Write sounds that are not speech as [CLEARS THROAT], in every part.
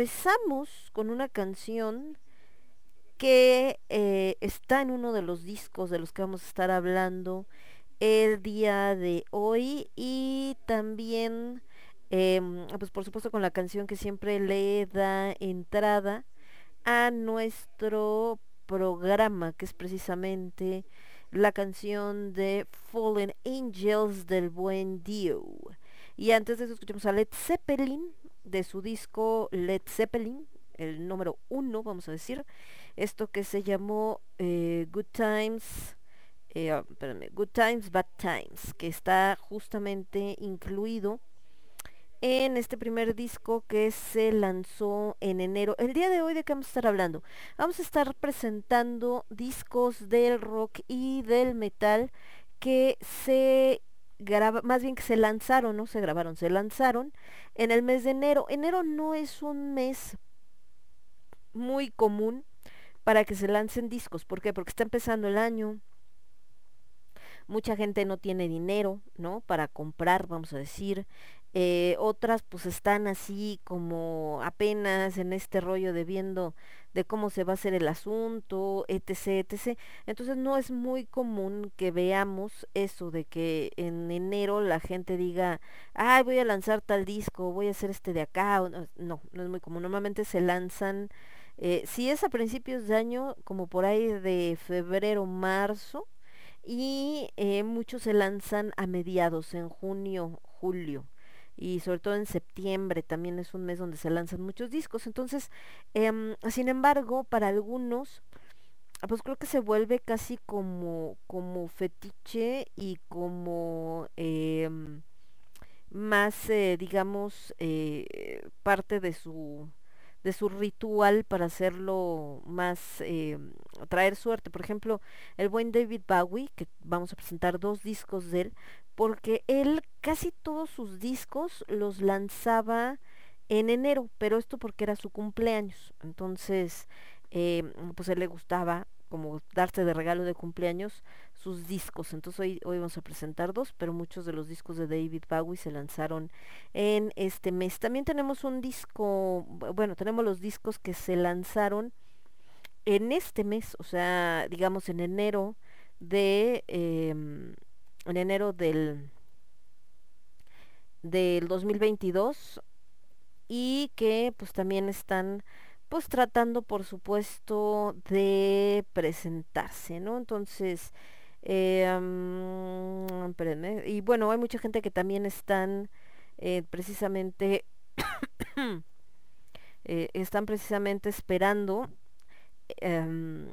empezamos con una canción que eh, está en uno de los discos de los que vamos a estar hablando el día de hoy y también, em, pues por supuesto con la canción que siempre le da entrada a nuestro programa, que es precisamente la canción de Fallen Angels del buen Dio. Y antes de eso escuchamos a Led Zeppelin de su disco Led Zeppelin, el número uno, vamos a decir, esto que se llamó eh, Good Times, eh, ah, Good Times, Bad Times, que está justamente incluido en este primer disco que se lanzó en enero. El día de hoy de qué vamos a estar hablando? Vamos a estar presentando discos del rock y del metal que se más bien que se lanzaron, no se grabaron, se lanzaron en el mes de enero. Enero no es un mes muy común para que se lancen discos. ¿Por qué? Porque está empezando el año. Mucha gente no tiene dinero, ¿no? Para comprar, vamos a decir. Eh, otras pues están así como apenas en este rollo de viendo de cómo se va a hacer el asunto, etc, etc. Entonces no es muy común que veamos eso de que en enero la gente diga, ay, voy a lanzar tal disco, voy a hacer este de acá. No, no es muy común. Normalmente se lanzan, eh, si es a principios de año, como por ahí de febrero, marzo, y eh, muchos se lanzan a mediados, en junio, julio y sobre todo en septiembre también es un mes donde se lanzan muchos discos. Entonces, em, sin embargo, para algunos, pues creo que se vuelve casi como, como fetiche y como em, más, eh, digamos, eh, parte de su de su ritual para hacerlo más em, traer suerte por ejemplo el buen David Bowie que vamos a presentar dos discos de él porque él casi todos sus discos los lanzaba en enero, pero esto porque era su cumpleaños. Entonces, eh, pues a él le gustaba como darse de regalo de cumpleaños sus discos. Entonces hoy, hoy vamos a presentar dos, pero muchos de los discos de David Bowie se lanzaron en este mes. También tenemos un disco, bueno, tenemos los discos que se lanzaron en este mes, o sea, digamos en enero de... Em, en enero del, del 2022 y que pues también están pues tratando por supuesto de presentarse, ¿no? Entonces, eh, y bueno, hay mucha gente que también están eh, precisamente, [COUGHS] eh, están precisamente esperando em,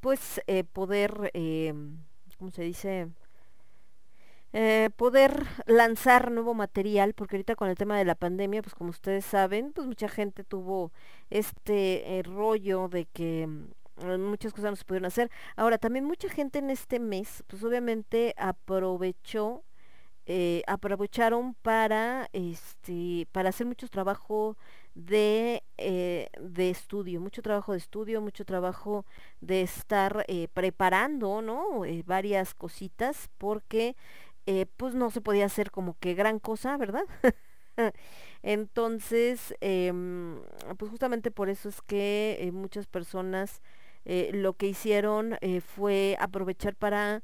pues poder, ¿cómo se dice? Eh, poder lanzar nuevo material, porque ahorita con el tema de la pandemia, pues como ustedes saben, pues mucha gente tuvo este eh, rollo de que mm, muchas cosas no se pudieron hacer. Ahora, también mucha gente en este mes, pues obviamente aprovechó, eh, aprovecharon para, este, para hacer mucho trabajo de, de estudio, mucho trabajo de estudio, mucho trabajo de estar preparando, ¿no? varias cositas, porque eh, pues no se podía hacer como que gran cosa, ¿verdad? [LAUGHS] Entonces, em, pues justamente por eso es que eh, muchas personas eh, lo que hicieron fue aprovechar para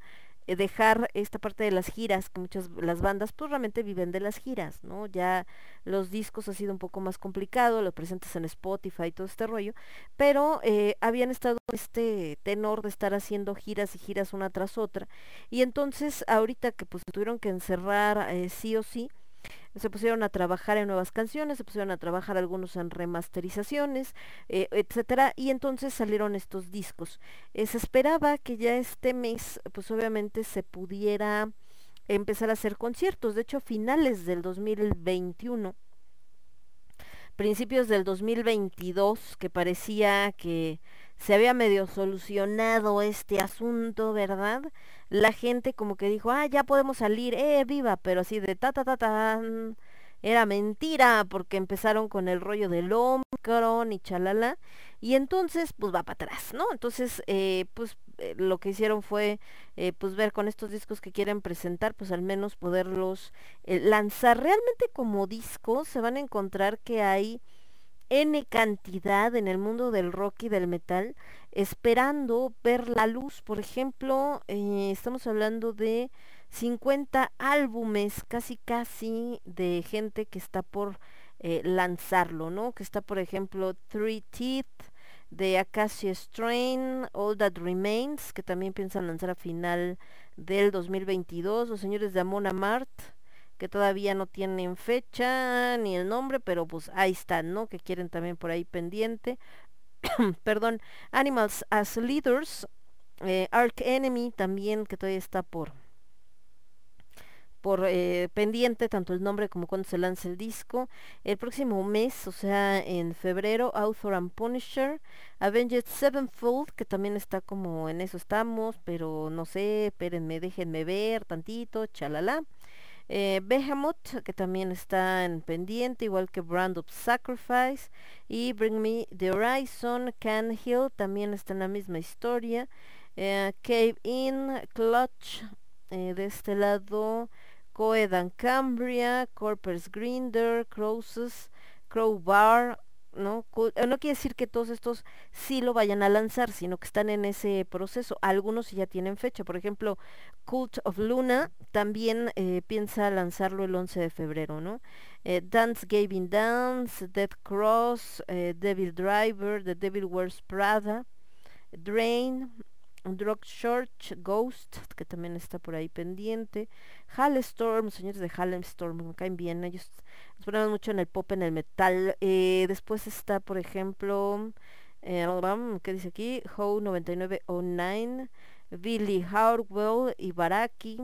dejar esta parte de las giras, que muchas las bandas pues realmente viven de las giras, ¿no? Ya los discos ha sido un poco más complicado, lo presentas en Spotify y todo este rollo, pero eh, habían estado este tenor de estar haciendo giras y giras una tras otra, y entonces ahorita que pues tuvieron que encerrar eh, sí o sí, se pusieron a trabajar en nuevas canciones, se pusieron a trabajar algunos en remasterizaciones, eh, etcétera, y entonces salieron estos discos. Eh, se esperaba que ya este mes, pues obviamente se pudiera empezar a hacer conciertos. De hecho, finales del 2021 principios del 2022 que parecía que se había medio solucionado este asunto, ¿verdad? La gente como que dijo, ah, ya podemos salir, eh, viva, pero así de ta ta ta ta, era mentira porque empezaron con el rollo del Omicron y chalala y entonces pues va para atrás, ¿no? Entonces eh, pues eh, lo que hicieron fue eh, pues ver con estos discos que quieren presentar pues al menos poderlos lanzar realmente como discos se van a encontrar que hay N cantidad en el mundo del rock y del metal esperando ver la luz. Por ejemplo, eh, estamos hablando de 50 álbumes casi casi de gente que está por eh, lanzarlo, ¿no? Que está, por ejemplo, Three Teeth de Acacia Strain, All That Remains, que también piensan lanzar a final del 2022, Los Señores de Amon Mart que todavía no tienen fecha ni el nombre, pero pues ahí están, ¿no? Que quieren también por ahí pendiente. [COUGHS] Perdón, Animals as Leaders, eh, Ark Enemy también, que todavía está por por eh, pendiente tanto el nombre como cuando se lance el disco. El próximo mes, o sea, en febrero, Author and Punisher, Avenged Sevenfold, que también está como en eso estamos, pero no sé, espérenme, déjenme ver tantito, chalala. Eh, Behemoth, que también está en pendiente, igual que Brand of Sacrifice. Y Bring Me the Horizon, Can Hill, también está en la misma historia. Eh, Cave In, Clutch, eh, de este lado. Coedan Cambria, Corpus Grinder, Crow's, Crowbar, ¿no? Eh, no quiere decir que todos estos sí lo vayan a lanzar, sino que están en ese proceso. Algunos ya tienen fecha. Por ejemplo, Cult of Luna también eh, piensa lanzarlo el 11 de febrero, ¿no? Eh, Dance Gavin Dance, Dead Cross, Devil Driver, The Devil Wears Prada, Drain, Drug Church, Ghost, que también está por ahí pendiente. Storm, señores de Storm, me caen bien. Ellos nos mucho en el pop, en el metal. Eh, después está, por ejemplo, eh, ¿qué dice aquí? How 9909, Billy Hardwell y Baraki,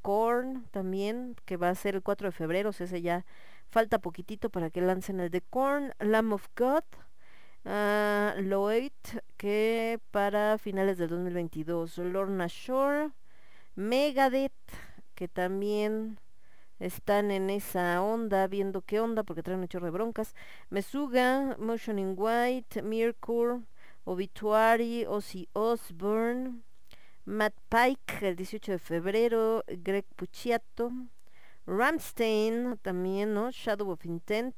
Korn también, que va a ser el 4 de febrero, o sea, ese ya falta poquitito para que lancen el de Korn, Lamb of God, uh, Lloyd, que para finales del 2022, Lorna Shore, Megadeth, que también están en esa onda, viendo qué onda, porque traen un chorro de broncas. Mesuga, Motion in White, Mercure, Obituary, Ozzy Osbourne, Matt Pike, el 18 de febrero, Greg Puciato, Ramstein, también, ¿no? Shadow of Intent,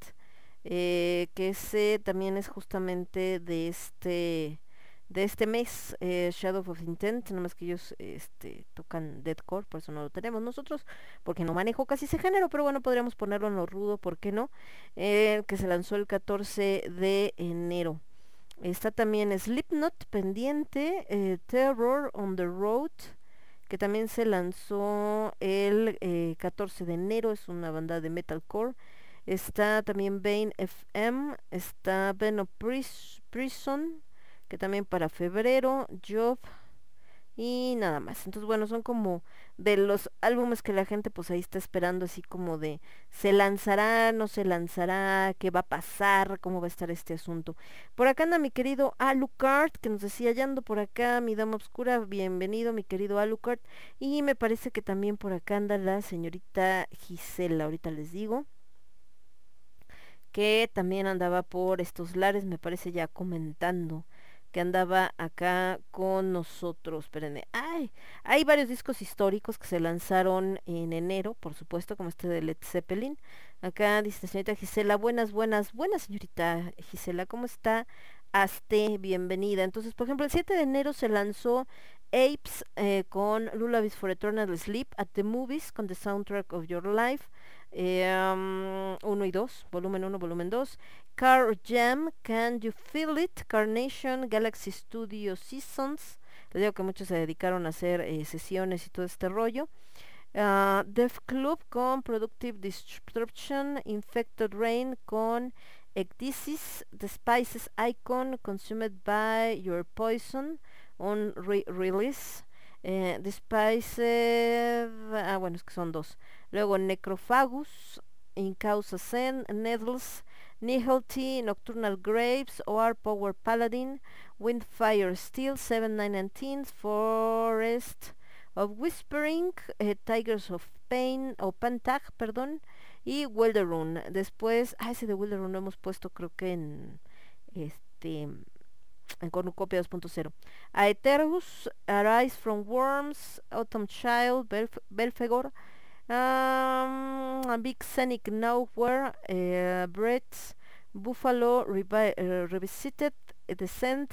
eh, que ese también es justamente de este de este mes, eh, Shadow of Intent, nada más que ellos este, tocan deathcore, por eso no lo tenemos nosotros, porque no manejo casi ese género, pero bueno, podríamos ponerlo en lo rudo, ¿por qué no? Eh, que se lanzó el 14 de enero. Está también Slipknot pendiente, Terror on the Road, que también se lanzó el 14 de enero, es una banda de metalcore. Está también Bane FM, está Venom Prison, que también para febrero, Job y nada más. Entonces, bueno, son como de los álbumes que la gente pues ahí está esperando, así como de se lanzará, no se lanzará, qué va a pasar, cómo va a estar este asunto. Por acá anda mi querido Alucard, que nos decía, ya ando por acá, mi dama oscura, bienvenido mi querido Alucard. Y me parece que también por acá anda la señorita Gisela, ahorita les digo que también andaba por estos lares, me parece ya comentando que andaba acá con nosotros. Espérenme. Ay, hay varios discos históricos que se lanzaron en enero, por supuesto, como este de Led Zeppelin. Acá dice señorita Gisela, buenas, buenas, buenas señorita Gisela, ¿cómo está? Aste, bienvenida. Entonces, por ejemplo, el 7 de enero se lanzó Apes eh, con Lullabies for Eternal Sleep at the Movies con the soundtrack of your life. 1 eh, y 2, volumen 1, volumen 2. Car Jam, Can You Feel It, Carnation, Galaxy Studio Seasons. Les digo que muchos se dedicaron a hacer eh, sesiones y todo este rollo. Uh, Def Club con Productive Destruction, Infected Rain con Ecdysis, The Spices Icon, Consumed by Your Poison, on release. Eh, The Spices, ah bueno, es que son dos. Luego Necrophagus, Incausa Zen, Needles, Nihility, Nocturnal Graves, OR Power Paladin, Windfire Steel, 7919, Forest of Whispering, eh, Tigers of Pain, o Pantag, perdón, y Wilderun. Después, ah, ese de Wilderun lo hemos puesto creo que en este en Cornucopia 2.0. Aeterus, Arise from Worms, Autumn Child, Belf Belfegor, um, Big Scenic Nowhere, uh, Brett, Buffalo Revi uh, Revisited, Descent,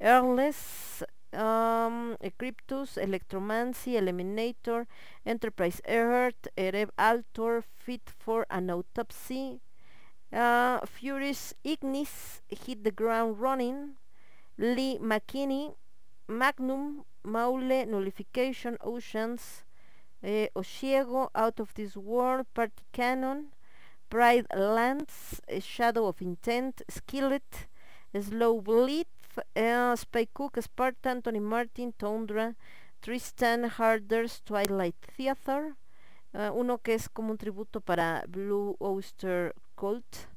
Earless, um, Cryptus, Electromancy, Eliminator, Enterprise Earth, Ereb Altor, Fit for an Autopsy, uh, Furious Ignis, Hit the Ground Running, Lee McKinney, Magnum, Maule, Nullification, Oceans, eh, Out of This World, Party Cannon, Pride Lands, Shadow of Intent, Skillet, Slow Bleed, uh, Spy Cook, Spartan, Tony Martin, Tundra, Tristan Harders, Twilight Theater, uh, uno que es como un tributo para Blue Oyster Cult,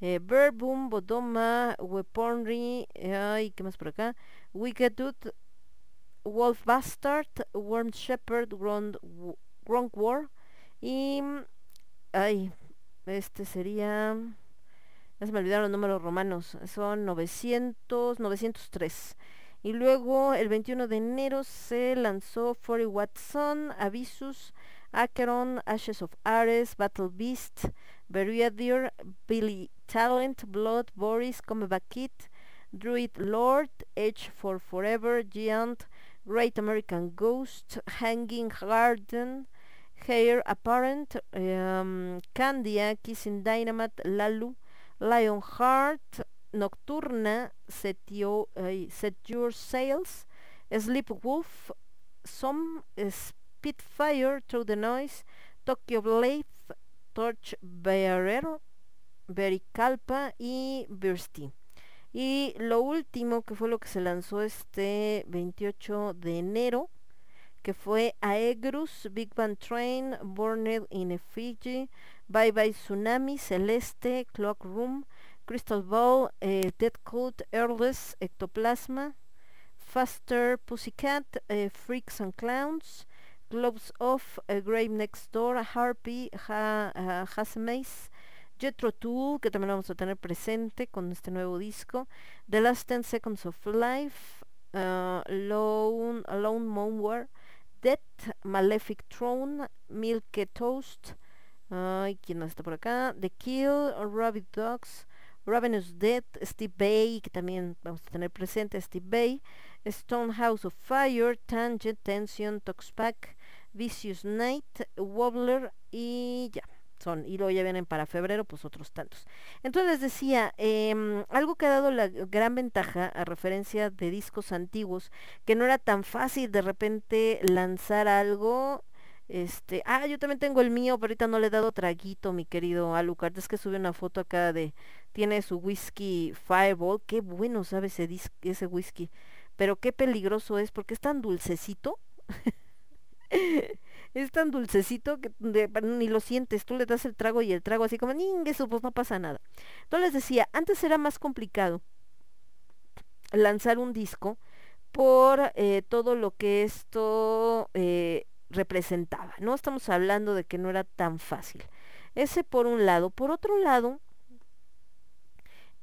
eh, Bodoma, Weaponry, eh, ¿y qué más por acá? Wicked Dude, Wolf Bastard, Worm Shepherd, Ground, War y... Ay, este sería... Ya se me olvidaron los números romanos. Son 900, 903. Y luego el 21 de enero se lanzó 40 Watson, Avisus, Acheron, Ashes of Ares, Battle Beast, Beriadir, Billy Talent, Blood, Boris, Comeback Kid, Druid Lord, Edge for Forever, Giant, Great American Ghost, Hanging Garden, Hair Apparent, um, Candia, Kissing Dynamite, Lalu, Lionheart, Nocturna, Set, your, uh, set Your Sails, Sleep Wolf, Some Spitfire, Through the Noise, Tokyo Blade, Torch Bearer, Vericalpa y Birsty. Y lo último que fue lo que se lanzó este 28 de enero, que fue Aegrus, Big Bang Train, Borned in Effigy, Bye Bye Tsunami, Celeste, Clock Room, Crystal Ball, eh, Dead Code, Airless, Ectoplasma, Faster Pussycat, eh, Freaks and Clowns, Globes Off, eh, Grave Next Door, Harpy, ha, uh, Jetro Tool, que también vamos a tener presente con este nuevo disco, The Last Ten Seconds of Life, uh, Lone, Alone Moonware, Death, Malefic Throne, Milk Toast, Ay, ¿quién más está por acá? The Kill, Rabbit Dogs, Ravenous Dead, Steve Bay, que también vamos a tener presente Steve Bay, Stone House of Fire, Tangent, Tension, Toxpack, Vicious Night, Wobbler y ya. Son, y luego ya vienen para febrero, pues otros tantos. Entonces decía, eh, algo que ha dado la gran ventaja a referencia de discos antiguos, que no era tan fácil de repente lanzar algo este, ah, yo también tengo el mío, pero ahorita no le he dado traguito, mi querido Alucard. Es que sube una foto acá de, tiene su whisky Fireball. Qué bueno sabe ese, ese whisky. Pero qué peligroso es, porque es tan dulcecito. [LAUGHS] es tan dulcecito que ni lo sientes. Tú le das el trago y el trago así como, eso pues no pasa nada. Entonces les decía, antes era más complicado lanzar un disco por eh, todo lo que esto... Eh, representaba. No estamos hablando de que no era tan fácil. Ese por un lado. Por otro lado,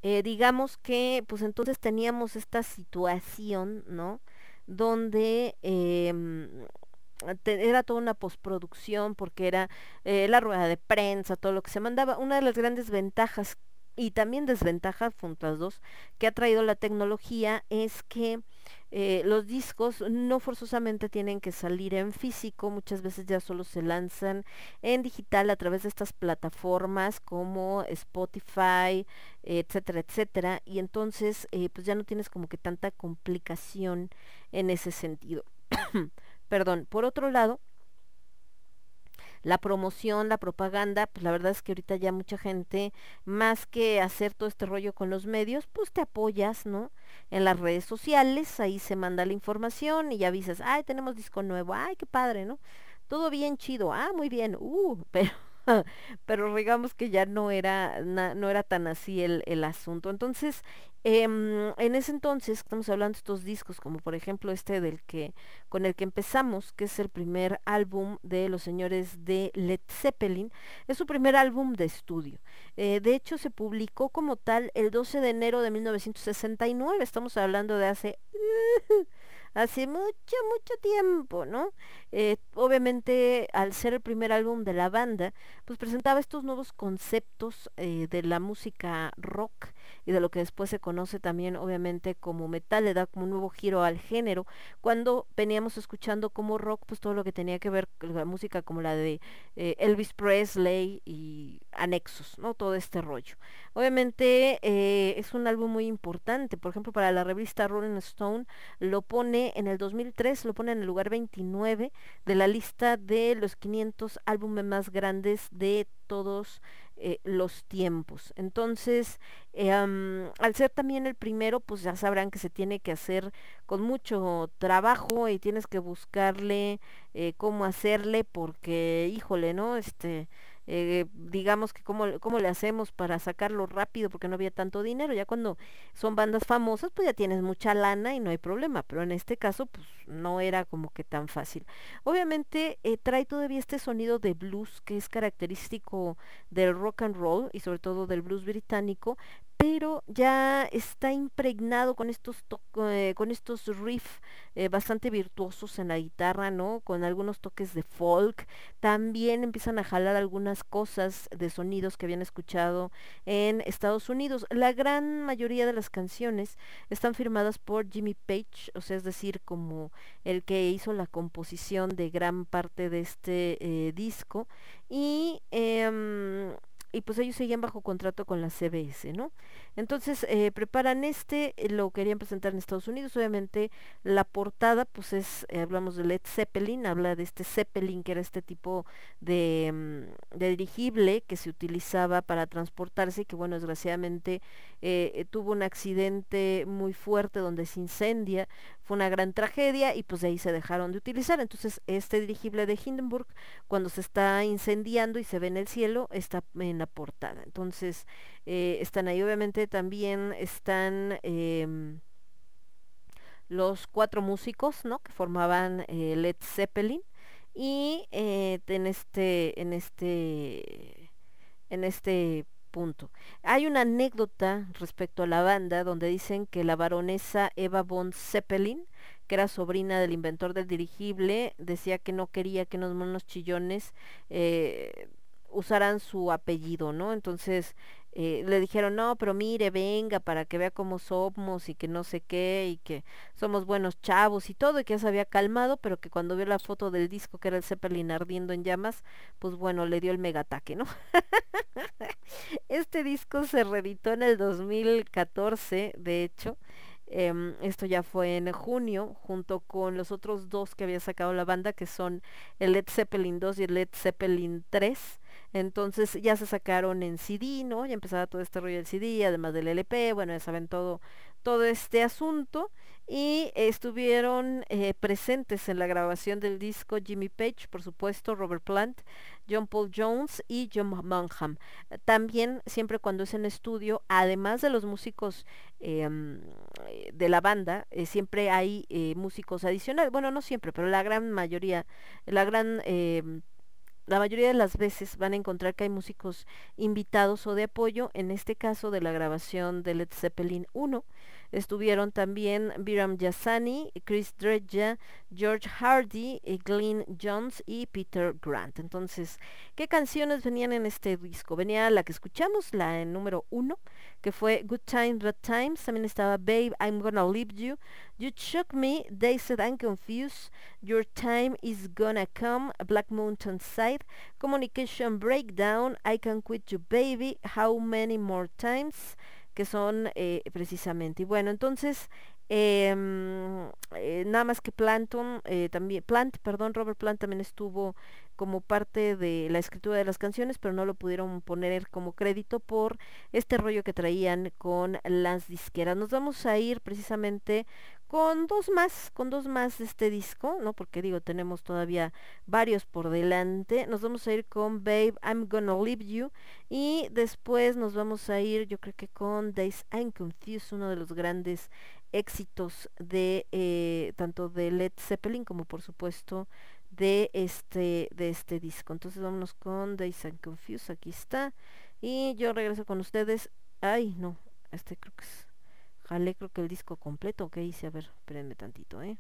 eh, digamos que pues entonces teníamos esta situación, ¿no? Donde em, era toda una postproducción porque era eh, la rueda de prensa, todo lo que se mandaba. Una de las grandes ventajas y también desventajas, junto las dos, que ha traído la tecnología es que eh, los discos no forzosamente tienen que salir en físico, muchas veces ya solo se lanzan en digital a través de estas plataformas como Spotify, etcétera, etcétera, y entonces eh, pues ya no tienes como que tanta complicación en ese sentido. [CLEARS THROAT] Perdón, por otro lado, la promoción, la propaganda, pues la verdad es que ahorita ya mucha gente, más que hacer todo este rollo con los medios, pues te apoyas, ¿no? En las redes sociales, ahí se manda la información y ya avisas, ay, tenemos disco nuevo, ay, qué padre, ¿no? Todo bien chido, ah, muy bien, uh, [LAUGHS] pero [LAUGHS] pero digamos que ya no era, no era tan así el, el asunto. Entonces, em, en ese entonces, estamos hablando de estos discos, como por ejemplo este del que, con el que empezamos, que es el primer álbum de los señores de Led Zeppelin, es su primer álbum de estudio. Eh, de hecho, se publicó como tal el 12 de enero de 1969, estamos hablando de hace [LAUGHS] hace mucho, mucho tiempo, ¿no? Eh, obviamente, al ser el primer álbum de la banda, pues presentaba estos nuevos conceptos eh, de la música rock y de lo que después se conoce también, obviamente, como metal, le da como un nuevo giro al género. Cuando veníamos escuchando como rock, pues todo lo que tenía que ver con la música como la de eh, Elvis Presley y anexos, ¿no? Todo este rollo. Obviamente es un álbum muy importante, por ejemplo, para la revista Rolling Stone lo pone en el 2003, lo pone en el lugar 29 de la lista de los 500 álbumes más grandes de todos eh, los tiempos. Entonces, eh, al ser también el primero, pues ya sabrán que se tiene que hacer con mucho trabajo y tienes que buscarle eh, cómo hacerle porque, híjole, ¿no? Este, eh, digamos que cómo, cómo le hacemos para sacarlo rápido porque no había tanto dinero. Ya cuando son bandas famosas, pues ya tienes mucha lana y no hay problema, pero en este caso, pues no era como que tan fácil. Obviamente eh, trae todavía este sonido de blues que es característico del rock and roll y sobre todo del blues británico, pero ya está impregnado con estos eh, con estos riffs eh, bastante virtuosos en la guitarra, ¿no? Con algunos toques de folk. También empiezan a jalar algunas cosas de sonidos que habían escuchado en Estados Unidos. La gran mayoría de las canciones están firmadas por Jimmy Page, o sea, es decir, como el que hizo la composición de gran parte de este eh, disco. Y em, y pues ellos seguían bajo contrato con la CBS, ¿no? Entonces eh, preparan este, eh, lo querían presentar en Estados Unidos, obviamente la portada pues es, eh, hablamos de Led Zeppelin, habla de este Zeppelin que era este tipo de, mm, de dirigible que se utilizaba para transportarse y que bueno, desgraciadamente tuvo un accidente muy fuerte donde se incendia, fue una gran tragedia y pues de ahí se dejaron de utilizar. Entonces este dirigible de Hindenburg, cuando se está incendiando y se ve en el cielo, está en la portada. Entonces eh, están ahí, obviamente también están em, los cuatro músicos, ¿no? Que formaban eh, Led Zeppelin y eh, en este, en este, en este punto. Hay una anécdota respecto a la banda donde dicen que la baronesa Eva von Zeppelin, que era sobrina del inventor del dirigible, decía que no quería que unos monos chillones eh, usaran su apellido, ¿no? Entonces eh, le dijeron, no, pero mire, venga, para que vea cómo somos y que no sé qué, y que somos buenos chavos y todo, y que ya se había calmado, pero que cuando vio la foto del disco, que era el Zeppelin ardiendo en llamas, pues bueno, le dio el megataque, ¿no? [LAUGHS] este disco se reeditó en el 2014, de hecho. Em, esto ya fue en junio, junto con los otros dos que había sacado la banda, que son el Led Zeppelin 2 y el Led Zeppelin 3. Entonces ya se sacaron en CD, ¿no? Ya empezaba todo este rollo del CD, además del LP, bueno, ya saben todo, todo este asunto. Y estuvieron eh, presentes en la grabación del disco Jimmy Page, por supuesto, Robert Plant, John Paul Jones y John Munham. También, siempre cuando es en estudio, además de los músicos em, de la banda, eh, siempre hay eh, músicos adicionales. Bueno, no siempre, pero la gran mayoría, la gran em, la mayoría de las veces van a encontrar que hay músicos invitados o de apoyo, en este caso de la grabación de Led Zeppelin 1. Estuvieron también Biram Yassani, Chris Dredja, George Hardy, eh, Glenn Jones y Peter Grant. Entonces, ¿qué canciones venían en este disco? Venía la que escuchamos, la número 1, que fue Good Times, Bad Times. También estaba Babe, I'm Gonna Leave You. You Shook Me, They Said I'm Confused. Your Time Is Gonna Come, Black Mountain Side. Communication Breakdown, I Can Quit You Baby, How Many More Times que son eh, precisamente. Y bueno, entonces Em, eh, nada más que Planton, eh, también, Plant, perdón, Robert Plant también estuvo como parte de la escritura de las canciones, pero no lo pudieron poner como crédito por este rollo que traían con las disqueras. Nos vamos a ir precisamente con dos más, con dos más de este disco, ¿no? Porque digo, tenemos todavía varios por delante. Nos vamos a ir con Babe, I'm Gonna Leave You. Y después nos vamos a ir, yo creo que con Days I'm Confused, uno de los grandes éxitos de eh, tanto de Led Zeppelin como por supuesto de este de este disco. Entonces vámonos con Days and Confused, aquí está. Y yo regreso con ustedes. Ay, no, este creo que es Jale, creo que el disco completo, ¿qué hice? A ver, espérenme tantito, ¿eh?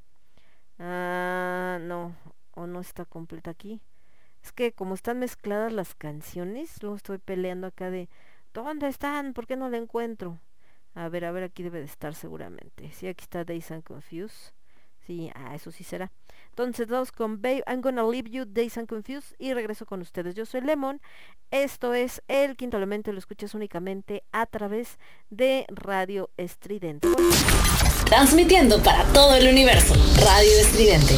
Ah, no, o no está completa aquí. Es que como están mezcladas las canciones, luego estoy peleando acá de ¿dónde están? ¿Por qué no la encuentro? A ver, a ver, aquí debe de estar seguramente. Sí, aquí está Days and Confused. Sí, ah, eso sí será. Entonces vamos con Babe, I'm Gonna Leave You, Days and Confused y regreso con ustedes. Yo soy Lemon. Esto es El Quinto Elemento. Lo escuchas únicamente a través de Radio Estridente. Transmitiendo para todo el universo. Radio Estridente.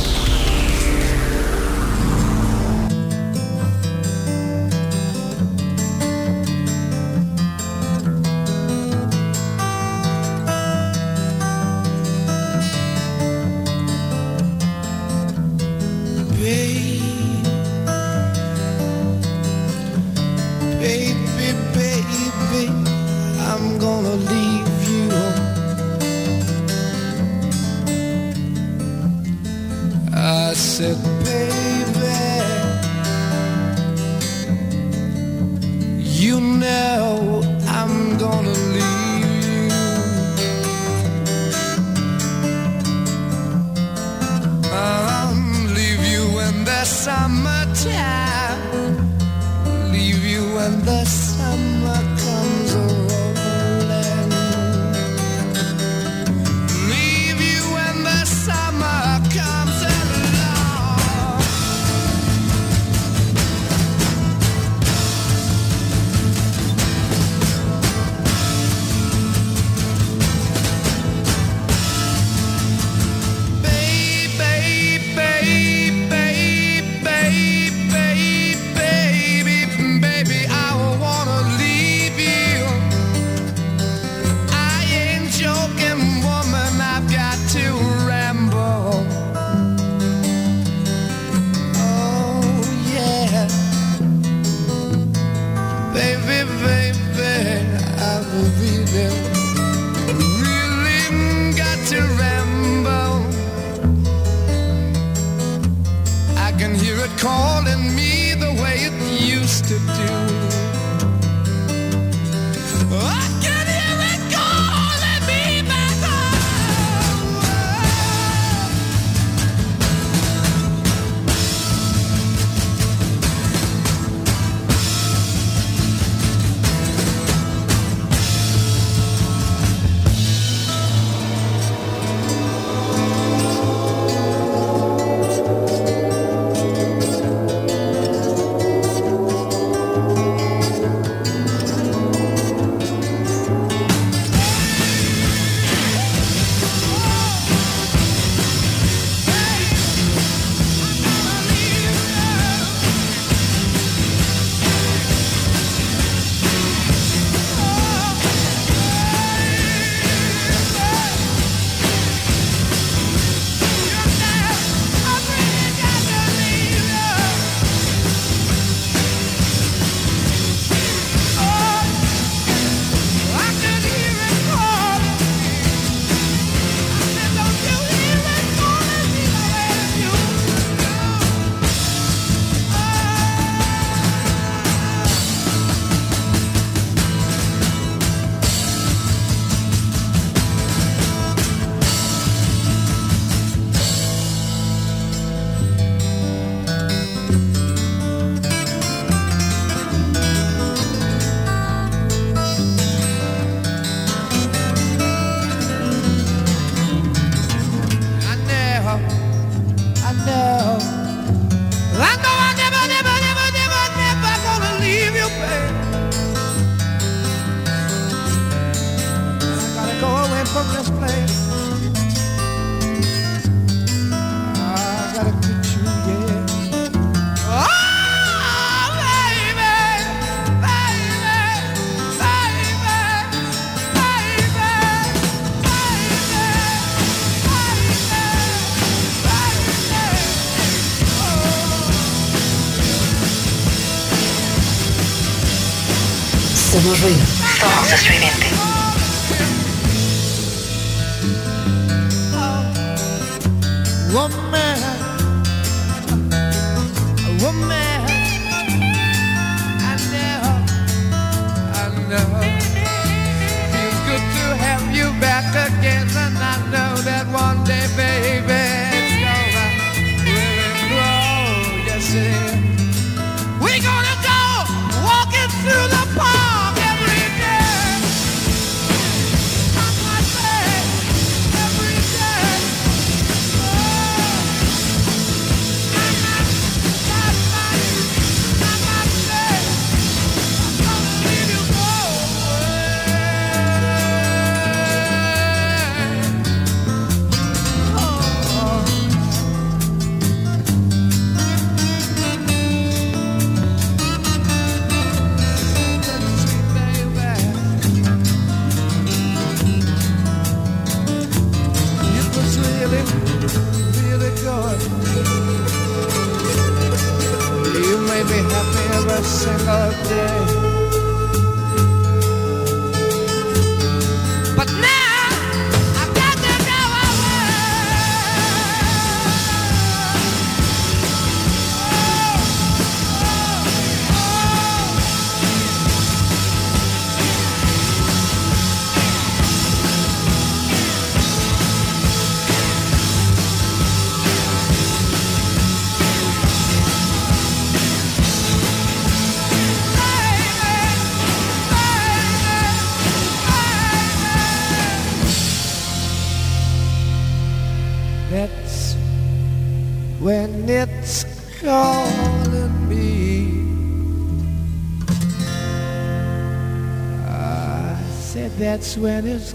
That's when it's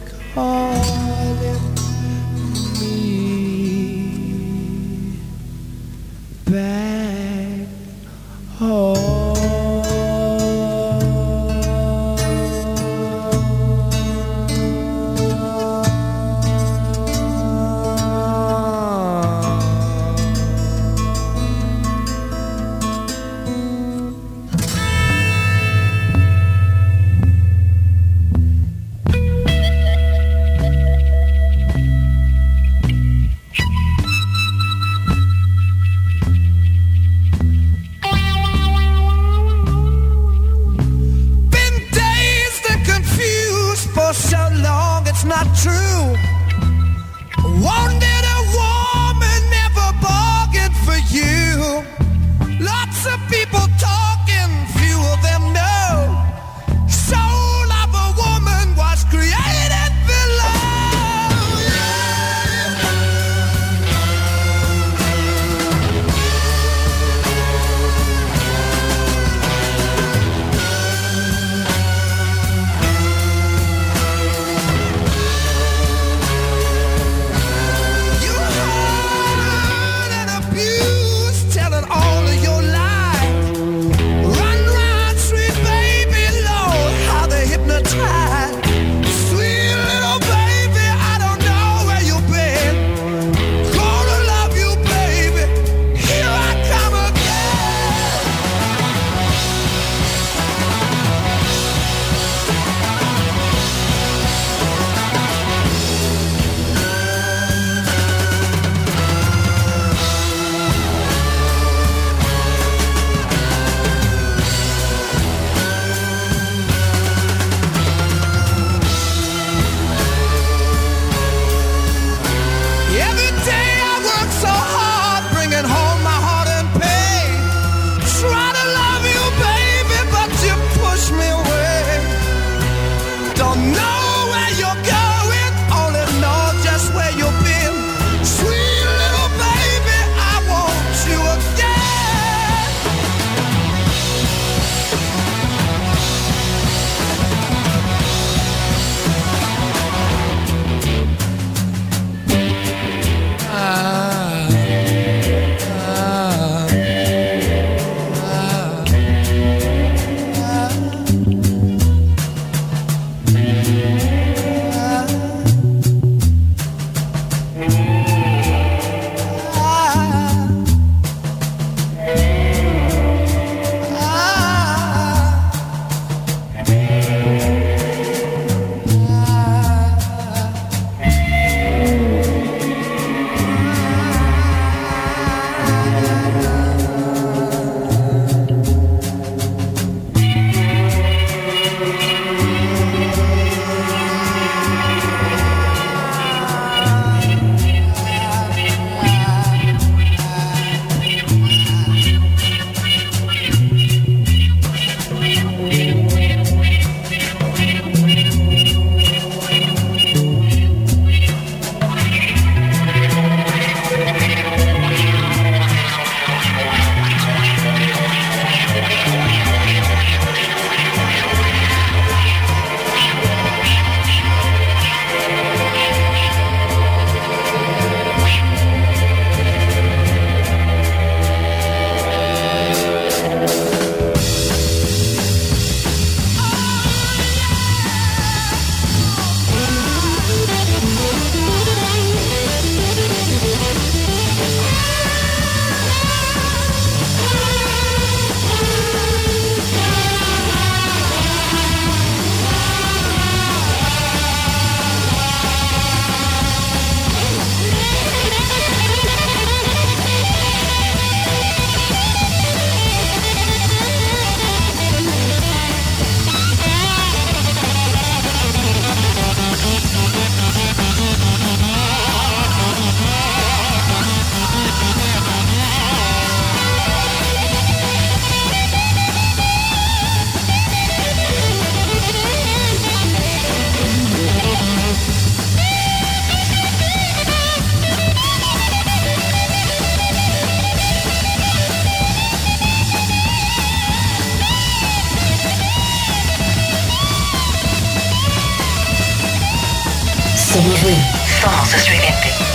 Somos ruido. Somos estridente.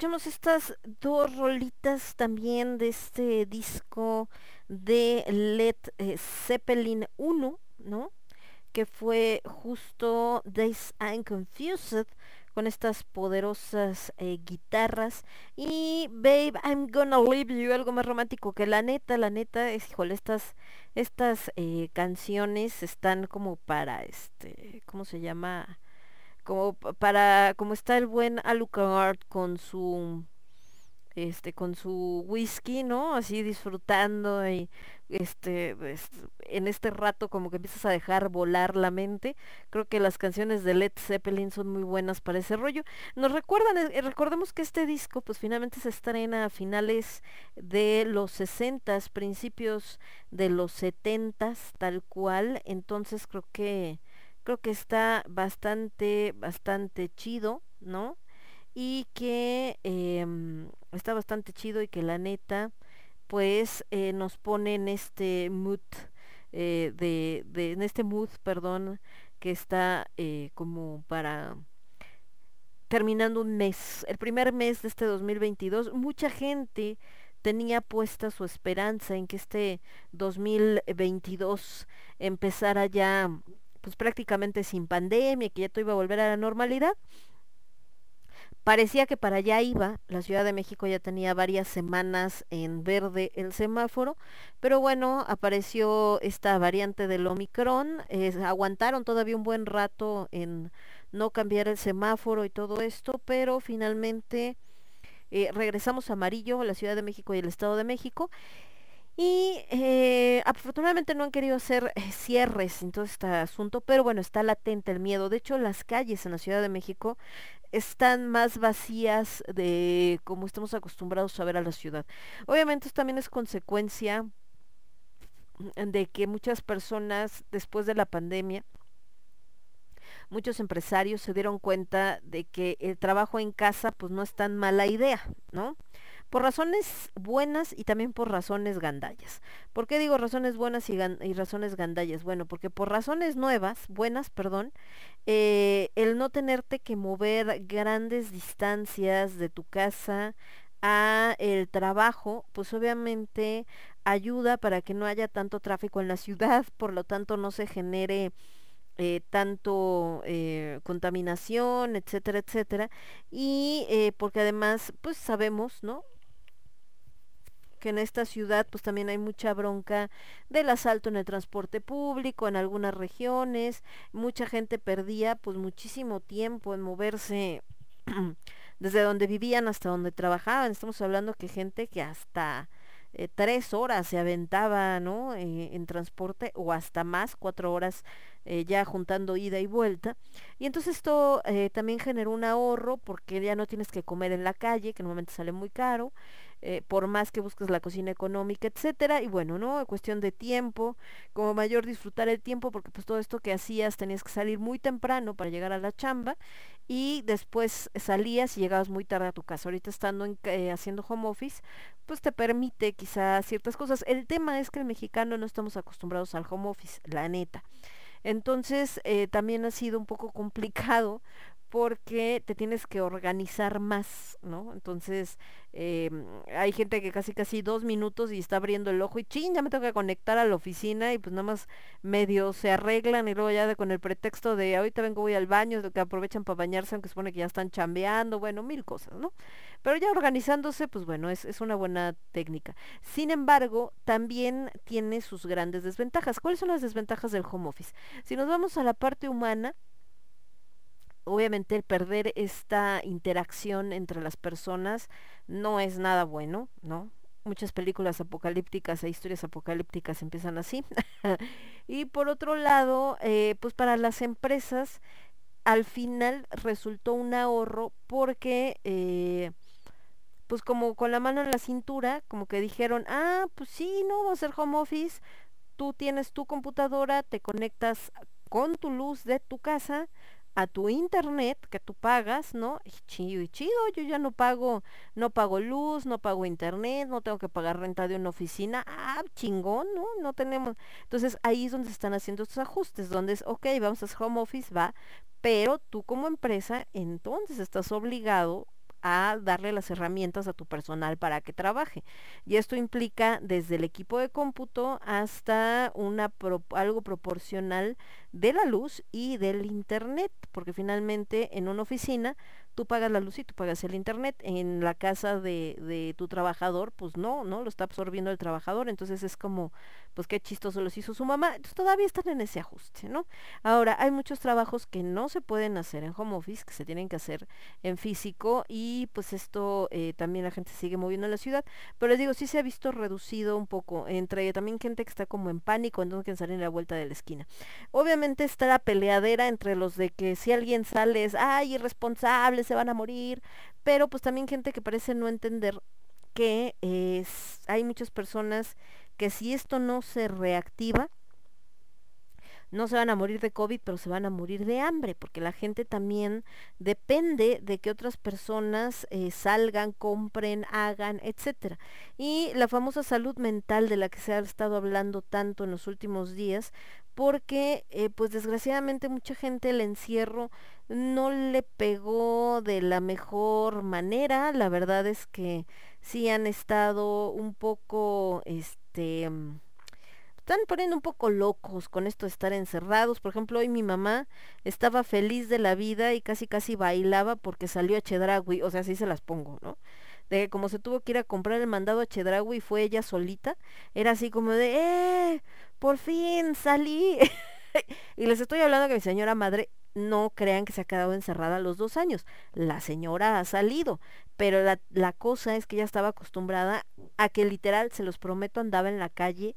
Escuchamos estas dos rolitas también de este disco de Led eh, Zeppelin 1, ¿no? Que fue justo Days I'm Confused con estas poderosas eh, guitarras y Babe I'm Gonna Leave You, algo más romántico que la neta, la neta es, híjole, estas, estas eh, canciones están como para este, ¿cómo se llama? Como pa- para como está el buen Alucard con su este con su whisky no así disfrutando y este pues, en este rato como que empiezas a dejar volar la mente. Creo que las canciones de Led Zeppelin son muy buenas para ese rollo. Nos recuerdan eh, recordemos que este disco pues finalmente se estrena a finales de los 60 principios de los 70 tal cual. Entonces creo que creo que está bastante, bastante chido, ¿no? Y que em, está bastante chido y que la neta, pues eh, nos pone en este mood, eh, de, de, en este mood, perdón, que está eh, como para terminando un mes, el primer mes de este 2022, mucha gente tenía puesta su esperanza en que este 2022 empezara ya pues prácticamente sin pandemia, que ya todo iba a volver a la normalidad. Parecía que para allá iba, la Ciudad de México ya tenía varias semanas en verde el semáforo, pero bueno, apareció esta variante del Omicron, aguantaron todavía un buen rato en no cambiar el semáforo y todo esto, pero finalmente eh, regresamos a amarillo, la Ciudad de México y el Estado de México, y eh, afortunadamente no han querido hacer eh, cierres en todo este asunto, pero bueno, está latente el miedo. De hecho, las calles en la Ciudad de México están más vacías de como estamos acostumbrados a ver a la ciudad. Obviamente esto también es consecuencia de que muchas personas después de la pandemia, muchos empresarios se dieron cuenta de que el trabajo en casa pues no es tan mala idea, ¿no? Por razones buenas y también por razones gandallas. ¿Por qué digo razones buenas y, razones gandallas? Bueno, porque por razones nuevas, buenas, perdón, eh, el no tenerte que mover grandes distancias de tu casa a el trabajo, pues obviamente ayuda para que no haya tanto tráfico en la ciudad, [LAUGHS] por lo tanto no se genere eh, tanto eh, contaminación, etcétera, etcétera, y porque además, pues sabemos, ¿no? Que en esta ciudad pues también hay mucha bronca del asalto en el transporte público, en algunas regiones, mucha gente perdía pues muchísimo tiempo en moverse [CLEARS THROAT] desde donde vivían hasta donde trabajaban. Estamos hablando que gente que hasta eh, tres horas se aventaba, ¿no? Eh, en transporte o hasta más, cuatro horas eh, ya juntando ida y vuelta. Y entonces esto también generó un ahorro porque ya no tienes que comer en la calle, que normalmente sale muy caro. Eh, por más que busques la cocina económica, etcétera, y bueno, ¿no? Cuestión de tiempo, como mayor disfrutar el tiempo, porque pues todo esto que hacías tenías que salir muy temprano para llegar a la chamba, y después salías y llegabas muy tarde a tu casa. Ahorita estando eh, haciendo home office, pues te permite quizás ciertas cosas. El tema es que el mexicano no estamos acostumbrados al home office, la neta. Entonces eh, también ha sido un poco complicado porque te tienes que organizar más, ¿no? Entonces, eh, hay gente que casi casi dos minutos y está abriendo el ojo y ching, ya me tengo que conectar a la oficina y pues nada más medio se arreglan y luego ya con el pretexto de ahorita vengo voy al baño, que aprovechan para bañarse aunque supone que ya están chambeando, bueno, mil cosas, ¿no? Pero ya organizándose, pues bueno, es, es una buena técnica. Sin embargo, también tiene sus grandes desventajas. ¿Cuáles son las desventajas del home office? Si nos vamos a la parte humana, obviamente perder esta interacción entre las personas no es nada bueno, ¿no? Muchas películas apocalípticas e historias apocalípticas empiezan así. [LAUGHS] y por otro lado, eh, pues para las empresas, al final resultó un ahorro porque, eh, pues como con la mano en la cintura, como que dijeron, ah, pues sí, no, va a ser home office, tú tienes tu computadora, te conectas con tu luz de tu casa, a tu internet que tú pagas, ¿no? Y chido y chido, yo ya no pago, no pago luz, no pago internet, no tengo que pagar renta de una oficina, ah, chingón, ¿no? No tenemos. Entonces ahí es donde se están haciendo estos ajustes, donde es, ok, vamos a hacer home office, va, pero tú como empresa entonces estás obligado a darle las herramientas a tu personal para que trabaje. Y esto implica desde el equipo de cómputo hasta una algo proporcional de la luz y del internet, porque finalmente en una oficina tú pagas la luz y tú pagas el internet. En la casa de, de tu trabajador, pues no, ¿no? Lo está absorbiendo el trabajador, entonces es como, pues qué chistoso los hizo su mamá. Entonces todavía están en ese ajuste, ¿no? Ahora, hay muchos trabajos que no se pueden hacer en home office, que se tienen que hacer en físico y pues esto eh, también la gente sigue moviendo en la ciudad, pero les digo, sí se ha visto reducido un poco entre también gente que está como en pánico, entonces que salir en la vuelta de la esquina. Obviamente está la peleadera entre los de que si alguien sale es, ay, irresponsable, se van a morir, pero pues también gente que parece no entender que es, hay muchas personas que si esto no se reactiva, no se van a morir de COVID, pero se van a morir de hambre, porque la gente también depende de que otras personas eh, salgan, compren, hagan, etcétera. Y la famosa salud mental de la que se ha estado hablando tanto en los últimos días, porque eh, pues desgraciadamente mucha gente el encierro no le pegó de la mejor manera, la verdad es que sí han estado un poco, este, están poniendo un poco locos con esto de estar encerrados. Por ejemplo, hoy mi mamá estaba feliz de la vida y casi casi bailaba porque salió a Chedragui, o sea, así se las pongo, ¿no? De que como se tuvo que ir a comprar el mandado a Chedragui y fue ella solita, era así como de, ¡eh! Por fin salí. [LAUGHS] y les estoy hablando que mi señora madre no crean que se ha quedado encerrada los dos años. La señora ha salido, pero la, la cosa es que ella estaba acostumbrada a que literal, se los prometo, andaba en la calle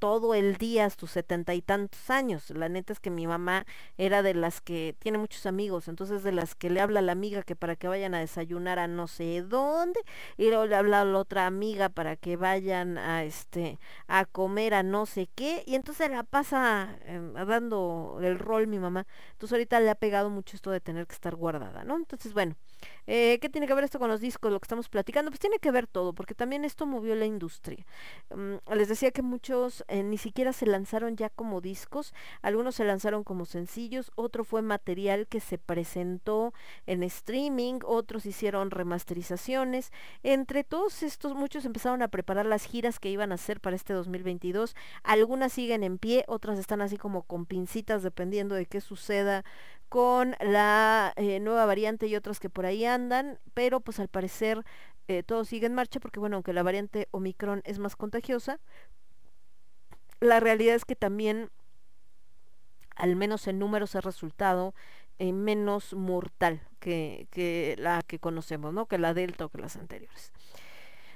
todo el día, sus setenta y tantos años. La neta es que mi mamá era de las que tiene muchos amigos, entonces de las que le habla a la amiga que para que vayan a desayunar a no sé dónde, y luego le habla a la otra amiga para que vayan a este a comer a no sé qué, y entonces la pasa eh, dando el rol mi mamá. Entonces ahorita le ha pegado mucho esto de tener que estar guardada, ¿no? Entonces, bueno, eh, ¿Qué tiene que ver esto con los discos, lo que estamos platicando? Pues tiene que ver todo, porque también esto movió la industria. Um, les decía que muchos eh, ni siquiera se lanzaron ya como discos, algunos se lanzaron como sencillos, otro fue material que se presentó en streaming, otros hicieron remasterizaciones. Entre todos estos, muchos empezaron a preparar las giras que iban a hacer para este 2022. Algunas siguen en pie, otras están así como con pincitas dependiendo de qué suceda con la eh, nueva variante y otras que por ahí andan, pero pues al parecer eh, todo sigue en marcha porque, bueno, aunque la variante Omicron es más contagiosa, la realidad es que también, al menos en números, ha resultado eh, menos mortal que, que la que conocemos, ¿no? Que la Delta o que las anteriores.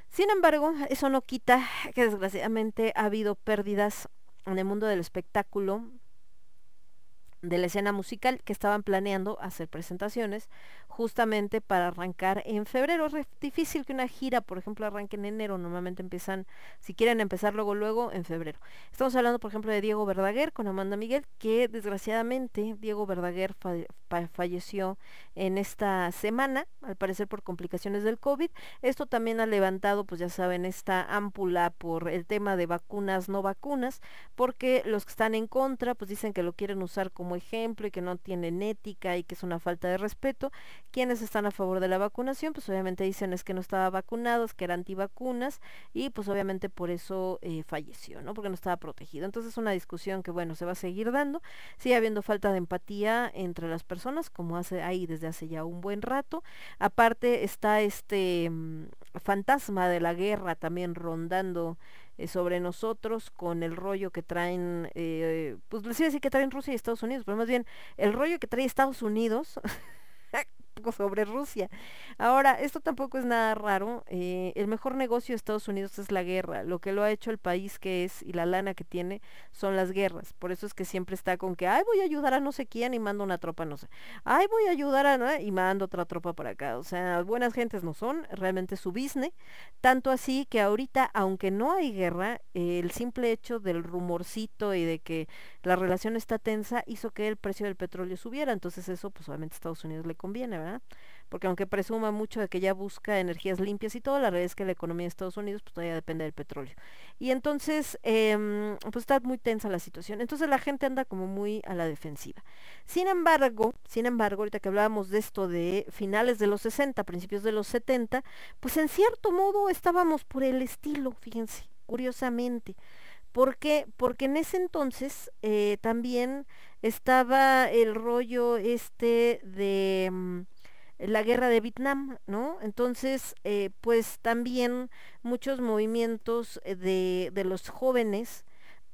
Sin embargo, eso no quita que desgraciadamente ha habido pérdidas en el mundo del espectáculo, de la escena musical que estaban planeando hacer presentaciones justamente para arrancar en febrero. Es difícil que una gira, por ejemplo, arranque en enero. Normalmente empiezan, si quieren empezar luego, luego, en febrero. Estamos hablando, por ejemplo, de Diego Verdaguer con Amanda Miguel, que desgraciadamente Diego Verdaguer falleció en esta semana, al parecer por complicaciones del COVID. Esto también ha levantado, pues ya saben, esta ámpula por el tema de vacunas, no vacunas, porque los que están en contra, pues dicen que lo quieren usar como ejemplo y que no tienen ética y que es una falta de respeto. Quienes están a favor de la vacunación, pues obviamente dicen es que no estaba vacunado, es que era antivacunas y pues obviamente por eso eh, falleció, ¿no? Porque no estaba protegido. Entonces es una discusión que bueno, se va a seguir dando. Sigue habiendo falta de empatía entre las personas, como hace ahí desde hace ya un buen rato. Aparte está este mm, fantasma de la guerra también rondando eh, sobre nosotros con el rollo que traen, eh, pues les iba a decir que traen Rusia y Estados Unidos, pero más bien el rollo que trae Estados Unidos [LAUGHS] sobre Rusia. Ahora, esto tampoco es nada raro. Eh, el mejor negocio de Estados Unidos es la guerra. Lo que lo ha hecho el país que es y la lana que tiene son las guerras. Por eso es que siempre está con que, ay, voy a ayudar a no sé quién y mando una tropa, no sé. Ay, voy a ayudar a, ¿no? y mando otra tropa para acá. O sea, buenas gentes no son, realmente su business. Tanto así que ahorita, aunque no hay guerra, el simple hecho del rumorcito y de que la relación está tensa hizo que el precio del petróleo subiera. Entonces eso, pues obviamente a Estados Unidos le conviene. Porque aunque presuma mucho de que ya busca energías limpias y todo, la realidad es que la economía de Estados Unidos pues todavía depende del petróleo. Y entonces, eh, pues está muy tensa la situación. Entonces la gente anda como muy a la defensiva. Sin embargo, sin embargo, ahorita que hablábamos de esto de finales de los 60, principios de los 70, pues en cierto modo estábamos por el estilo, fíjense, curiosamente. ¿Por qué? Porque en ese entonces eh, también estaba el rollo este de mm, la guerra de Vietnam, ¿no? Entonces, eh, pues también muchos movimientos eh, de, de los jóvenes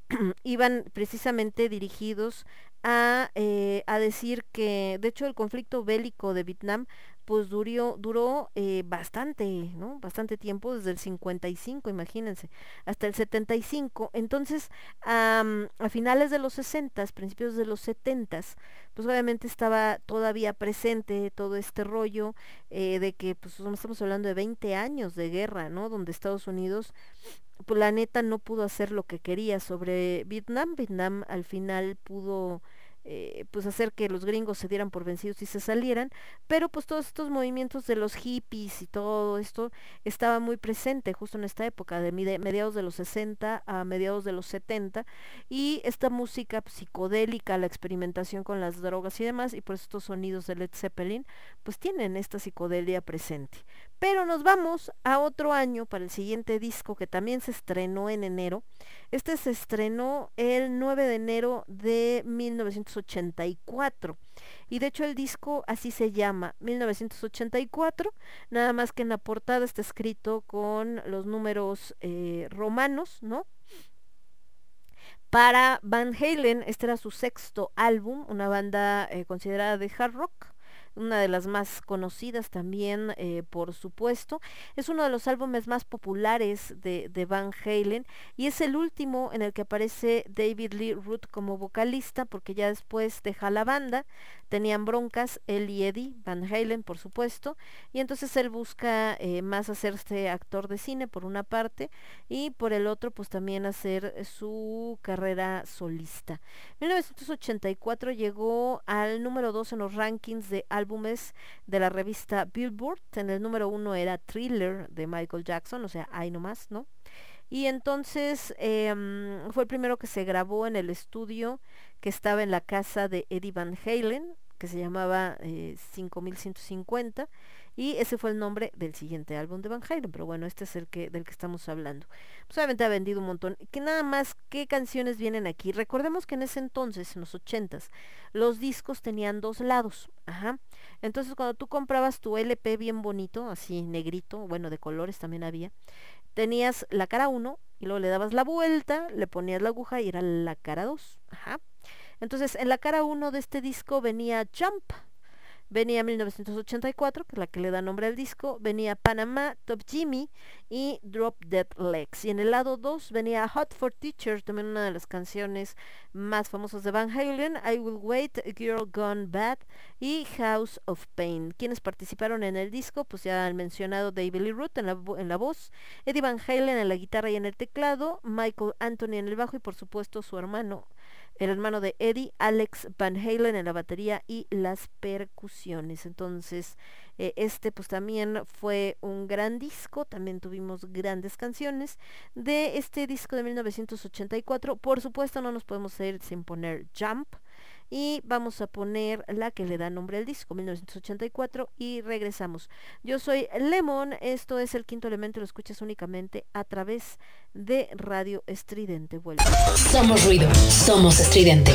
[CLEARS THROAT] iban precisamente dirigidos a, a, decir que, de hecho, el conflicto bélico de Vietnam pues duró, duró eh, bastante, ¿no? Bastante tiempo, desde el 55, imagínense, hasta el 75. Entonces, a finales de los 60, principios de los 70, pues obviamente estaba todavía presente todo este rollo eh, de que, pues estamos hablando de 20 años de guerra, ¿no? Donde Estados Unidos, pues la neta no pudo hacer lo que quería sobre Vietnam. Vietnam al final pudo eh, pues hacer que los gringos se dieran por vencidos y se salieran, pero pues todos estos movimientos de los hippies y todo esto estaba muy presente justo en esta época, de mediados de los 60 a mediados de los 70, y esta música psicodélica, la experimentación con las drogas y demás, y por estos sonidos de Led Zeppelin, pues tienen esta psicodelia presente. Pero nos vamos a otro año para el siguiente disco que también se estrenó en enero. Este se estrenó el 9 de enero de 1984. Y de hecho el disco así se llama, 1984, nada más que en la portada está escrito con los números eh, romanos, ¿no? Para Van Halen, este era su sexto álbum, una banda eh, considerada de hard rock una de las más conocidas también, eh, por supuesto. Es uno de los álbumes más populares de, de, Van Halen y es el último en el que aparece David Lee Root como vocalista porque ya después deja la banda, tenían broncas, él y Eddie Van Halen, por supuesto, y entonces él busca eh, más hacerse actor de cine por una parte y por el otro pues también hacer su carrera solista. 1984 llegó al número 2 en los rankings de de la revista Billboard, en el número 1 era Thriller de Michael Jackson, o sea, hay nomás, ¿no? Y entonces eh, fue el primero que se grabó en el estudio que estaba en la casa de Eddie Van Halen, que se llamaba eh, 5150 y ese fue el nombre del siguiente álbum de Van Halen, pero bueno, este es el que del que estamos hablando. Pues obviamente ha vendido un montón. Que nada más, ¿qué canciones vienen aquí? Recordemos que en ese entonces, en los ochentas, los discos tenían dos lados, ajá. Entonces cuando tú comprabas tu LP bien bonito, así negrito, bueno, de colores también había, tenías la cara 1 y luego le dabas la vuelta, le ponías la aguja y era la cara 2, ajá. Entonces, en la cara 1 de este disco venía Jump, venía 1984, que es la que le da nombre al disco, venía Panamá, Top Jimmy y Drop Dead Legs. Y en el lado 2 venía Hot for Teacher, también una de las canciones más famosas de Van Halen, I Will Wait, Girl Gone Bad y House of Pain. Quienes participaron en el disco, pues ya el mencionado David Lee Roth en la, en la voz, Eddie Van Halen en la guitarra y en el teclado, Michael Anthony en el bajo y por supuesto su hermano el hermano de Eddie, Alex Van Halen en la batería y las percusiones. Entonces, eh, este pues también fue un gran disco, también tuvimos grandes canciones de este disco de 1984. Por supuesto, no nos podemos ir sin poner Jump y vamos a poner la que le da nombre al disco, 1984, y regresamos. Yo soy Lemon, esto es el quinto elemento, lo escuchas únicamente a través de Radio Estridente. Vuelve. Somos ruido, somos estridente.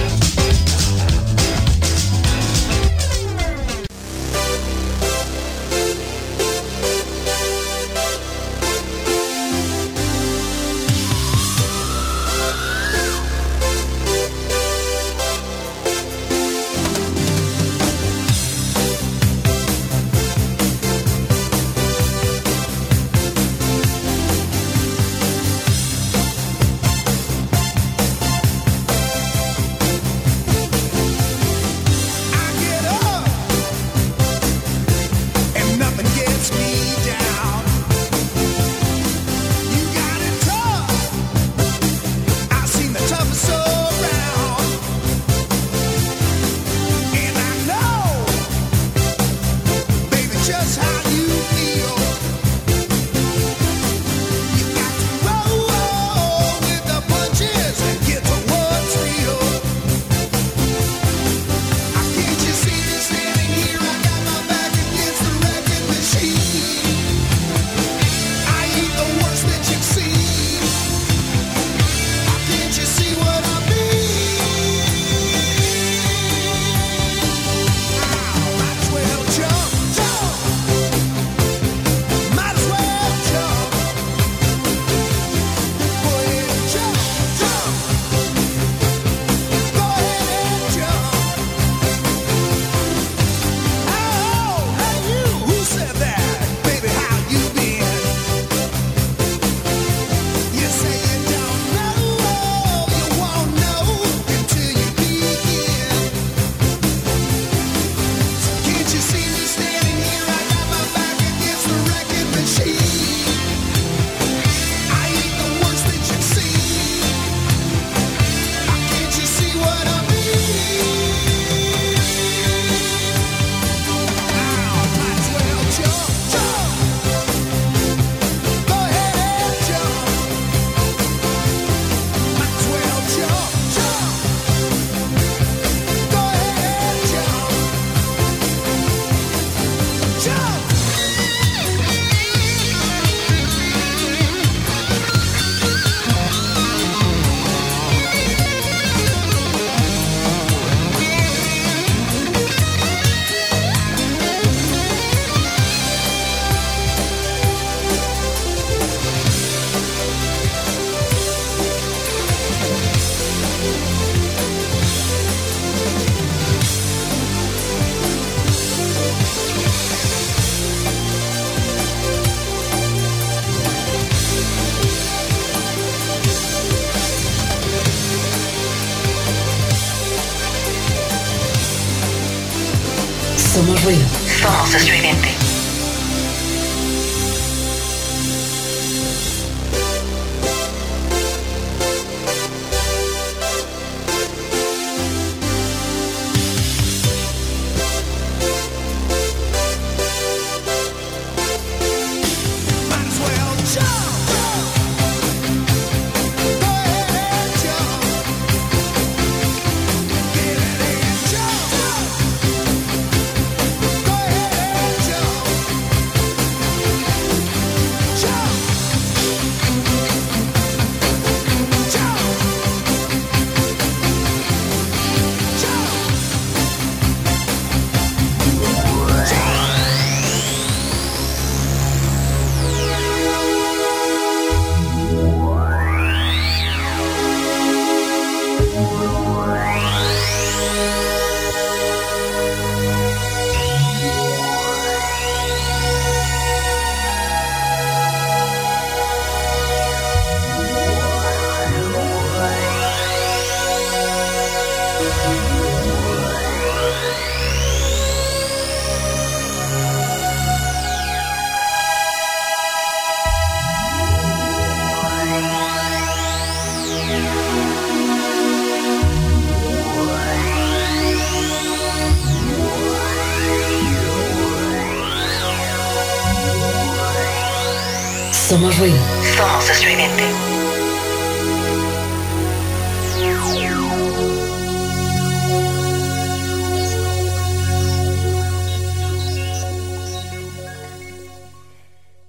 Somos ruido. Somos estridente.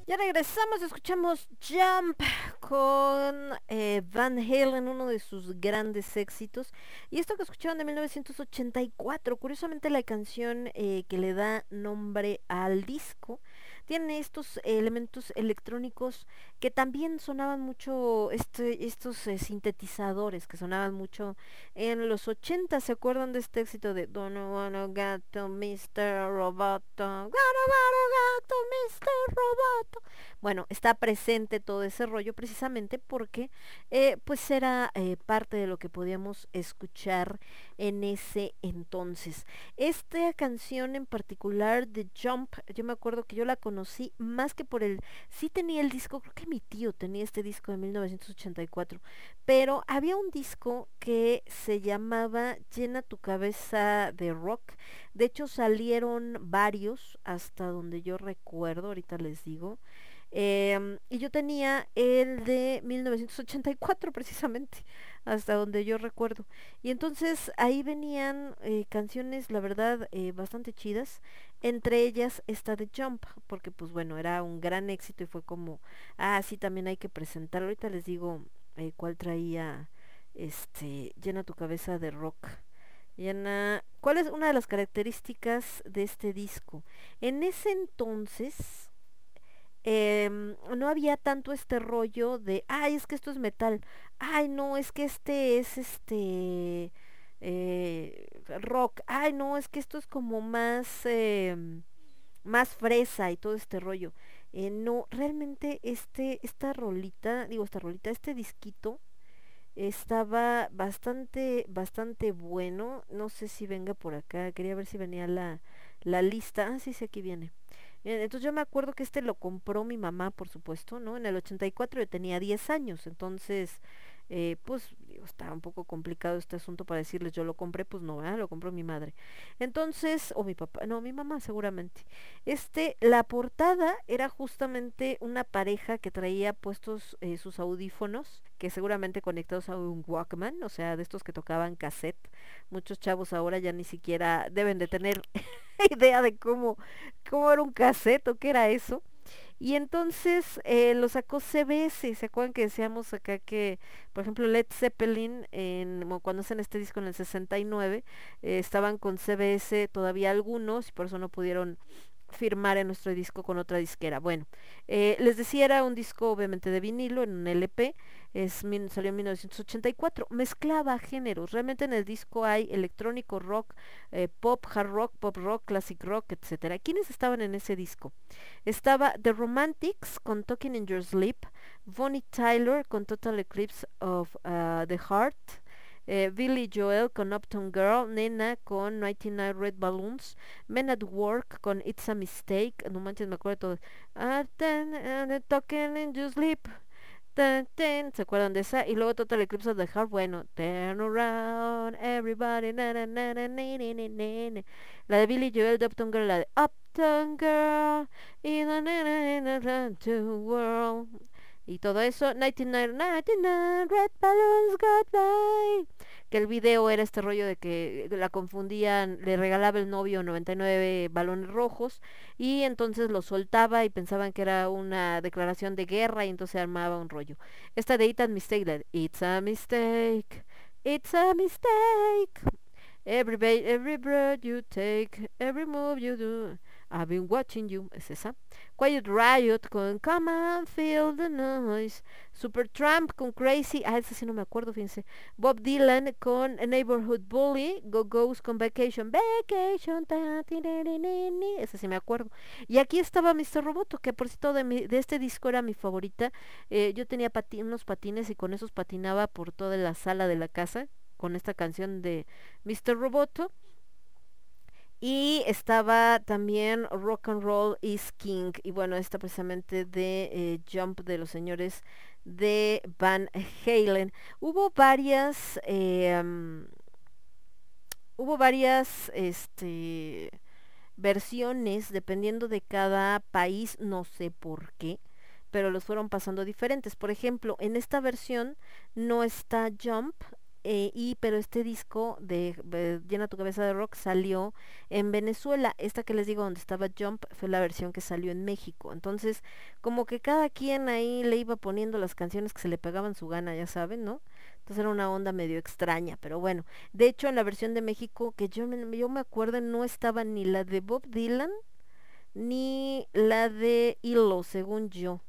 Ya regresamos, escuchamos Jump con eh, Van Halen, uno de sus grandes éxitos. Y esto que escucharon de 1984, curiosamente la canción eh, que le da nombre al disco, tiene estos elementos electrónicos que también sonaban mucho, este, estos eh, sintetizadores que sonaban mucho en los 80. ¿Se acuerdan de este éxito de Don't wanna get to Mr. Roboto? Don't wanna get to Mr. Roboto. Bueno, está presente todo ese rollo precisamente porque eh, pues era eh, parte de lo que podíamos escuchar en ese entonces. Esta canción en particular de Jump, yo me acuerdo que yo la conocí más que por el, sí tenía el disco, creo que mi tío tenía este disco de 1984, pero había un disco que se llamaba Llena tu cabeza de rock. De hecho salieron varios hasta donde yo recuerdo, ahorita les digo. Em, y yo tenía el de 1984 precisamente, hasta donde yo recuerdo. Y entonces ahí venían eh, canciones, la verdad, eh, bastante chidas. Entre ellas esta de Jump, porque pues bueno, era un gran éxito y fue como, ah, sí, también hay que presentarlo. Ahorita les digo eh, cuál traía, este, llena tu cabeza de rock. Llena, ¿cuál es una de las características de este disco? En ese entonces em, no había tanto este rollo de, ay, es que esto es metal, ay, no, es que este es este eh, rock, ay, no, es que esto es como más, em, más fresa y todo este rollo. Eh, no, realmente este, esta rolita, digo, esta rolita, este disquito estaba bastante, bastante bueno. No sé si venga por acá, quería ver si venía la, la lista. Ah, sí, sí, aquí viene. Eh, Entonces yo me acuerdo que este lo compró mi mamá, por supuesto, ¿no? En el 84 yo tenía 10 años, entonces, eh, pues, digo, está un poco complicado este asunto para decirles yo lo compré, pues no. Lo compró mi madre. Entonces, o mi papá, no, mi mamá seguramente. Este, la portada era justamente una pareja que traía puestos eh, sus audífonos, que seguramente conectados a un Walkman, o sea, de estos que tocaban cassette. Muchos chavos ahora ya ni siquiera deben de tener [LAUGHS] idea de cómo, cómo era un cassette o qué era eso. Y entonces eh, lo sacó CBS, ¿se acuerdan que decíamos acá que, por ejemplo, Led Zeppelin, en, cuando hacen este disco en el 69, eh, estaban con CBS todavía algunos y por eso no pudieron firmar en nuestro disco con otra disquera. Bueno, eh, les decía, era un disco obviamente de vinilo, en un LP, es, salió en 1984, mezclaba géneros, realmente en el disco hay electrónico, rock, eh, pop, hard rock, pop rock, classic rock, etcétera. ¿Quiénes estaban en ese disco? Estaba The Romantics con Talking in Your Sleep, Bonnie Tyler con Total Eclipse of uh, the Heart, eh, Billy Joel con Upton Girl, Nena con 99 Red Balloons, Men at Work con It's a Mistake, no manches, me acuerdo de todo. Ah, and ah, you sleep. ¿Se acuerdan de esa? Y luego Total Eclipse of the Heart, bueno, Turn Around, Everybody, na, na, na, na, La de Billy Joel de Upton Girl, la de Upton Girl, in the world. Y todo eso, 99, 99 Red Balloons Goodbye. Que el video era este rollo de que la confundían, le regalaba el novio 99 balones rojos y entonces lo soltaba y pensaban que era una declaración de guerra y entonces armaba un rollo. Esta de It's Mistake, It's a Mistake, It's a Mistake. Every, every breath you take, every move you do, I've been watching you, es esa. Quiet Riot con Come and Feel the Noise. Supertramp con Crazy, ah, esa sí no me acuerdo, fíjense. Bob Dylan con Neighborhood Bully. Go Goes con Vacation, Vacation, ta, esa sí me acuerdo. Y aquí estaba Mr. Roboto, que por cierto de, este disco era mi favorita. Eh, yo tenía unos patines y con esos patinaba por toda la sala de la casa con esta canción de Mr. Roboto. Y estaba también Rock and Roll is King. Y bueno, esta precisamente de eh, Jump de los señores de Van Halen. Hubo varias, mm, hubo varias, este, versiones dependiendo de cada país, no sé por qué. pero los fueron pasando diferentes. Por ejemplo, en esta versión no está Jump, eh, y pero este disco de, de Llena tu cabeza de rock salió en Venezuela. Esta que les digo donde estaba Jump fue la versión que salió en México. Entonces, como que cada quien ahí le iba poniendo las canciones que se le pegaban su gana, ya saben, ¿no? Entonces era una onda medio extraña, pero bueno. De hecho, en la versión de México, que yo me, yo me acuerdo, no estaba ni la de Bob Dylan, ni la de Hilo, según yo.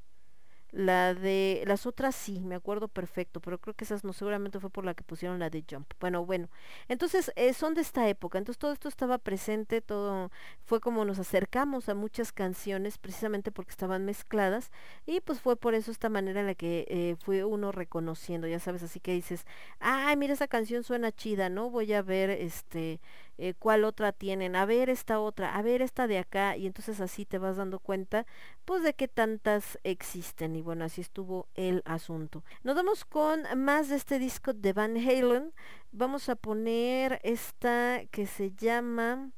La de las otras sí, me acuerdo perfecto, pero creo que esas no, seguramente fue por la que pusieron la de Jump. Bueno, bueno, entonces eh, son de esta época, entonces todo esto estaba presente, todo fue como nos acercamos a muchas canciones precisamente porque estaban mezcladas y pues fue por eso esta manera en la que eh, fue uno reconociendo, ya sabes, así que dices, ay, mira esa canción suena chida, ¿no? Voy a ver este eh, cuál otra tienen, a ver esta otra, a ver esta de acá, y entonces así te vas dando cuenta, pues de que tantas existen, y bueno, así estuvo el asunto. Nos vamos con más de este disco de Van Halen, vamos a poner esta que se llama...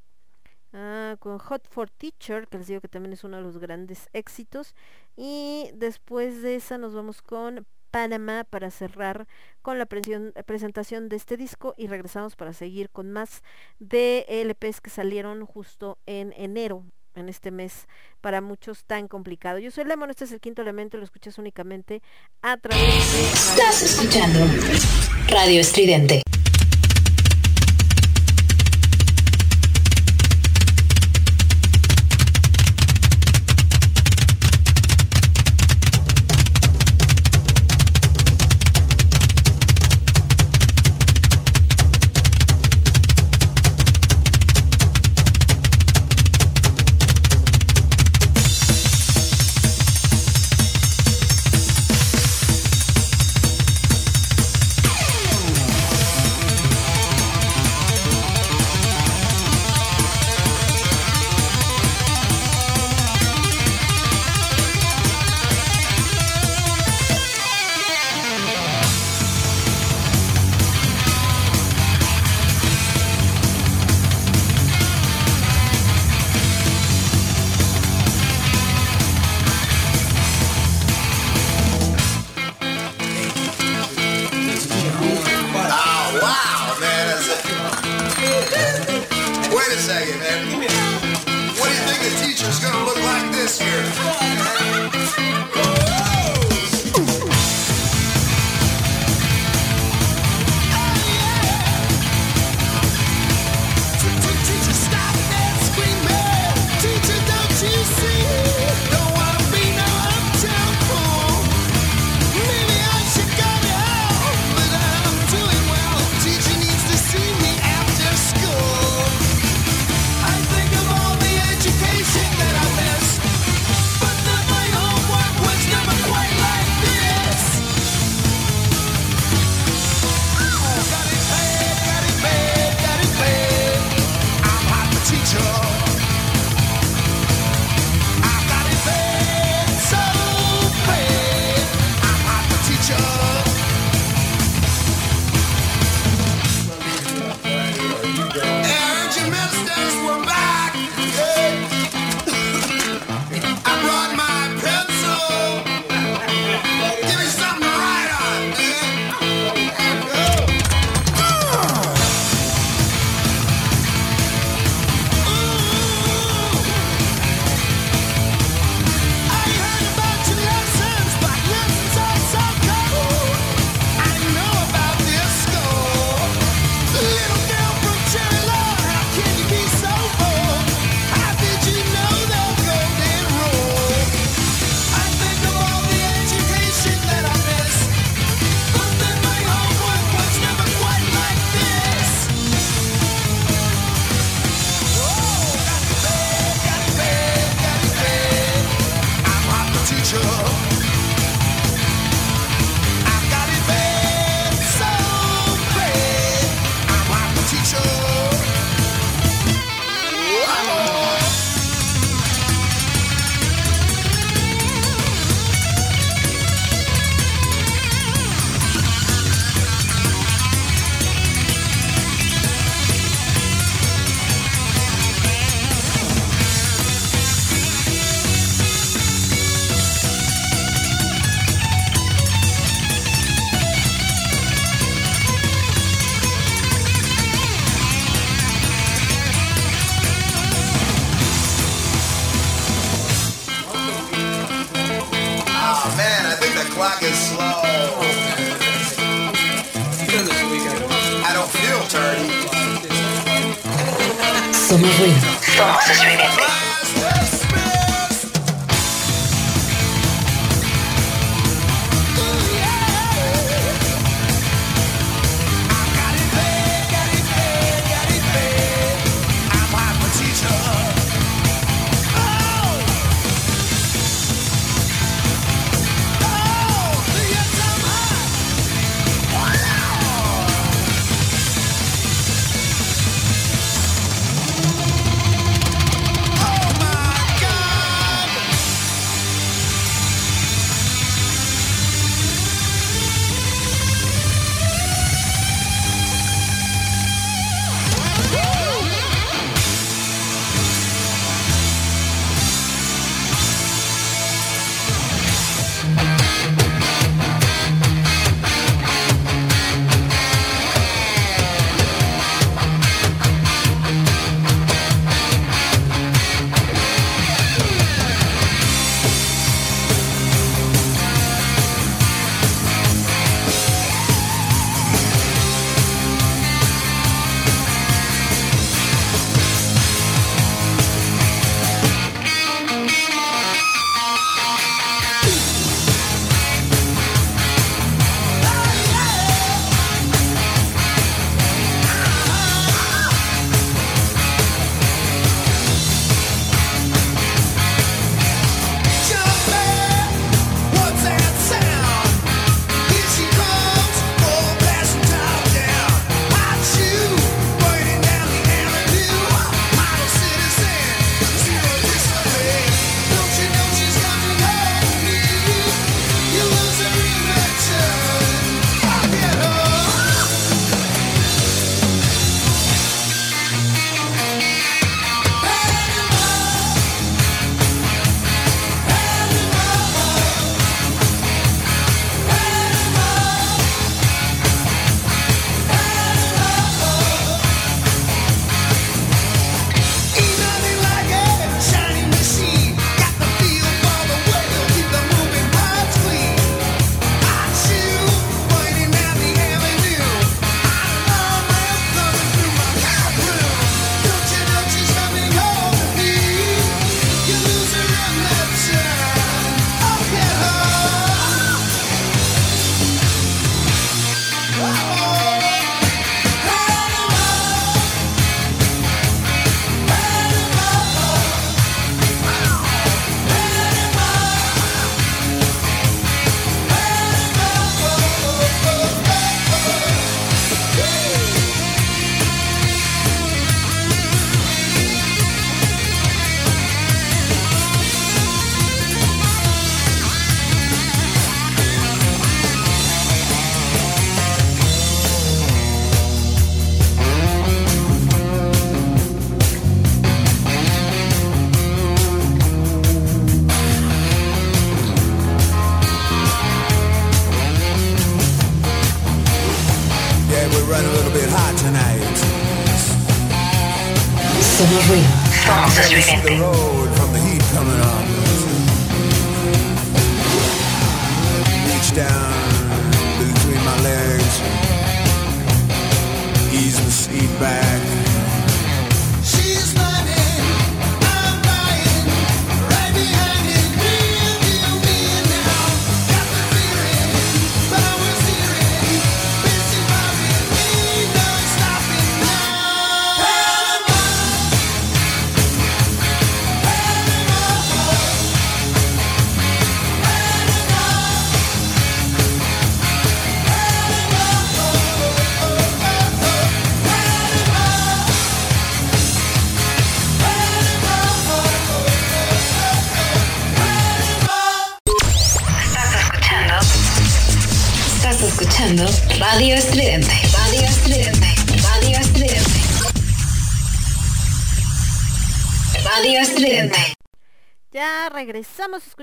Ah, con Hot for Teacher, que les digo que también es uno de los grandes éxitos. Y después de esa nos vamos con Panamá para cerrar con la presentación de este disco y regresamos para seguir con más de LPs que salieron justo en enero en este mes para muchos tan complicado. Yo soy Lemon, este es el quinto elemento, lo escuchas únicamente a través de Estás escuchando Radio Estridente.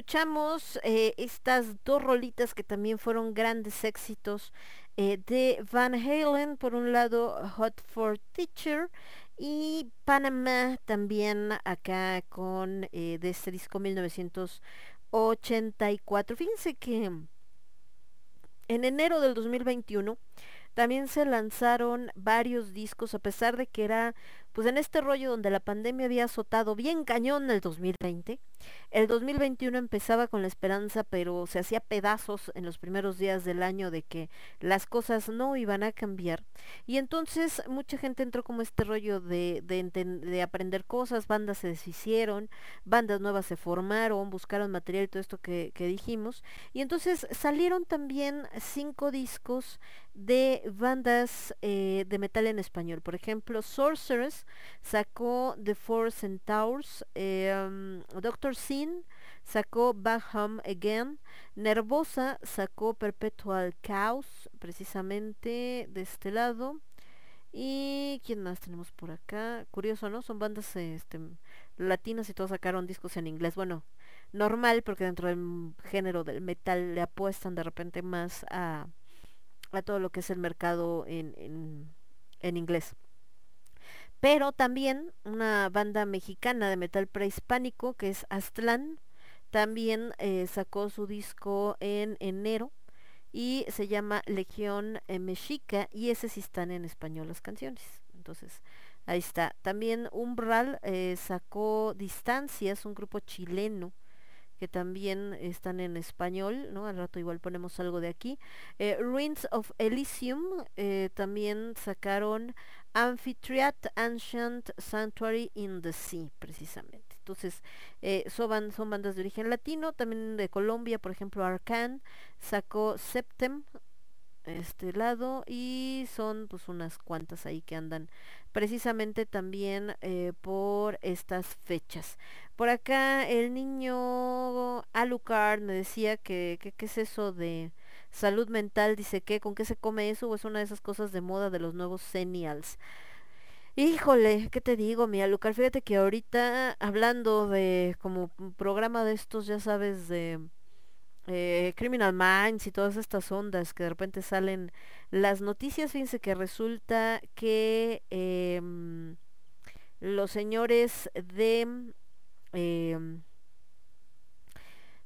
Escuchamos eh, estas dos rolitas que también fueron grandes éxitos eh, de Van Halen, por un lado Hot for Teacher y Panamá también acá con eh, de este disco 1984. Fíjense que En enero del 2021 también se lanzaron varios discos a pesar de que era pues en este rollo donde la pandemia había azotado bien cañón el 2020. El 2021 empezaba con la esperanza, pero se hacía pedazos en los primeros días del año de que las cosas no iban a cambiar. Y entonces mucha gente entró como este rollo de, de, aprender cosas, bandas se deshicieron, bandas nuevas se formaron, buscaron material y todo esto que, que dijimos. Y entonces salieron también cinco discos de bandas eh, de metal en español. Por ejemplo, Sorceress sacó The Four Centaurs, eh, Doctor Sin sacó Back Home Again, Nervosa sacó Perpetual Chaos, precisamente de este lado. Y quién más tenemos por acá? Curioso, ¿no? Son bandas este, latinas y todos sacaron discos en inglés. Bueno, normal porque dentro del género del metal le apuestan de repente más a, a todo lo que es el mercado en, en, en inglés. Pero también una banda mexicana de metal prehispánico que es Aztlán también eh, sacó su disco en enero y se llama Legión eh, Mexica y ese sí están en español las canciones. Entonces, ahí está. También Umbral eh, sacó Distancias, un grupo chileno que también están en español, ¿no? Al rato igual ponemos algo de aquí. Ruins of Elysium también sacaron Amphitriat Ancient Sanctuary in the Sea, precisamente. Entonces, eh, son, ban- son bandas de origen latino, también de Colombia, por ejemplo, Arcan sacó Septem, este lado, y son pues unas cuantas ahí que andan precisamente también eh, por estas fechas. Por acá el niño Alucard me decía que, que qué es eso de salud mental, dice que con qué se come eso o es una de esas cosas de moda de los nuevos senials. Híjole, ¿qué te digo, mi Alucard? Fíjate que ahorita hablando de como programa de estos, ya sabes, de eh, Criminal Minds y todas estas ondas que de repente salen las noticias, fíjense que resulta que em, los señores de em,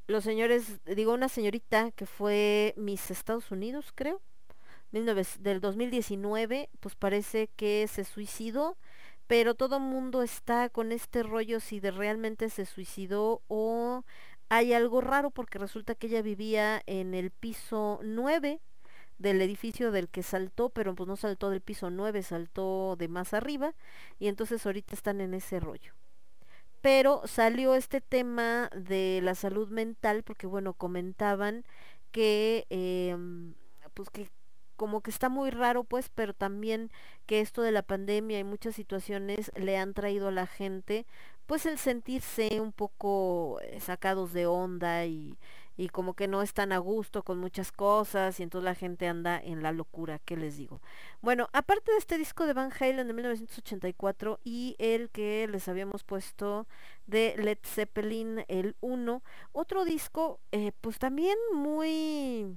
los señores, digo una señorita que fue Miss Estados Unidos, creo, 19 del 2019, pues parece que se suicidó, pero todo mundo está con este rollo si de realmente se suicidó o hay algo raro porque resulta que ella vivía en el piso 9 del edificio del que saltó, pero pues no saltó del piso 9, saltó de más arriba y entonces ahorita están en ese rollo. Pero salió este tema de la salud mental porque bueno, comentaban que em, pues que como que está muy raro pues, pero también que esto de la pandemia y muchas situaciones le han traído a la gente pues el sentirse un poco eh, sacados de onda y, y como que no están a gusto con muchas cosas y entonces la gente anda en la locura, ¿qué les digo? Bueno, aparte de este disco de Van Halen de 1984 y el que les habíamos puesto de Led Zeppelin el 1, otro disco eh, pues también muy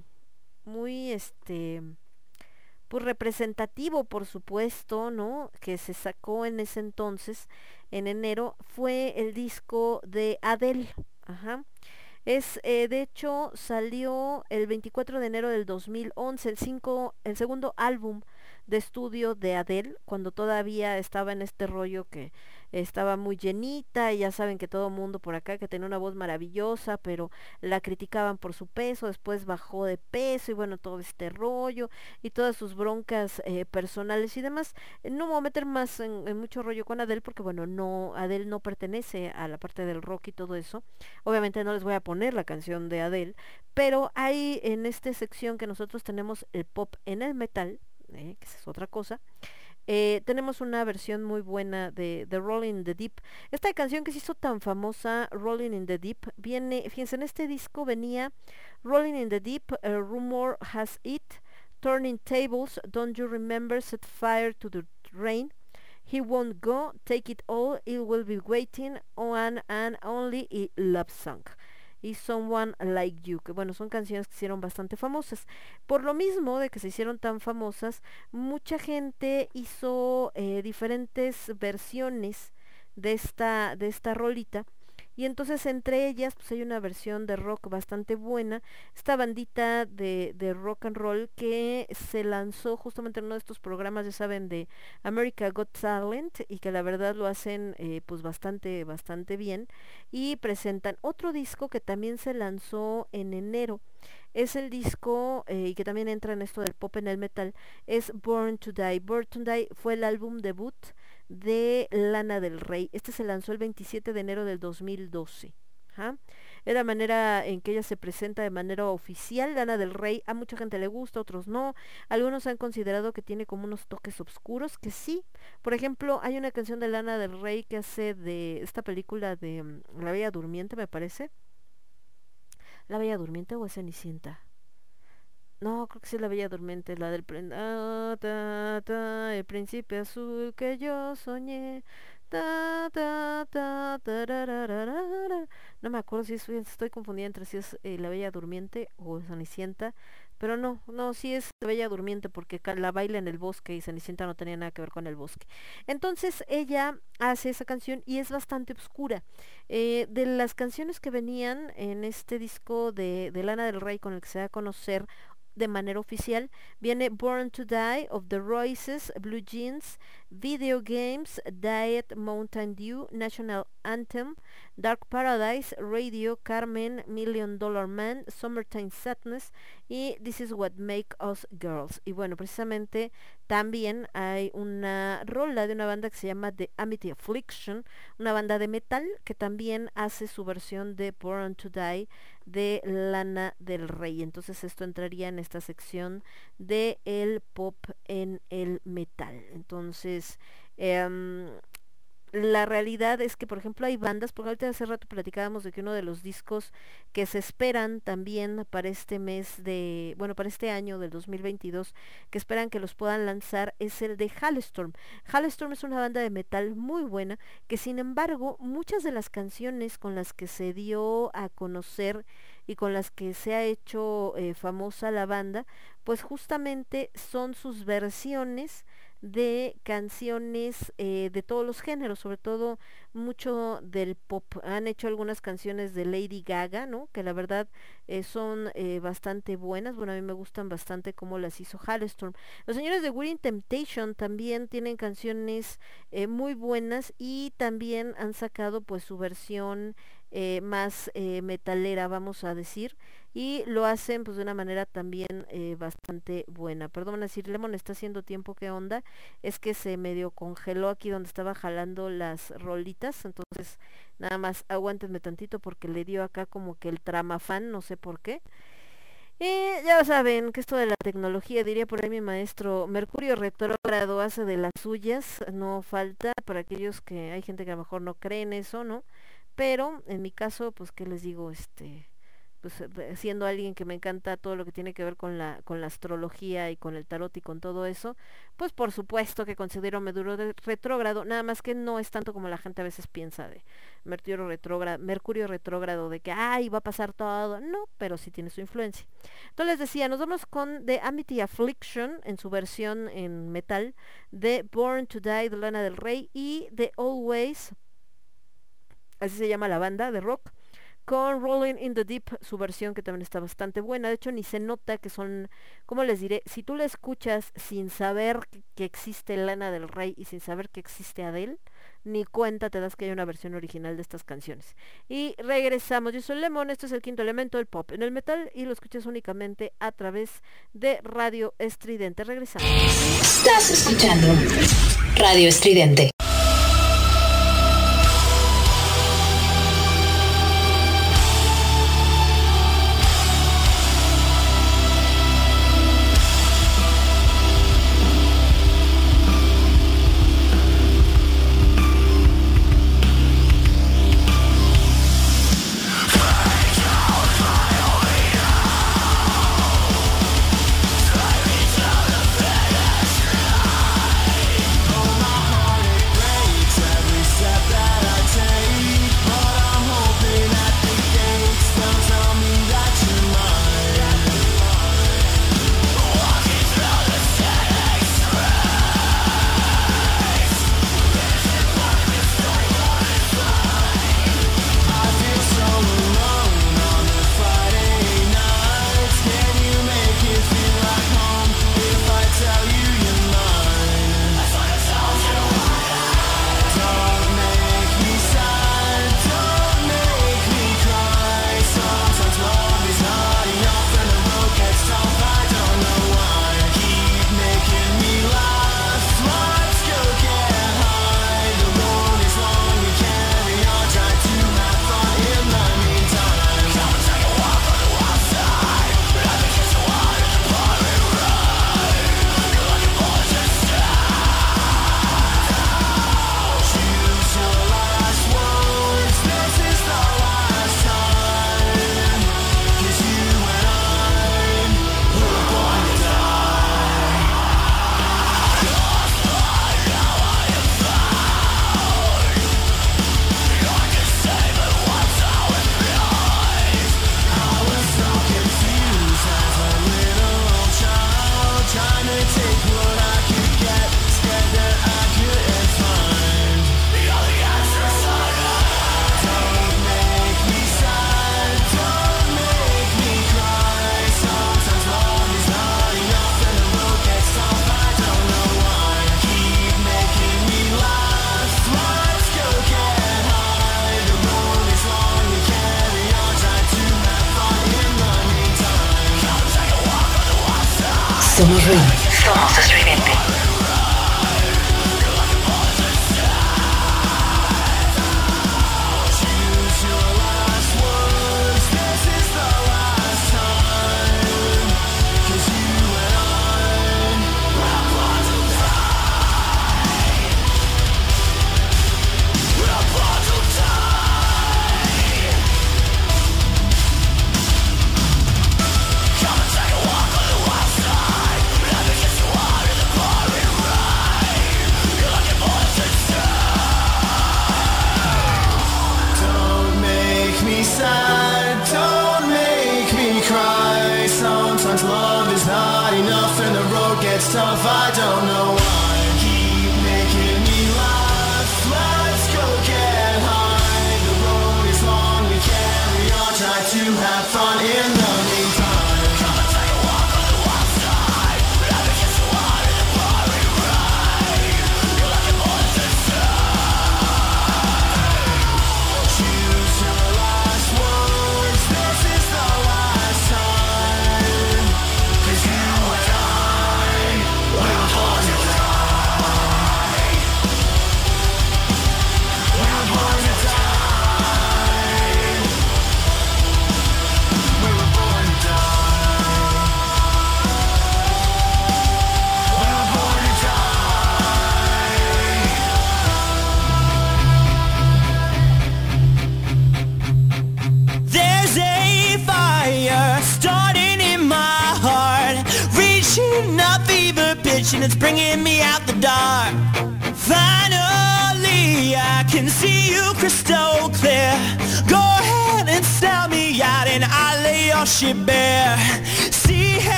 muy este pues representativo por supuesto, ¿no? Que se sacó en ese entonces, en enero, fue el disco de Adele. Ajá. Es, eh, de hecho, salió el 24 de enero del 2011, el, cinco, el segundo álbum de estudio de Adele, cuando todavía estaba en este rollo que estaba muy llenita y ya saben que todo mundo por acá que tenía una voz maravillosa, pero la criticaban por su peso, después bajó de peso y bueno, todo este rollo y todas sus broncas eh, personales y demás. Eh, No voy a meter más en, en mucho rollo con Adele porque bueno, no, Adele no pertenece a la parte del rock y todo eso. Obviamente no les voy a poner la canción de Adele, pero hay en esta sección que nosotros tenemos el pop en el metal, eh, que esa es otra cosa. Eh, tenemos una versión muy buena de, Rolling in the Deep. Esta canción que se hizo tan famosa, Rolling in the Deep, viene, fíjense, en este disco venía Rolling in the Deep, a Rumor Has It, Turning Tables, Don't You Remember, Set Fire to the Rain, He Won't Go, Take It All, It Will Be Waiting, One and Only y Love Song y Someone Like You, que bueno, son canciones que se hicieron bastante famosas. Por lo mismo de que se hicieron tan famosas, mucha gente hizo eh, diferentes versiones de esta, de esta rolita y entonces entre ellas pues hay una versión de rock bastante buena, esta bandita de, de rock and roll que se lanzó justamente en uno de estos programas, ya saben, de America Got Talent y que la verdad lo hacen eh, pues bastante, bastante bien y presentan otro disco que también se lanzó en enero es el disco eh, y que también entra en esto del pop en el metal, es Born to Die. Born to Die fue el álbum debut de Lana del Rey. Este se lanzó el 27 de enero del 2012. Ajá. Es la manera en que ella se presenta de manera oficial. Lana del Rey, a mucha gente le gusta, otros no. Algunos han considerado que tiene como unos toques oscuros, que sí. Por ejemplo, hay una canción de Lana del Rey que hace de esta película de mm, La Bella Durmiente, me parece. ¿La Bella Durmiente o es Cenicienta? No, creo que sí es la Bella Durmiente, la del ah, ta, ta, el príncipe azul que yo soñé. Ta, ta, ta. No me acuerdo si es, estoy confundida entre si es eh, la Bella Durmiente o Cenicienta, pero no, no, sí es la Bella Durmiente porque la baila en el bosque y Cenicienta no tenía nada que ver con el bosque. Entonces ella hace esa canción y es bastante oscura. Eh, de las canciones que venían en este disco de, de Lana del Rey con el que se da a conocer de manera oficial viene Born to Die of the Royces, Blue Jeans, Video Games, Diet, Mountain Dew, National Anthem, Dark Paradise, Radio, Carmen, Million Dollar Man, Summertime Sadness y This is What Make Us Girls. Y bueno, precisamente también hay una rola de una banda que se llama The Amity Affliction, una banda de metal que también hace su versión de Born to Die de Lana del Rey. Entonces esto entraría en esta sección de el pop en el metal. Entonces, em, la realidad es que, por ejemplo, hay bandas, porque ahorita hace rato platicábamos de que uno de los discos que se esperan también para este mes de, bueno, para este año del 2022, que esperan que los puedan lanzar, es el de Halestorm. Halestorm es una banda de metal muy buena, que sin embargo, muchas de las canciones con las que se dio a conocer y con las que se ha hecho eh, famosa la banda, pues justamente son sus versiones de canciones eh, de todos los géneros, sobre todo mucho del pop. Han hecho algunas canciones de Lady Gaga, ¿no? Que la verdad eh, son eh, bastante buenas. Bueno, a mí me gustan bastante como las hizo Halestorm. Los señores de Wedding Temptation también tienen canciones muy buenas y también han sacado pues su versión más metalera, vamos a decir, y lo hacen pues de una manera también eh, bastante buena. Perdón, decir, Lemon está haciendo tiempo, ¿qué onda? Es que se medio congeló aquí donde estaba jalando las rolitas, entonces nada más aguántenme tantito porque le dio acá como que el tramafán, no sé por qué. Y ya saben que esto de la tecnología, diría por ahí mi maestro, Mercurio retrógrado hace de las suyas, no falta para aquellos que hay gente que a lo mejor no cree en eso, ¿no? Pero en mi caso, pues qué les digo, este, pues eh, siendo alguien que me encanta todo lo que tiene que ver con la con la astrología y con el tarot y con todo eso, pues por supuesto que considero Mercurio de- retrógrado, nada más que no es tanto como la gente a veces piensa de Mercurio retrógrado, Mercurio retrógrado de que ay va a pasar todo, no, pero sí tiene su influencia. Entonces les decía, nos vamos con The Amity Affliction en su versión en metal de Born to Die de Lana del Rey y de Always así se llama la banda de rock, con Rolling in the Deep, su versión que también está bastante buena. De hecho, ni se nota que son, ¿cómo les diré? Si tú la escuchas sin saber que, existe Lana del Rey y sin saber que existe Adele, ni cuenta te das que hay una versión original de estas canciones. Y regresamos. Yo soy Lemon, este es el quinto elemento del pop en el metal y lo escuchas únicamente a través de Radio Estridente. Regresamos. Estás escuchando Radio Estridente.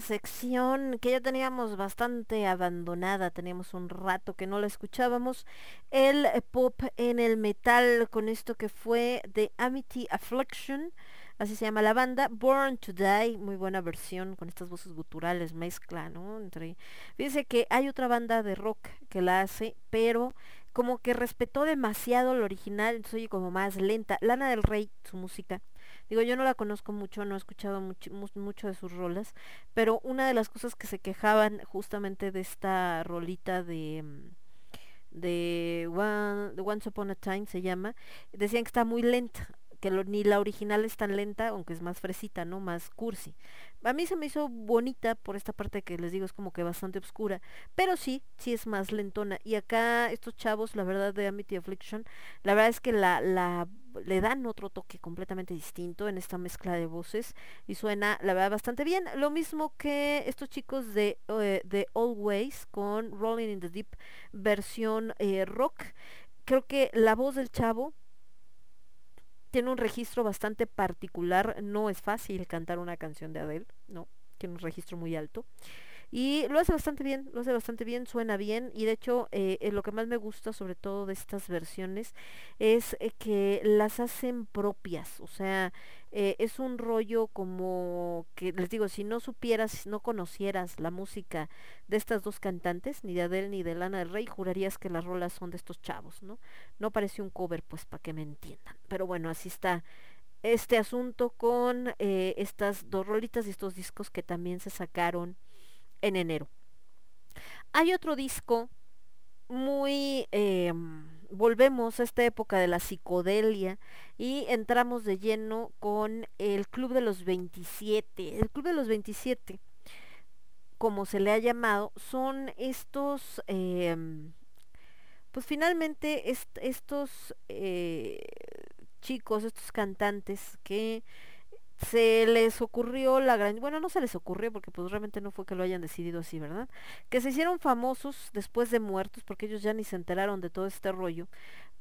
Sección que ya teníamos bastante abandonada, teníamos un rato que no la escuchábamos. El eh, pop en el metal con esto que fue The Amity Affliction, así se llama la banda, Born to Die, muy buena versión con estas voces guturales, mezcla, ¿no? Entre... Fíjense que hay otra banda de rock que la hace, pero como que respetó demasiado el original, entonces oye como más lenta. Lana del Rey, su música. Digo, yo no la conozco mucho, no he escuchado mucho, mu- mucho de sus rolas, pero una de las cosas que se quejaban justamente de esta rolita de mm, de One, Once Upon a Time se llama, decían que está muy lenta, que ni la original es tan lenta, aunque es más fresita, ¿no? Más cursi. A mí se me hizo bonita por esta parte que les digo es como que bastante oscura, pero sí, sí es más lentona. Y acá estos chavos, la verdad de Amity Affliction, la verdad es que la, la le dan otro toque completamente distinto en esta mezcla de voces y suena la verdad bastante bien. Lo mismo que estos chicos de, eh, de Always con Rolling in the Deep versión eh, rock. Creo que la voz del chavo tiene un registro bastante particular. No es fácil cantar una canción de Adele, ¿no? tiene un registro muy alto. Y lo hace bastante bien, lo hace bastante bien, suena bien y de hecho eh, eh, lo que más me gusta sobre todo de estas versiones es eh, que las hacen propias, o sea, es un rollo como que les digo, si no supieras, no conocieras la música de estas dos cantantes, ni de Adele ni de Lana del Rey, jurarías que las rolas son de estos chavos, ¿no? No parece un cover, pues para que me entiendan. Pero bueno, así está este asunto con estas dos rolitas y estos discos que también se sacaron en enero. Hay otro disco muy... eh, volvemos a esta época de la psicodelia y entramos de lleno con el Club de los 27. El Club de los 27, como se le ha llamado, son estos... em, pues finalmente est- estos eh, chicos, estos cantantes que se les ocurrió la gran, bueno, no se les ocurrió porque pues realmente no fue que lo hayan decidido así, ¿verdad? Que se hicieron famosos después de muertos porque ellos ya ni se enteraron de todo este rollo,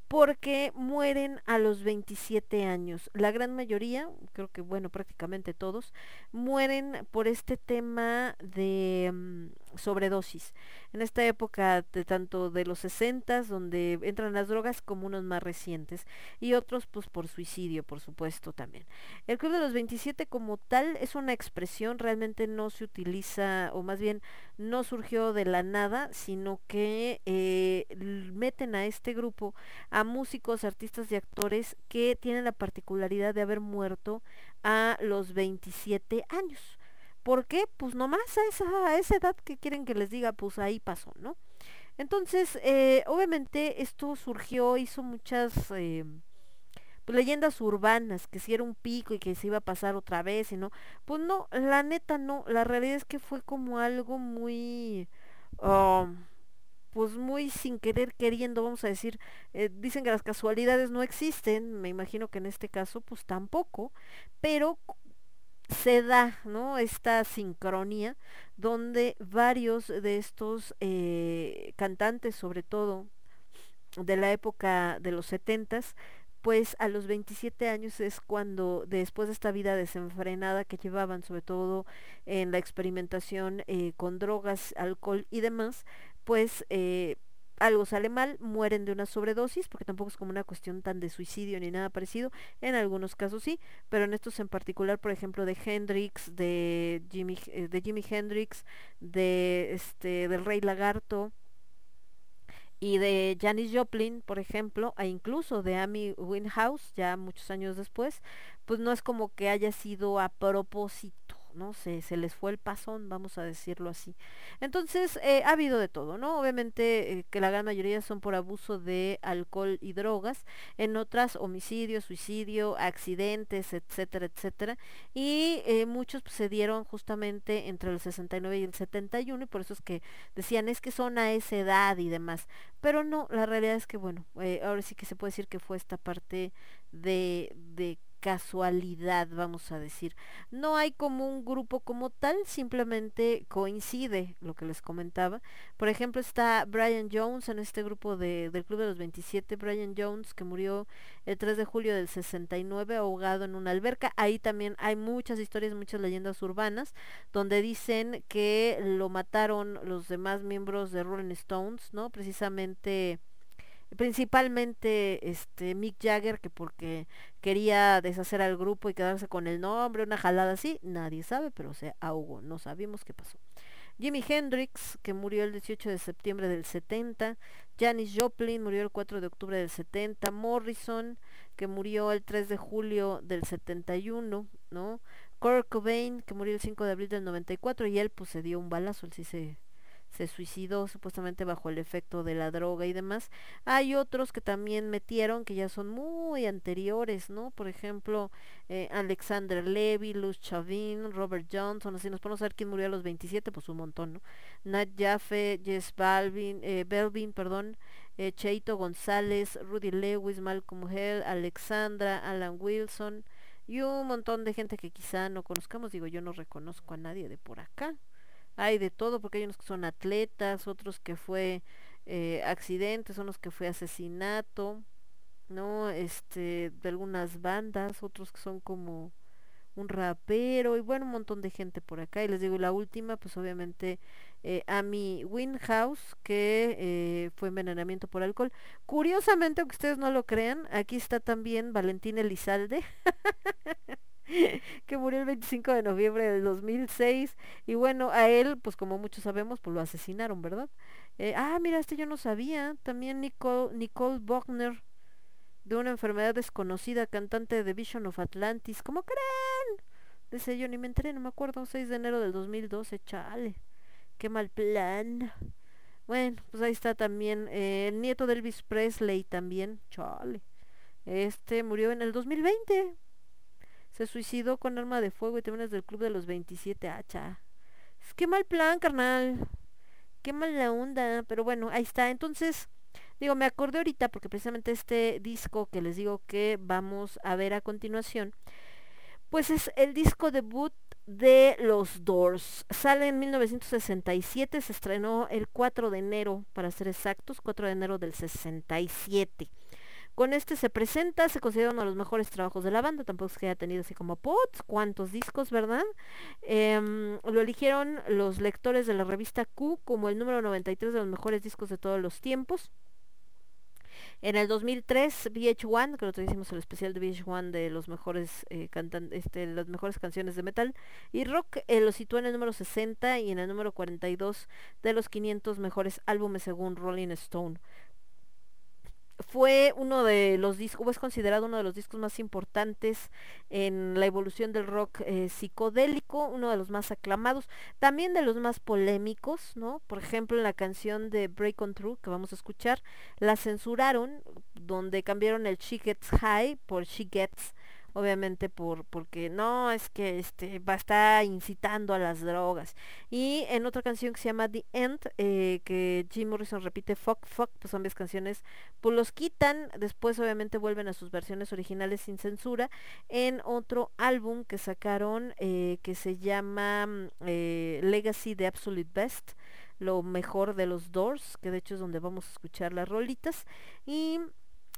porque mueren a los 27 años. La gran mayoría, creo que bueno, prácticamente todos, mueren por este tema de mm, sobredosis. En esta época de tanto de los 60 donde entran las drogas como unos más recientes y otros pues por suicidio, por supuesto también. El Club de los 27 como tal es una expresión, realmente no se utiliza o más bien no surgió de la nada, sino que eh, meten a este grupo músicos, artistas y actores que tienen la particularidad de haber muerto a los 27 años. ¿Por qué? Pues nomás a esa, a esa edad que quieren que les diga, pues ahí pasó, ¿no? Entonces, eh, obviamente esto surgió, hizo muchas eh, pues, leyendas urbanas, que si era un pico y que se iba a pasar otra vez y no. Pues no, la neta no, la realidad es que fue como algo muy... um, pues muy sin querer queriendo, vamos a decir, eh, dicen que las casualidades no existen, me imagino que en este caso pues tampoco, pero se da, ¿no? Esta sincronía donde varios de estos eh, cantantes, sobre todo de la época de los setentas, pues a los 27 años es cuando después de esta vida desenfrenada que llevaban, sobre todo en la experimentación eh, con drogas, alcohol y demás, pues eh, algo sale mal, mueren de una sobredosis, porque tampoco es como una cuestión tan de suicidio ni nada parecido, en algunos casos sí, pero en estos en particular, por ejemplo, de Hendrix, de Jimmy, eh, de Jimi Hendrix, de este, del Rey Lagarto, y de Janis Joplin, por ejemplo, e incluso de Amy Winehouse, ya muchos años después, pues no es como que haya sido a propósito, ¿no? Se, les fue el pasón, vamos a decirlo así. Entonces, eh, ha habido de todo, ¿no? Obviamente eh, que la gran mayoría son por abuso de alcohol y drogas, en otras homicidio, suicidio, accidentes, etcétera, etcétera. Y eh, muchos pues, se dieron justamente entre el 69 y el 71 y por eso es que decían es que son a esa edad y demás. Pero no, la realidad es que bueno, ahora sí que se puede decir que fue esta parte de, de casualidad, vamos a decir. No hay como un grupo como tal, simplemente coincide lo que les comentaba. Por ejemplo, está Brian Jones en este grupo de, del Club de los 27, Brian Jones, que murió el 3 de julio del 69 ahogado en una alberca. Ahí también hay muchas historias, muchas leyendas urbanas, donde dicen que lo mataron los demás miembros de Rolling Stones, ¿no? Precisamente principalmente este Mick Jagger que porque quería deshacer al grupo y quedarse con el nombre, una jalada así, nadie sabe, pero se ahogó, no sabemos qué pasó. Jimi Hendrix, que murió el 18 de septiembre del 70, Janis Joplin murió el 4 de octubre del 70, Morrison, que murió el 3 de julio del 71, ¿no? Kurt Cobain, que murió el 5 de abril del 94 y él pues se dio un balazo, él sí se se suicidó supuestamente bajo el efecto de la droga y demás. Hay otros que también metieron que ya son muy anteriores, ¿no? Por ejemplo, eh, Alexander Levy, Luz Chavin, Robert Johnson, así nos ponemos a ver quién murió a los 27, pues un montón, ¿no? Nat Jaffe, Jess Balvin, eh, Belvin, perdón, eh, Cheito González, Rudy Lewis, Malcolm Hell, Alexandra, Alan Wilson y un montón de gente que quizá no conozcamos, digo, yo no reconozco a nadie de por acá hay de todo porque hay unos que son atletas, otros que fue eh, accidentes, unos que fue asesinato, ¿no? Este, de algunas bandas, otros que son como un rapero y bueno, un montón de gente por acá. Y les digo, la última, pues obviamente eh, Amy Winhouse, que eh, fue envenenamiento por alcohol. Curiosamente, aunque ustedes no lo crean, aquí está también Valentín Elizalde. [LAUGHS] [LAUGHS] que murió el 25 de noviembre del 2006 y bueno, a él, pues como muchos sabemos, pues lo asesinaron, ¿verdad? Eh, ah, mira, este yo no sabía, también Nicole, Nicole Bogner, de una enfermedad desconocida, cantante de Vision of Atlantis, ¿cómo creen? Ese yo ni me enteré, no me acuerdo, 6 de enero del 2012, chale, qué mal plan. Bueno, pues ahí está también eh, el nieto de Elvis Presley también, chale. Este murió en el 2020, se suicidó con arma de fuego y también es del club de los 27 hacha. Es que mal plan, carnal. Qué mala onda. Pero bueno, ahí está. Entonces, digo, me acordé ahorita porque precisamente este disco que les digo que vamos a ver a continuación, pues es el disco debut de los Doors. Sale en 1967, se estrenó el 4 de enero, para ser exactos, 4 de enero del 67. Con este se presenta, se considera uno de los mejores trabajos de la banda, tampoco es que haya tenido así como pots, cuántos discos, ¿verdad? Em, lo eligieron los lectores de la revista Q como el número 93 de los mejores discos de todos los tiempos. En el 2003, VH1, que nosotros hicimos el especial de VH1 de los mejores eh, este, las mejores canciones de metal y rock, eh, lo situó en el número 60 y en el número 42 de los 500 mejores álbumes según Rolling Stone fue uno de los discos, es considerado uno de los discos más importantes en la evolución del rock eh, psicodélico, uno de los más aclamados, también de los más polémicos, ¿no? Por ejemplo, en la canción de Break On Through que vamos a escuchar, la censuraron, donde cambiaron el She Gets High por She Gets obviamente por porque no es que este va a estar incitando a las drogas. Y en otra canción que se llama The End eh, que Jim Morrison repite fuck fuck pues varias canciones pues los quitan después obviamente vuelven a sus versiones originales sin censura en otro álbum que sacaron eh, que se llama mm, eh, Legacy de Absolute Best lo mejor de los Doors que de hecho es donde vamos a escuchar las rolitas y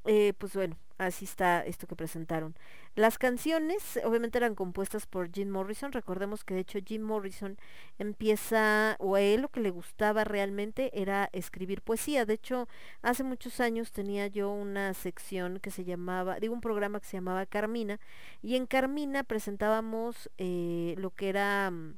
eh, pues bueno, así está esto que presentaron. Las canciones obviamente eran compuestas por Jim Morrison. Recordemos que de hecho Jim Morrison empieza, o a él lo que le gustaba realmente era escribir poesía. De hecho, hace muchos años tenía yo una sección que se llamaba, digo un programa que se llamaba Carmina, y en Carmina presentábamos eh, lo que era mm,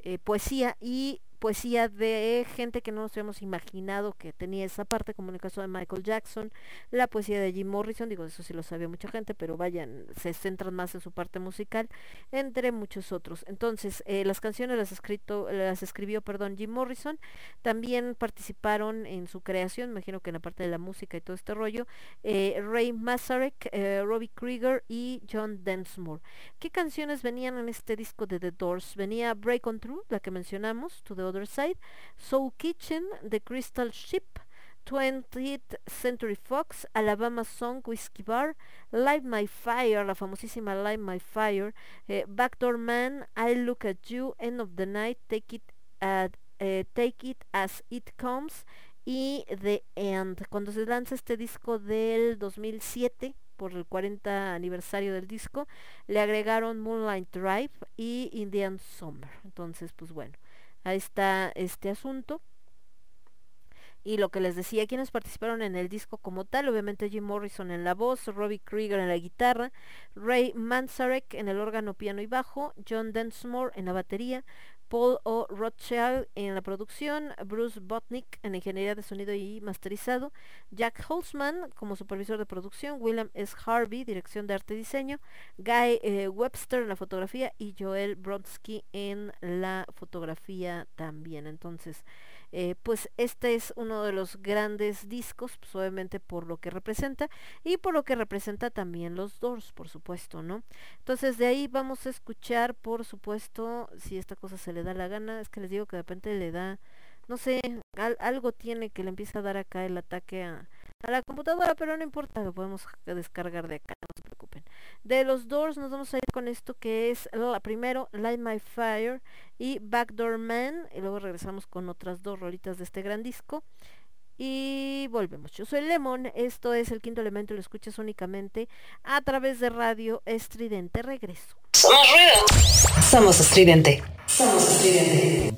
eh, poesía y poesía de gente que no nos habíamos imaginado que tenía esa parte, como en el caso de Michael Jackson, la poesía de Jim Morrison, digo, eso sí lo sabía mucha gente, pero vayan, se centran más en su parte musical, entre muchos otros. Entonces, eh, las canciones las, escrito, las escribió, perdón, Jim Morrison, también participaron en su creación, imagino que en la parte de la música y todo este rollo, eh, Ray Masarek, eh, Robbie Krieger y John Densmore. ¿Qué canciones venían en este disco de The Doors? Venía Break On Through, la que mencionamos, To The Other Side, Soul Kitchen, The Crystal Ship, 20th Century Fox, Alabama Song, Whiskey Bar, Light My Fire, la famosísima Light My Fire, eh, Backdoor Man, I Look at You, End of the Night, Take It, eh, Take It As It Comes y The End. Cuando se lanza este disco del 2007, por el 40 aniversario del disco, le agregaron Moonlight Drive y Indian Summer. Entonces, pues bueno, ahí está este asunto. Y lo que les decía, quienes participaron en el disco como tal, obviamente Jim Morrison en la voz, Robbie Krieger en la guitarra, Ray Manzarek en el órgano, piano y bajo, John Densmore en la batería, Paul O. Rothschild en la producción, Bruce Botnick en ingeniería de sonido y masterizado, Jack Holzman como supervisor de producción, William S. Harvey, dirección de arte y diseño, Guy eh, Webster en la fotografía y Joel Brodsky en la fotografía también. Entonces, eh, pues este es uno de los grandes discos, pues obviamente por lo que representa y por lo que representa también los Doors, por supuesto, ¿no? Entonces de ahí vamos a escuchar, por supuesto, si esta cosa se le da la gana, es que les digo que de repente le da, no sé, al- algo tiene que le empieza a dar acá el ataque a, a la computadora, pero no importa, lo podemos descargar de acá, no se preocupen. De los Doors nos vamos a ir con esto que es la primero Light My Fire y Backdoor Man y luego regresamos con otras dos rolitas de este gran disco Y volvemos. Yo soy Lemon, esto es el quinto elemento, lo escuchas únicamente a través de radio estridente. Regreso. Somos. Somos estridente. Somos estridente.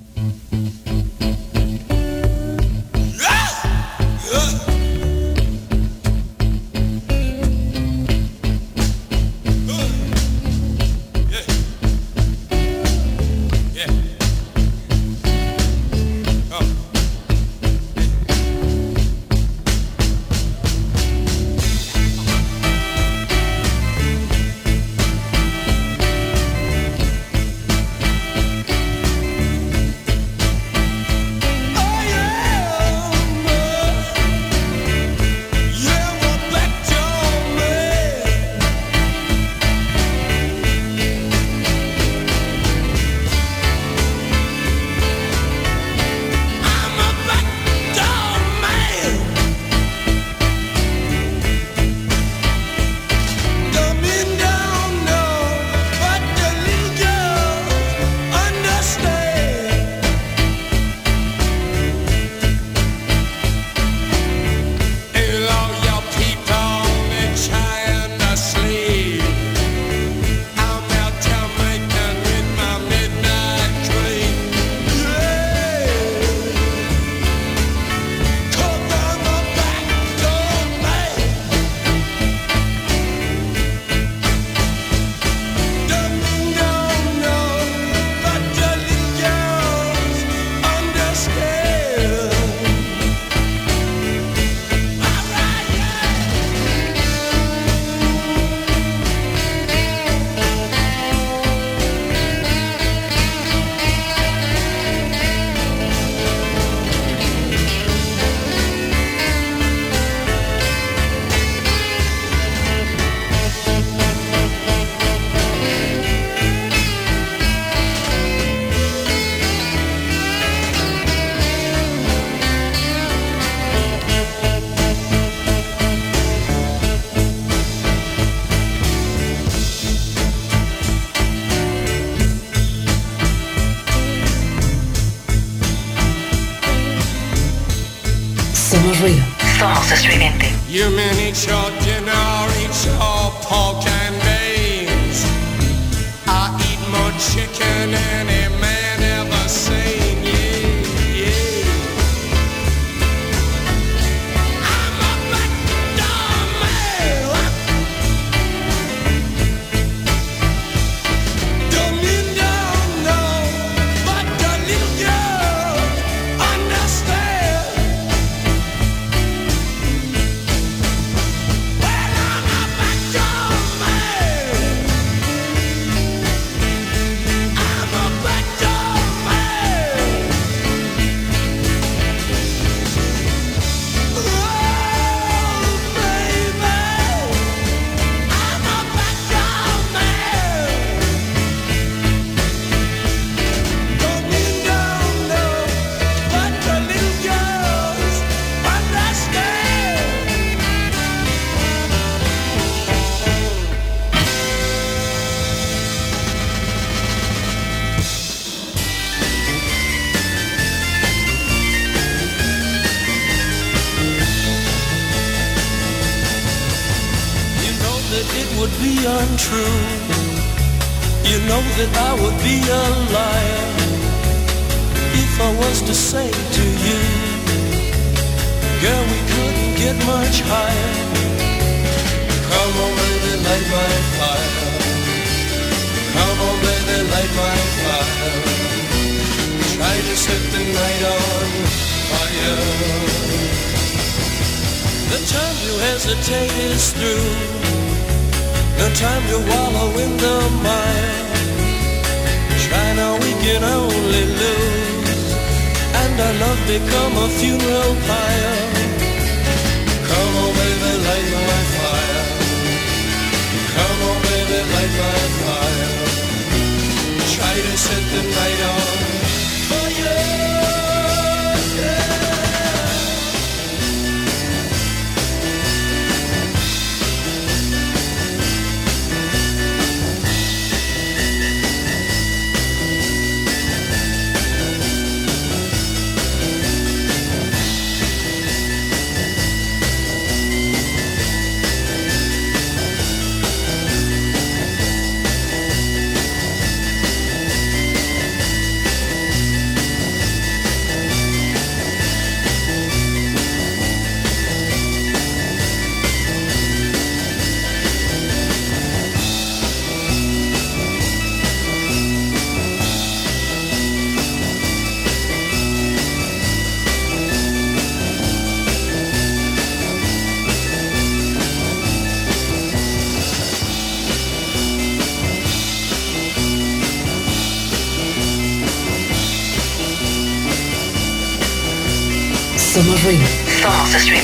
To sensation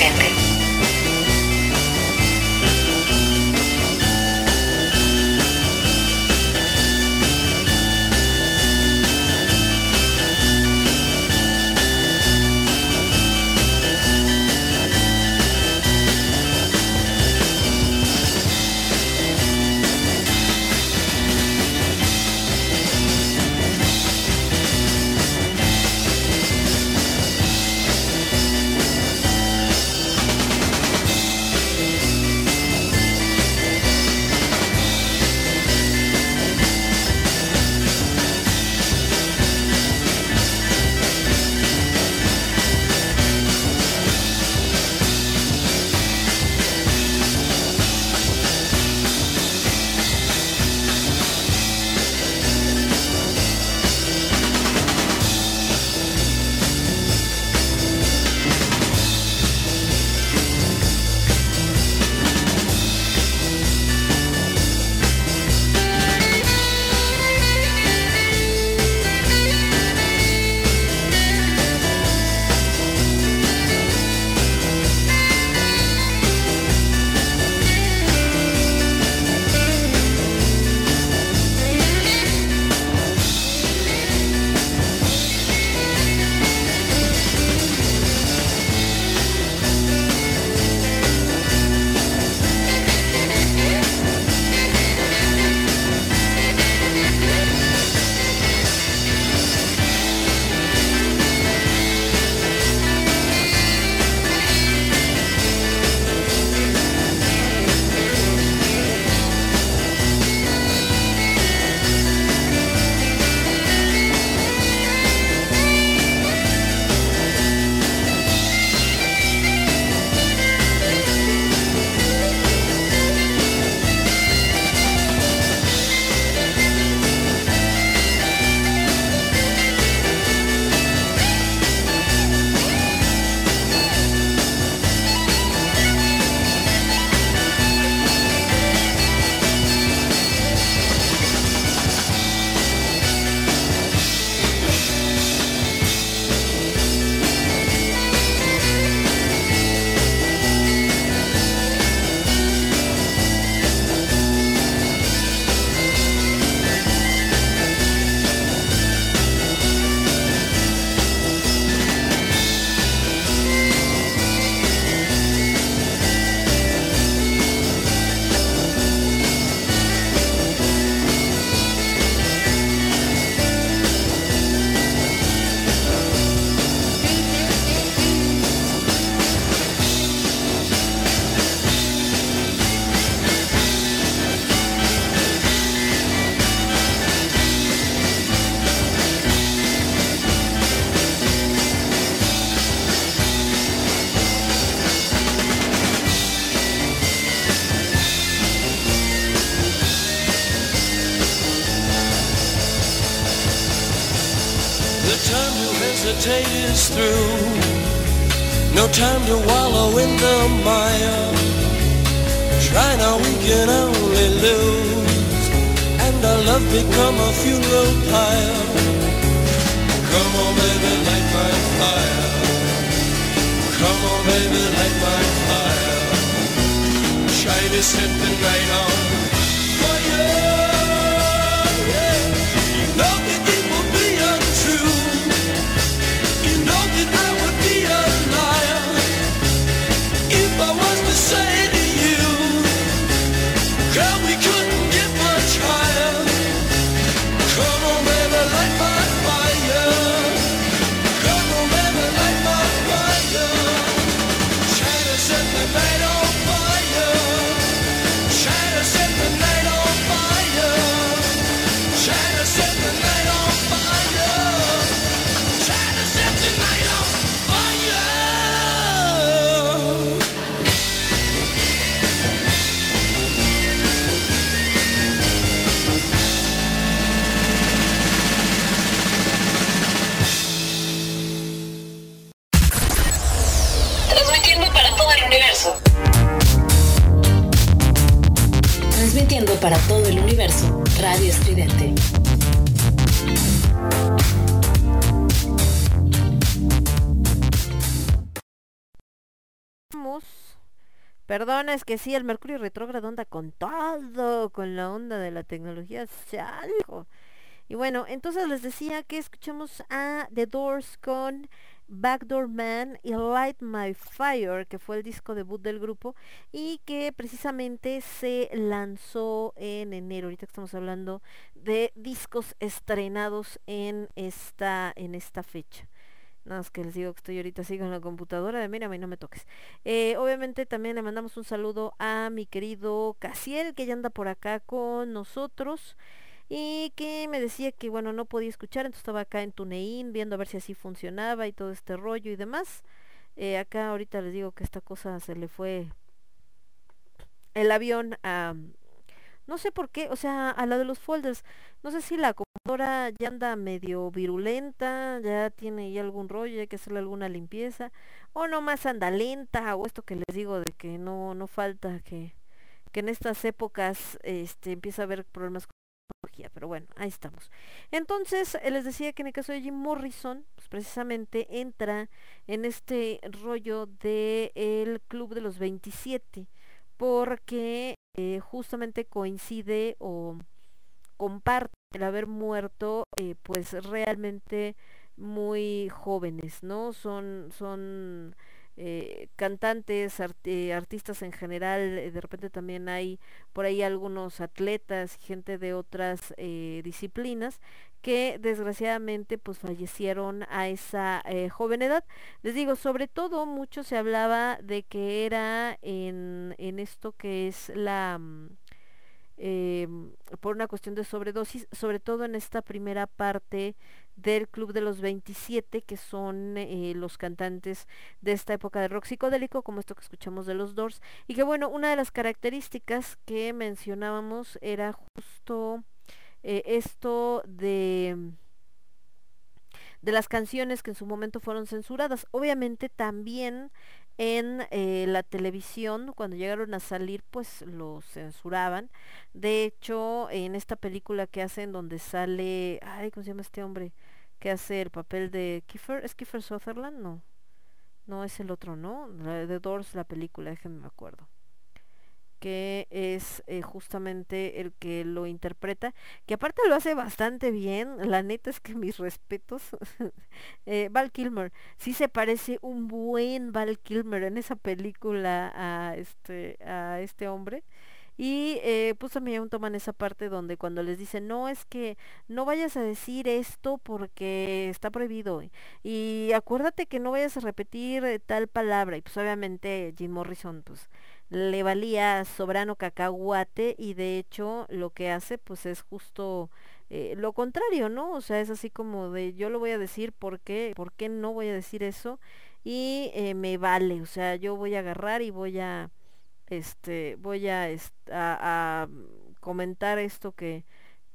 No time to wallow in the mire. Try now, we can only lose. And our love become a funeral pyre. Perdona, es que sí, el Mercurio retrógrado anda con todo, con la onda de la tecnología, se algo. Y bueno, entonces les decía que escuchamos a The Doors con Backdoor Man y Light My Fire, que fue el disco debut del grupo y que precisamente se lanzó en enero. Ahorita estamos hablando de discos estrenados en esta, en esta fecha. Nada más que les digo que estoy ahorita sigo en la computadora de mírame y no me toques. Eh, obviamente también le mandamos un saludo a mi querido Casiel, que ya anda por acá con nosotros y que me decía que bueno no podía escuchar entonces estaba acá en TuneIn viendo a ver si así funcionaba y todo este rollo y demás Eh, acá ahorita les digo que esta cosa se le fue el avión a no sé por qué o sea a la de los folders no sé si la computadora ya anda medio virulenta ya tiene ya algún rollo hay que hacerle alguna limpieza o nomás anda lenta o esto que les digo de que no no falta que que en estas épocas este empieza a haber problemas tecnología, pero bueno, ahí estamos. Entonces, eh, les decía que en el caso de Jim Morrison, pues precisamente entra en este rollo de el Club de los 27, porque eh, justamente coincide o comparte el haber muerto, eh, pues realmente muy jóvenes, ¿no? Son, son eh, cantantes, art- artistas en general, de repente también hay por ahí algunos atletas gente de otras disciplinas que desgraciadamente pues fallecieron a esa eh, joven edad. Les digo, sobre todo mucho se hablaba de que era en, en esto que es la... mm, em, por una cuestión de sobredosis, sobre todo en esta primera parte del Club de los 27, que son eh, los cantantes de esta época de rock psicodélico, como esto que escuchamos de los Doors, y que bueno, una de las características que mencionábamos era justo eh, esto de de las canciones que en su momento fueron censuradas. Obviamente también en eh, la televisión, cuando llegaron a salir, pues lo censuraban. De hecho, en esta película que hacen donde sale, ay, ¿cómo se llama este hombre? Que hace el papel de Kiefer, ¿es Kiefer Sutherland? No. No es el otro, ¿no? De Doors, la película, déjenme me acuerdo que es eh, justamente el que lo interpreta, que aparte lo hace bastante bien, la neta es que mis respetos, [LAUGHS] eh, Val Kilmer, sí se parece un buen Val Kilmer en esa película a este, a este hombre. Y eh, pues también toman esa parte donde cuando les dicen, no, es que no vayas a decir esto porque está prohibido. Y, y acuérdate que no vayas a repetir eh, tal palabra. Y pues obviamente Jim Morrison, pues le valía sobrano cacahuate y de hecho lo que hace pues es justo eh, lo contrario, ¿no? O sea, es así como de yo lo voy a decir porque, ¿por qué no voy a decir eso? Y eh, me vale, o sea, yo voy a agarrar y voy a, este, voy a, a, a comentar esto que,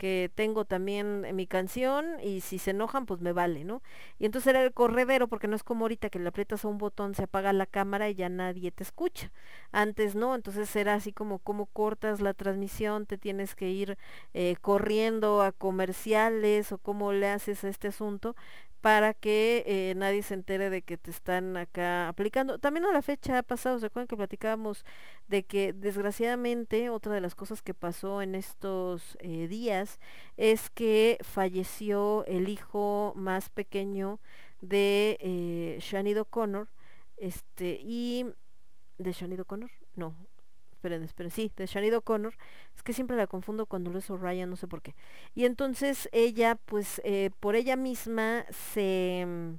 que tengo también mi canción y si se enojan pues me vale, ¿no? Y entonces era el corredero porque no es como ahorita que le aprietas a un botón, se apaga la cámara y ya nadie te escucha. Antes no, entonces era así como cómo cortas la transmisión, te tienes que ir eh, corriendo a comerciales o cómo le haces a este asunto para que eh, nadie se entere de que te están acá aplicando. También a la fecha ha pasado, ¿se acuerdan que platicábamos de que desgraciadamente otra de las cosas que pasó en estos eh, días es que falleció el hijo más pequeño de eh, Sinead O'Connor, este, y de Sinead O'Connor, no, esperen, esperen, sí, de Sinead O'Connor, es que siempre la confundo con Dolores O'Ryan, no sé por qué. Y entonces ella, pues, eh, por ella misma se, mm,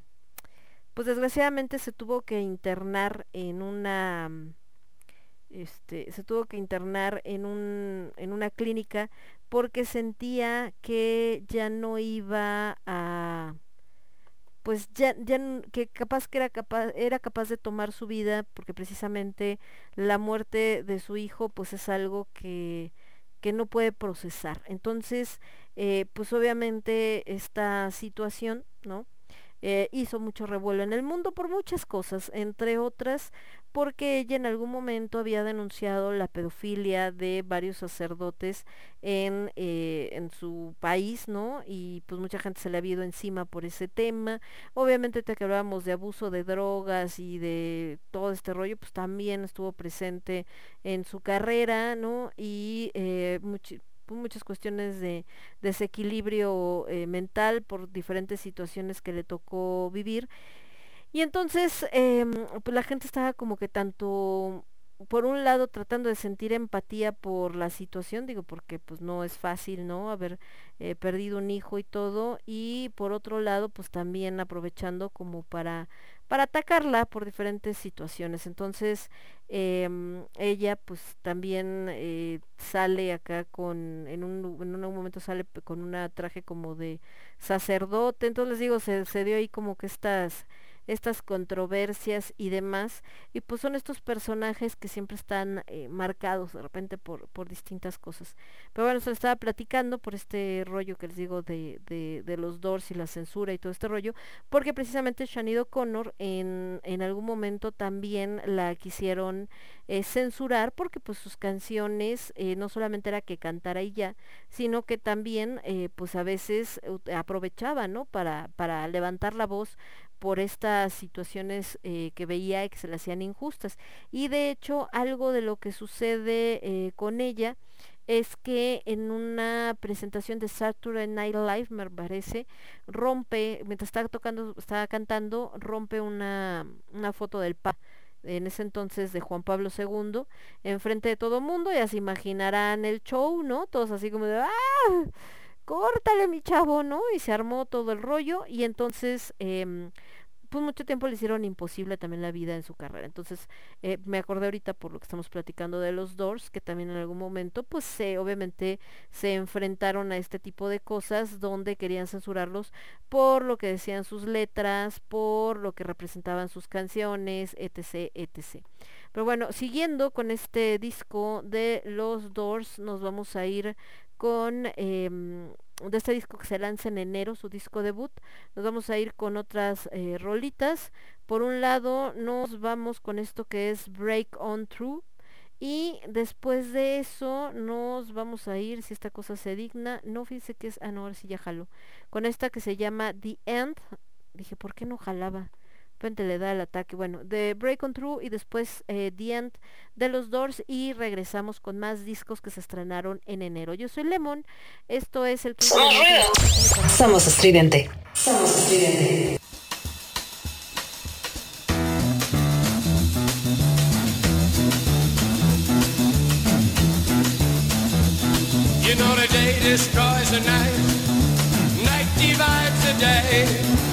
pues desgraciadamente se tuvo que internar en una, mm, este, se tuvo que internar en un, en una clínica porque sentía que ya no iba a, pues ya, ya que capaz que era capaz, era capaz de tomar su vida porque precisamente la muerte de su hijo pues es algo que, que no puede procesar. Entonces, eh, pues obviamente esta situación, ¿no? Eh, hizo mucho revuelo en el mundo por muchas cosas, entre otras porque ella en algún momento había denunciado la pedofilia de varios sacerdotes en, eh, en su país, ¿no? Y pues mucha gente se le ha ido encima por ese tema. Obviamente ahorita que hablábamos de abuso de drogas y de todo este rollo, pues también estuvo presente en su carrera, ¿no? Y eh, pues, muchas cuestiones de desequilibrio eh, mental por diferentes situaciones que le tocó vivir. Y entonces, em, pues la gente estaba como que tanto, por un lado, tratando de sentir empatía por la situación, digo, porque pues no es fácil, ¿no? Haber eh, perdido un hijo y todo, y por otro lado, pues también aprovechando como para, para atacarla por diferentes situaciones. Entonces, em, ella pues también eh, sale acá con, en un, en un momento sale con una traje como de sacerdote, entonces les digo, se, se dio ahí como que estas estas controversias y demás, y pues son estos personajes que siempre están eh, marcados de repente por, por distintas cosas. Pero bueno, se lo estaba platicando por este rollo que les digo de, de, los Doors y la censura y todo este rollo, porque precisamente Sinead O'Connor en, en algún momento también la quisieron eh, censurar porque pues sus canciones eh, no solamente era que cantara y ya, sino que también pues a veces aprovechaba, ¿no? Para, para levantar la voz por estas situaciones eh, que veía y que se le hacían injustas. Y de hecho, algo de lo que sucede eh, con ella es que en una presentación de Saturday Night Live, me parece, rompe, mientras estaba tocando, estaba cantando, rompe una, una foto del Papa en ese entonces de Juan Pablo II, enfrente de todo mundo, ya se imaginarán el show, ¿no? Todos así como de ¡ah! Córtale mi chavo, ¿no? Y se armó todo el rollo y entonces em, pues mucho tiempo le hicieron imposible también la vida en su carrera. Entonces, eh, me acordé ahorita por lo que estamos platicando de los Doors, que también en algún momento, pues se, obviamente se enfrentaron a este tipo de cosas donde querían censurarlos por lo que decían sus letras, por lo que representaban sus canciones, etc, etc. Pero bueno, siguiendo con este disco de los Doors, nos vamos a ir con em, de este disco que se lanza en enero, su disco debut. Nos vamos a ir con otras eh, rolitas. Por un lado, nos vamos con esto que es Break On Through. Y después de eso nos vamos a ir, si esta cosa se digna, no fíjese que es, ah no, ahora sí ya jaló, con esta que se llama The End, dije, ¿por qué no jalaba? De repente le da el ataque, bueno, de Break On Through y después eh, The End de los Doors y regresamos con más discos que se estrenaron en enero. Yo soy Lemon, esto es el... Somos. Somos estridente. Somos estridente. You know the day destroys the night, night divides the day.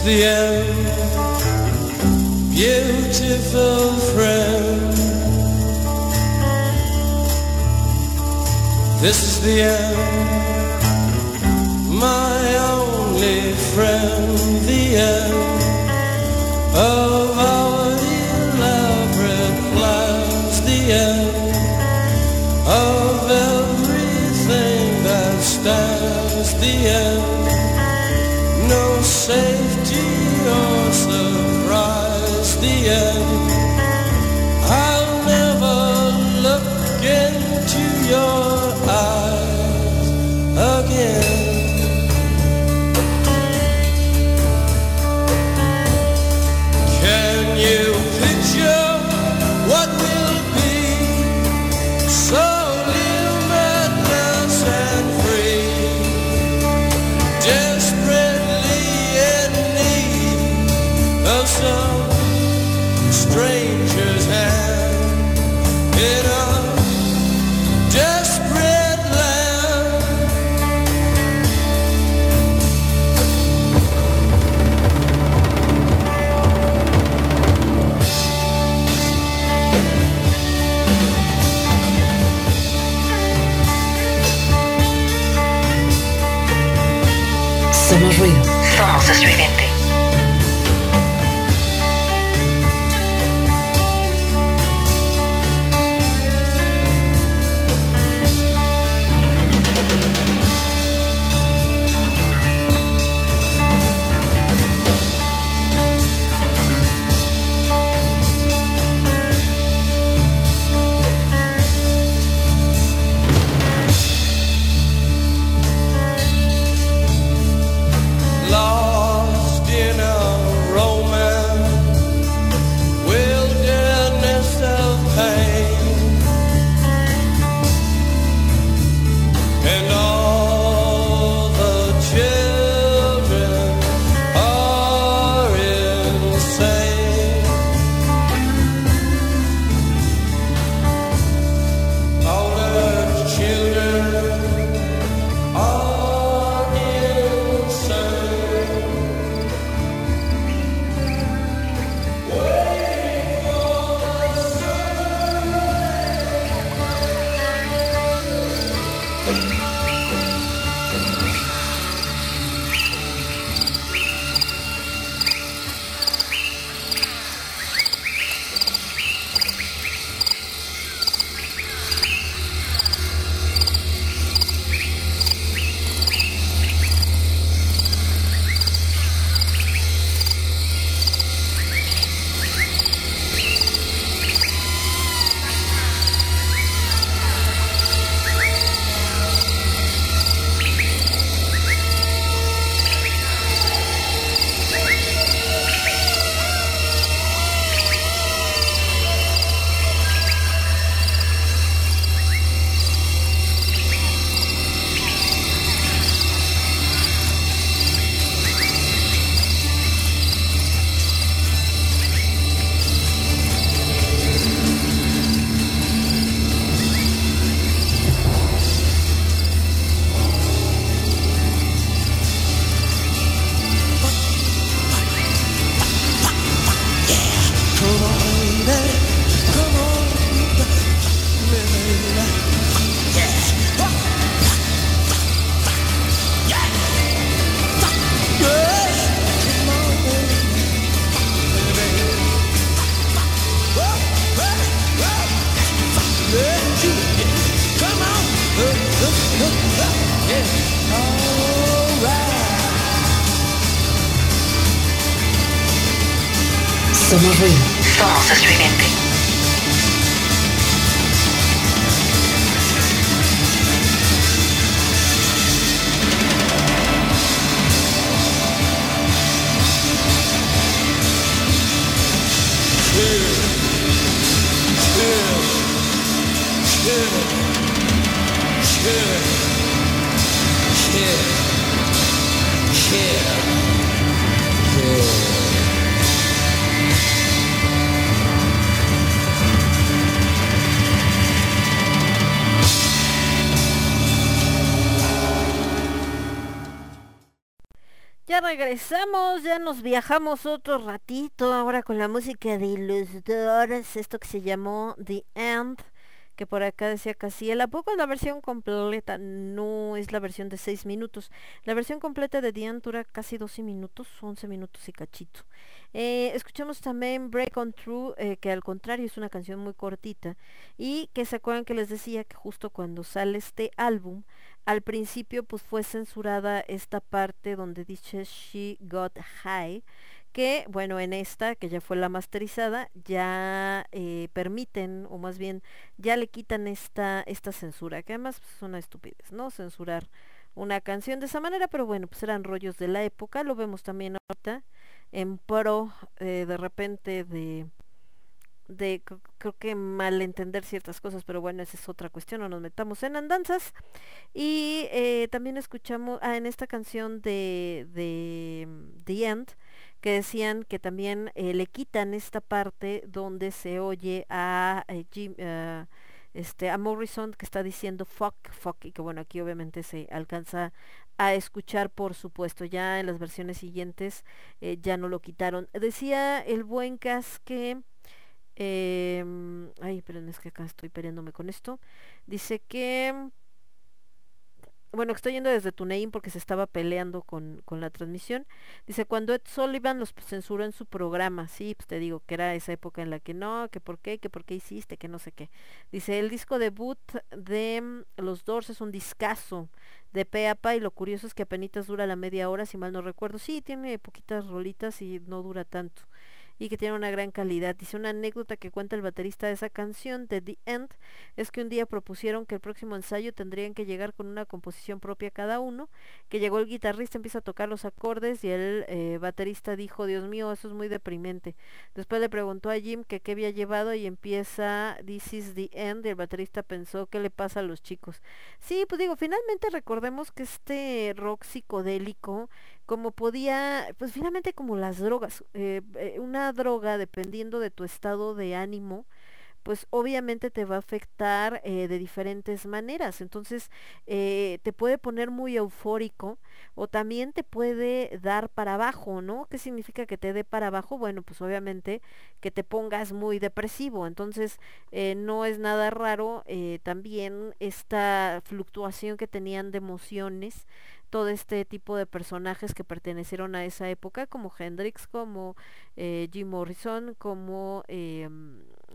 The end, regresamos, ya nos viajamos otro ratito ahora con la música de los Doors, esto que se llamó The End, que por acá decía Casiel, ¿a poco la versión completa? No es la versión de 6 minutos, la versión completa de The End dura casi 12 minutos, 11 minutos y cachito. Eh, escuchamos también Break On Through, eh, que al contrario es una canción muy cortita, y que se acuerdan que les decía que justo cuando sale este álbum, al principio pues fue censurada esta parte donde dice She Got High, que bueno, en esta, que ya fue la masterizada, ya eh, permiten, o más bien ya le quitan esta, esta censura, que además pues, es una estupidez, ¿no? Censurar una canción de esa manera, pero bueno, pues eran rollos de la época, lo vemos también ahorita en pro eh, de repente de de cr- creo que malentender ciertas cosas, pero bueno, esa es otra cuestión, no nos metamos en andanzas. Y eh, también escuchamos ah, en esta canción de, de mm, The End, que decían que también eh, le quitan esta parte donde se oye a eh, Jim, ah, este, a Morrison que está diciendo fuck, fuck, y que bueno, aquí obviamente se alcanza a escuchar, por supuesto, ya en las versiones siguientes ya no lo quitaron. Decía el buen Cas que Em, ay, pero es que acá estoy peleándome con esto. Dice que... Bueno, estoy yendo desde Tunein porque se estaba peleando con, con la transmisión. Dice, cuando Ed Sullivan los censuró en su programa, sí, pues te digo que era esa época en la que no, que por qué, que por qué hiciste, que no sé qué. Dice, el disco debut de mm, Los Doors es un discazo de pe a pa y lo curioso es que apenas dura la media hora, si mal no recuerdo. Sí, tiene poquitas rolitas y no dura tanto y que tiene una gran calidad. Dice una anécdota que cuenta el baterista de esa canción, de The End, es que un día propusieron que el próximo ensayo tendrían que llegar con una composición propia cada uno, que llegó el guitarrista, empieza a tocar los acordes y el eh, baterista dijo, Dios mío, eso es muy deprimente. Después le preguntó a Jim que qué había llevado y empieza This is the End y el baterista pensó, ¿qué le pasa a los chicos? Sí, pues digo, finalmente recordemos que este rock psicodélico como podía, pues finalmente como las drogas, eh, eh, una droga dependiendo de tu estado de ánimo, pues obviamente te va a afectar eh, de diferentes maneras. Entonces te puede poner muy eufórico o también te puede dar para abajo, ¿no? ¿Qué significa que te dé para abajo? Bueno, pues obviamente que te pongas muy depresivo. Entonces no es nada raro también esta fluctuación que tenían de emociones todo este tipo de personajes que pertenecieron a esa época, como Hendrix, como eh, Jim Morrison, como eh,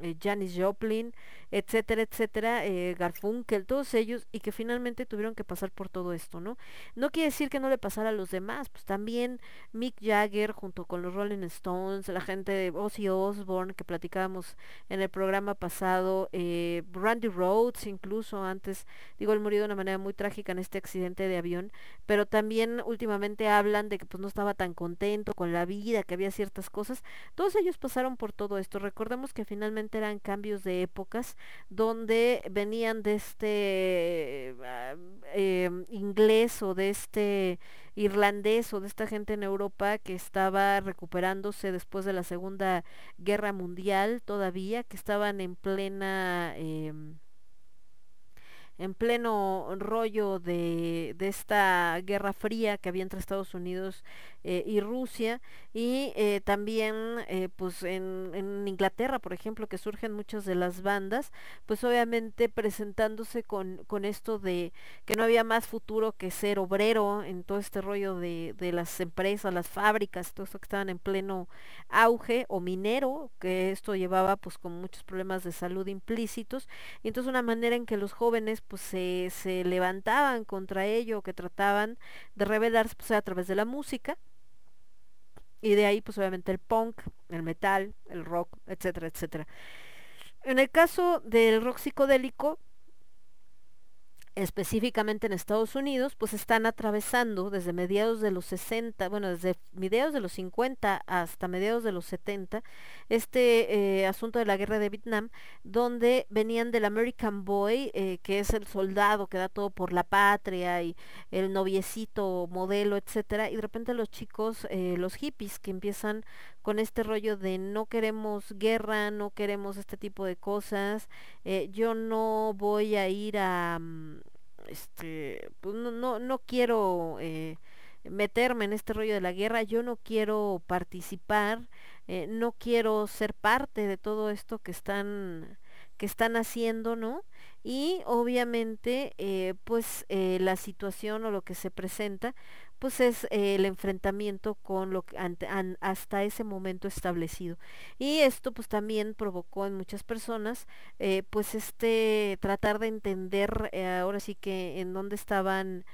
eh, Janis Joplin, etcétera, etcétera, eh, Garfunkel, todos ellos, y que finalmente tuvieron que pasar por todo esto, ¿no? No quiere decir que no le pasara a los demás, pues también Mick Jagger junto con los Rolling Stones, la gente de Ozzy Osbourne que platicábamos en el programa pasado, eh, Randy Rhodes incluso antes, digo, él murió de una manera muy trágica en este accidente de avión, pero también últimamente hablan de que pues no estaba tan contento con la vida, que había ciertas cosas, todos ellos pasaron por todo esto, recordemos que finalmente eran cambios de épocas donde venían de este ah, eh, inglés o de este irlandés o de esta gente en Europa que estaba recuperándose después de la Segunda Guerra Mundial todavía, que estaban en plena... em, en pleno rollo de, de esta guerra fría que había entre Estados Unidos eh, y Rusia y eh, también eh, pues en, en Inglaterra por ejemplo que surgen muchas de las bandas pues obviamente presentándose con, con esto de que no había más futuro que ser obrero en todo este rollo de, de las empresas, las fábricas, todo esto que estaban en pleno auge o minero, que esto llevaba pues con muchos problemas de salud implícitos. Y entonces una manera en que los jóvenes pues se, se levantaban contra ello, que trataban de rebelarse pues, a través de la música y de ahí pues obviamente el punk, el metal, el rock, etcétera, etcétera. En el caso del rock psicodélico, específicamente en Estados Unidos, pues están atravesando desde mediados de los 60, bueno, desde mediados de los 50 hasta mediados de los 70, este eh, asunto de la guerra de Vietnam, donde venían del American Boy, eh, que es el soldado que da todo por la patria y el noviecito modelo, etcétera, y de repente los chicos, eh, los hippies, que empiezan con este rollo de no queremos guerra, no queremos este tipo de cosas, eh, yo no voy a ir a, mm, este, pues no, no, no quiero eh, meterme en este rollo de la guerra, yo no quiero participar, eh, no quiero ser parte de todo esto que están que están haciendo, ¿no? Y obviamente, pues la situación o lo que se presenta, pues es eh, el enfrentamiento con lo que hasta ese momento establecido. Y esto pues también provocó en muchas personas, eh, pues este tratar de entender eh, ahora sí que en dónde estaban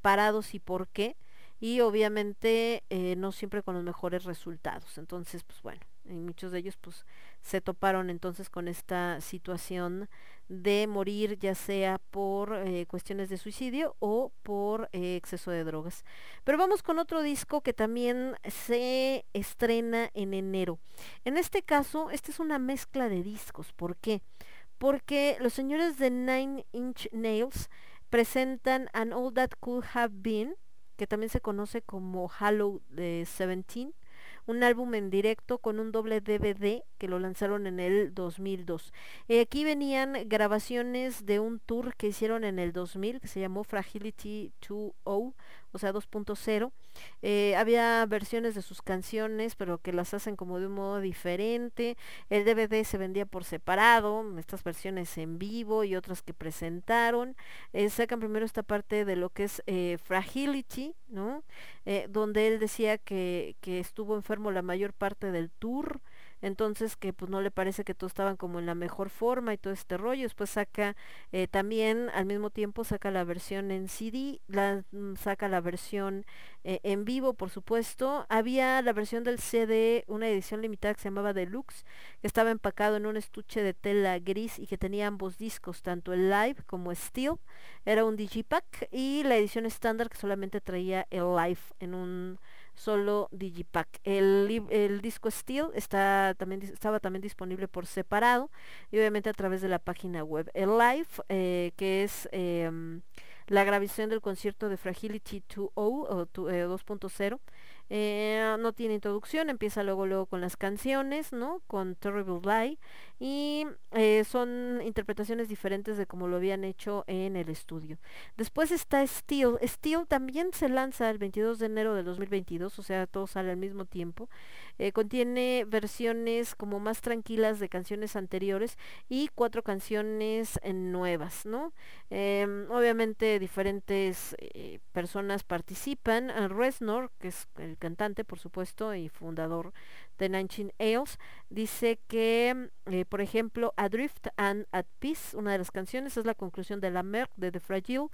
parados y por qué. Y obviamente no siempre con los mejores resultados. Entonces, pues bueno, y muchos de ellos pues se toparon entonces con esta situación de morir ya sea por eh, cuestiones de suicidio o por eh, exceso de drogas. Pero vamos con otro disco que también se estrena en enero. En este caso, esta es una mezcla de discos. ¿Por qué? Porque los señores de Nine Inch Nails presentan An All That Could Have Been, que también se conoce como Halo de 17, un álbum en directo con un doble DVD que lo lanzaron en el 2002. Eh, aquí venían grabaciones de un tour que hicieron en el 2000 que se llamó Fragility 2.0, o sea 2.0. Eh, había versiones de sus canciones, pero que las hacen como de un modo diferente. El DVD se vendía por separado, estas versiones en vivo y otras que presentaron. Eh, sacan primero esta parte de lo que es eh, Fragility, ¿no? Donde él decía que, que estuvo enfermo la mayor parte del tour entonces que pues no le parece que todos estaban como en la mejor forma y todo este rollo. Después saca eh, también al mismo tiempo saca la versión en CD, la, mm, saca la versión eh, en vivo, por supuesto. Había la versión del CD, una edición limitada que se llamaba Deluxe, que estaba empacado en un estuche de tela gris y que tenía ambos discos, tanto el live como Steel. Era un digipack y la edición estándar que solamente traía el live en un solo digipack. El, el disco Steel está también estaba también disponible por separado y obviamente a través de la página web. El live, eh, que es em, la grabación del concierto de Fragility 2.0 o tu- eh, 2.0, eh, no tiene introducción, empieza luego luego con las canciones, ¿no? Con Terrible Lie y eh, son interpretaciones diferentes de como lo habían hecho en el estudio. Después está Steel. Steel también se lanza el 22 de enero del 2022, o sea, todo sale al mismo tiempo. Eh, contiene versiones como más tranquilas de canciones anteriores y cuatro canciones eh, nuevas, ¿no? Em, obviamente diferentes eh, personas participan. Reznor, que es el cantante, por supuesto, y fundador de Inch Nails, dice que, por ejemplo, Adrift and at Peace, una de las canciones, es la conclusión de La Mer de The Fragile,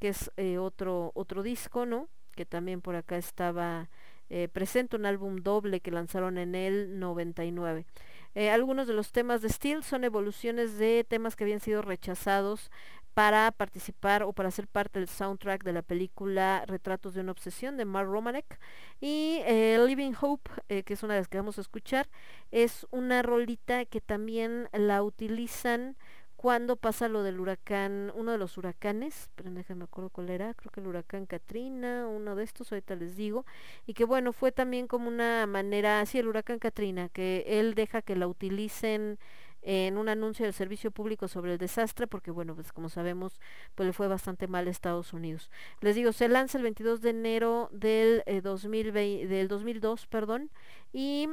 que es otro, otro disco, ¿no? Que también por acá estaba eh, presente, un álbum doble que lanzaron en el 99. Eh, algunos de los temas de Steel son evoluciones de temas que habían sido rechazados para participar o para ser parte del soundtrack de la película Retratos de una obsesión de Mark Romanek y eh, Living Hope, que es una de las que vamos a escuchar, es una rolita que también la utilizan cuando pasa lo del huracán, uno de los huracanes, pero déjenme me acuerdo cuál era, creo que el huracán Katrina, uno de estos, ahorita les digo, y que bueno, fue también como una manera, sí, el huracán Katrina, que él deja que la utilicen en un anuncio del servicio público sobre el desastre, porque bueno, pues como sabemos, pues le fue bastante mal a Estados Unidos. Les digo, se lanza el 22 de enero del, eh, 2020, del 2002, perdón, y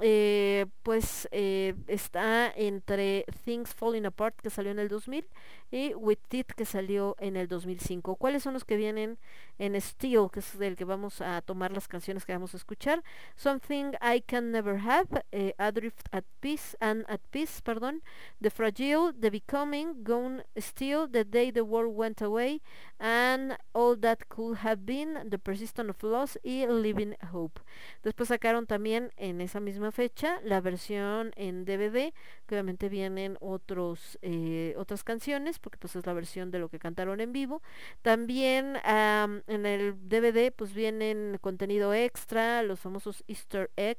eh, pues eh, está entre Things Falling Apart que salió en el 2000 y With It que salió en el 2005. ¿Cuáles son los que vienen en Steel, que es del que vamos a tomar las canciones que vamos a escuchar? Something I Can Never Have, eh, Adrift at Peace and at Peace, perdón, The Fragile, The Becoming, Gone Still, The Day the World Went Away, and All That Could Have Been, The Persistence of Loss y Living Hope. Después sacaron también en esa misma fecha la versión en DVD, que obviamente vienen otros eh, otras canciones, porque pues es la versión de lo que cantaron en vivo. También am, en el DVD pues vienen contenido extra, los famosos Easter egg,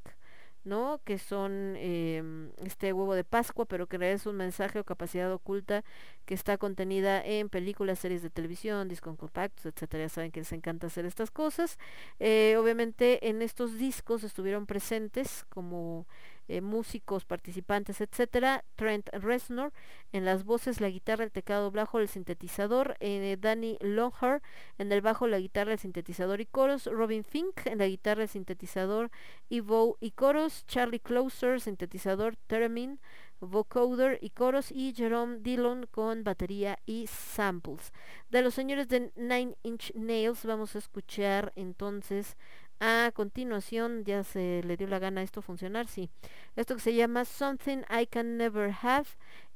¿no? Que son em, este huevo de Pascua, pero que es un mensaje o capacidad oculta que está contenida en películas, series de televisión, discos compactos, etcétera. Ya saben que les encanta hacer estas cosas. Eh, obviamente en estos discos estuvieron presentes como eh, músicos, participantes, etcétera. Trent Reznor en las voces, la guitarra, el teclado bajo, el sintetizador. eh, Danny Longhar en el bajo, la guitarra, el sintetizador y coros. Robin Fink en la guitarra, el sintetizador y bow y coros. Charlie Closer, sintetizador, theremin, vocoder y coros. Y Jerome Dillon con batería y samples. De los señores de Nine Inch Nails vamos a escuchar entonces a continuación, ya se le dio la gana esto funcionar, sí. Esto que se llama Something I Can Never Have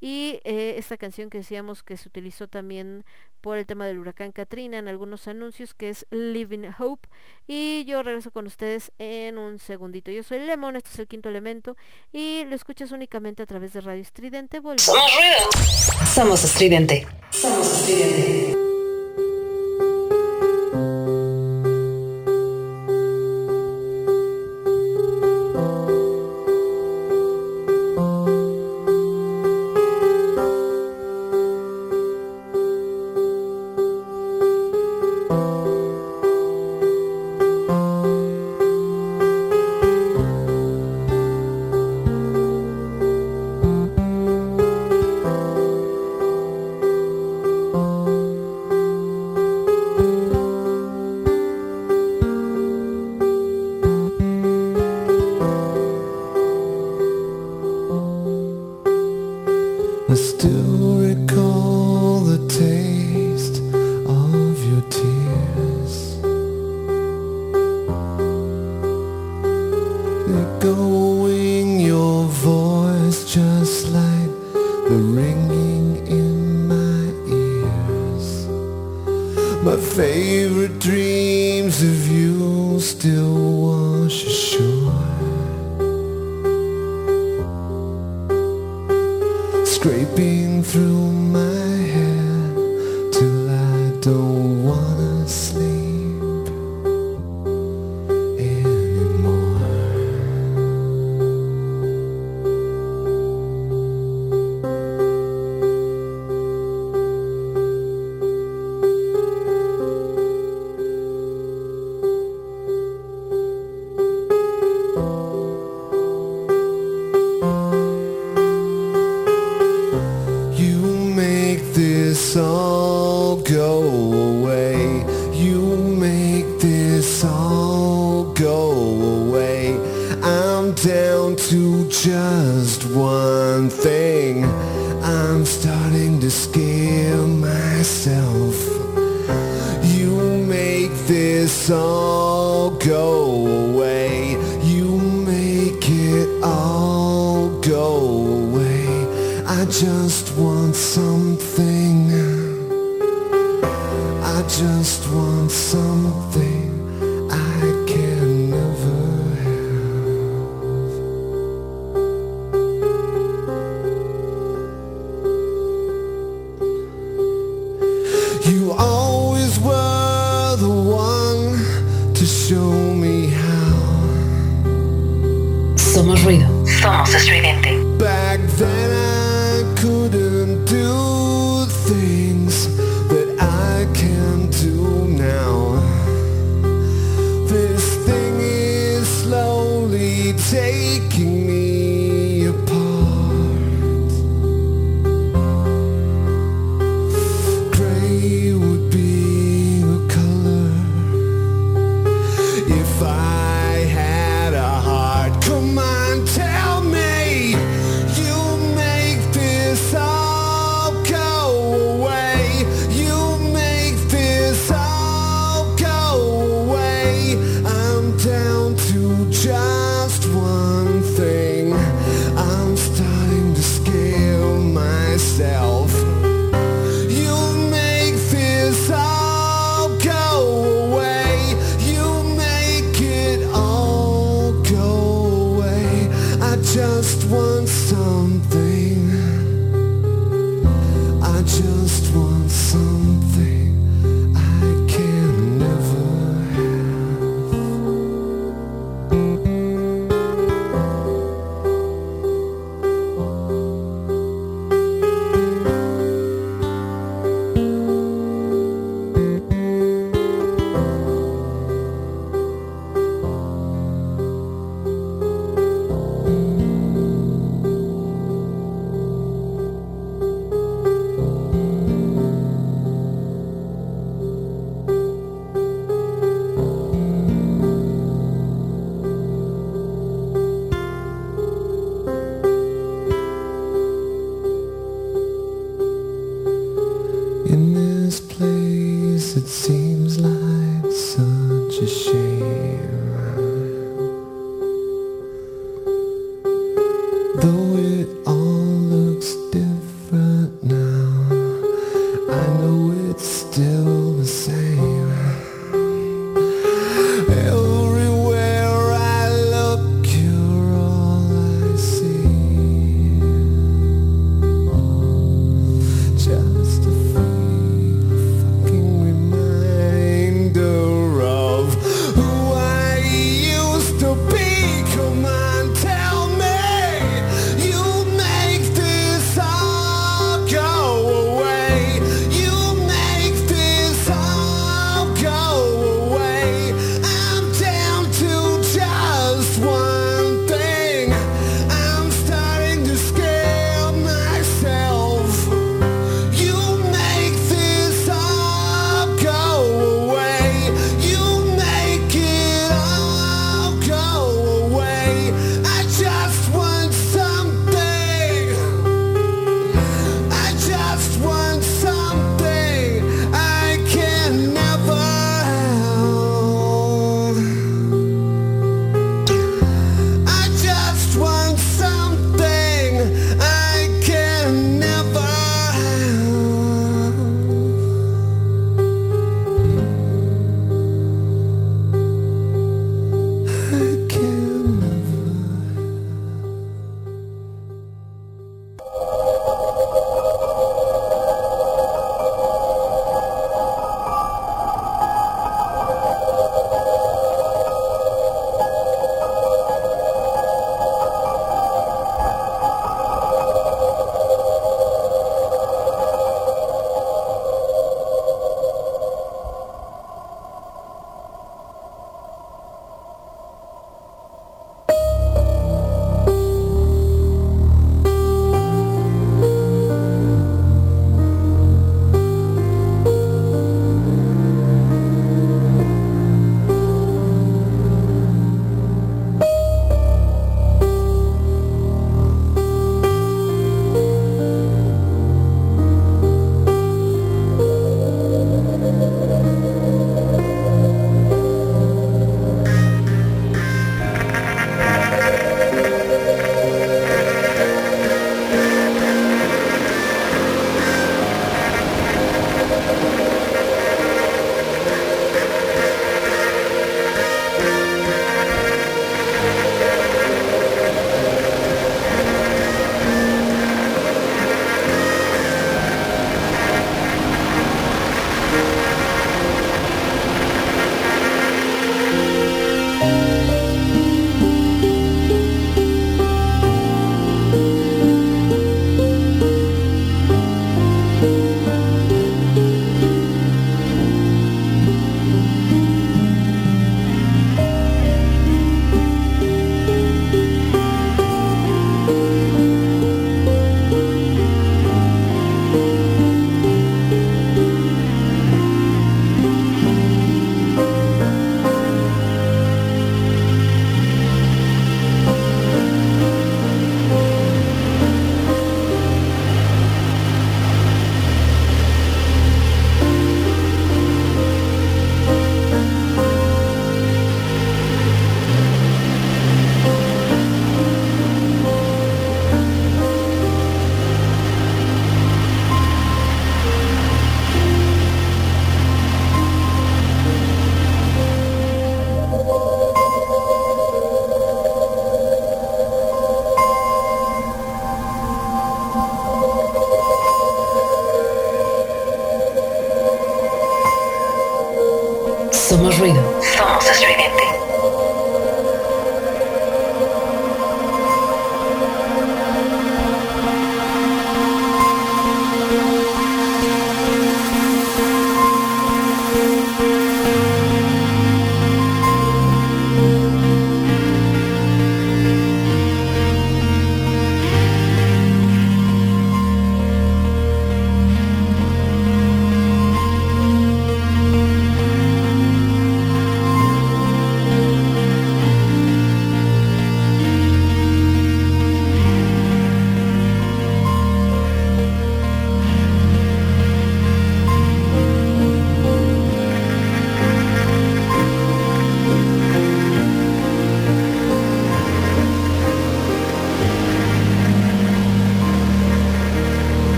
y eh, esta canción que decíamos que se utilizó también por el tema del huracán Katrina en algunos anuncios que es Living Hope y yo regreso con ustedes en un segundito. Yo soy Lemon, este es el quinto elemento y lo escuchas únicamente a través de Radio Estridente. Volvemos. Somos estridente. Somos estridente.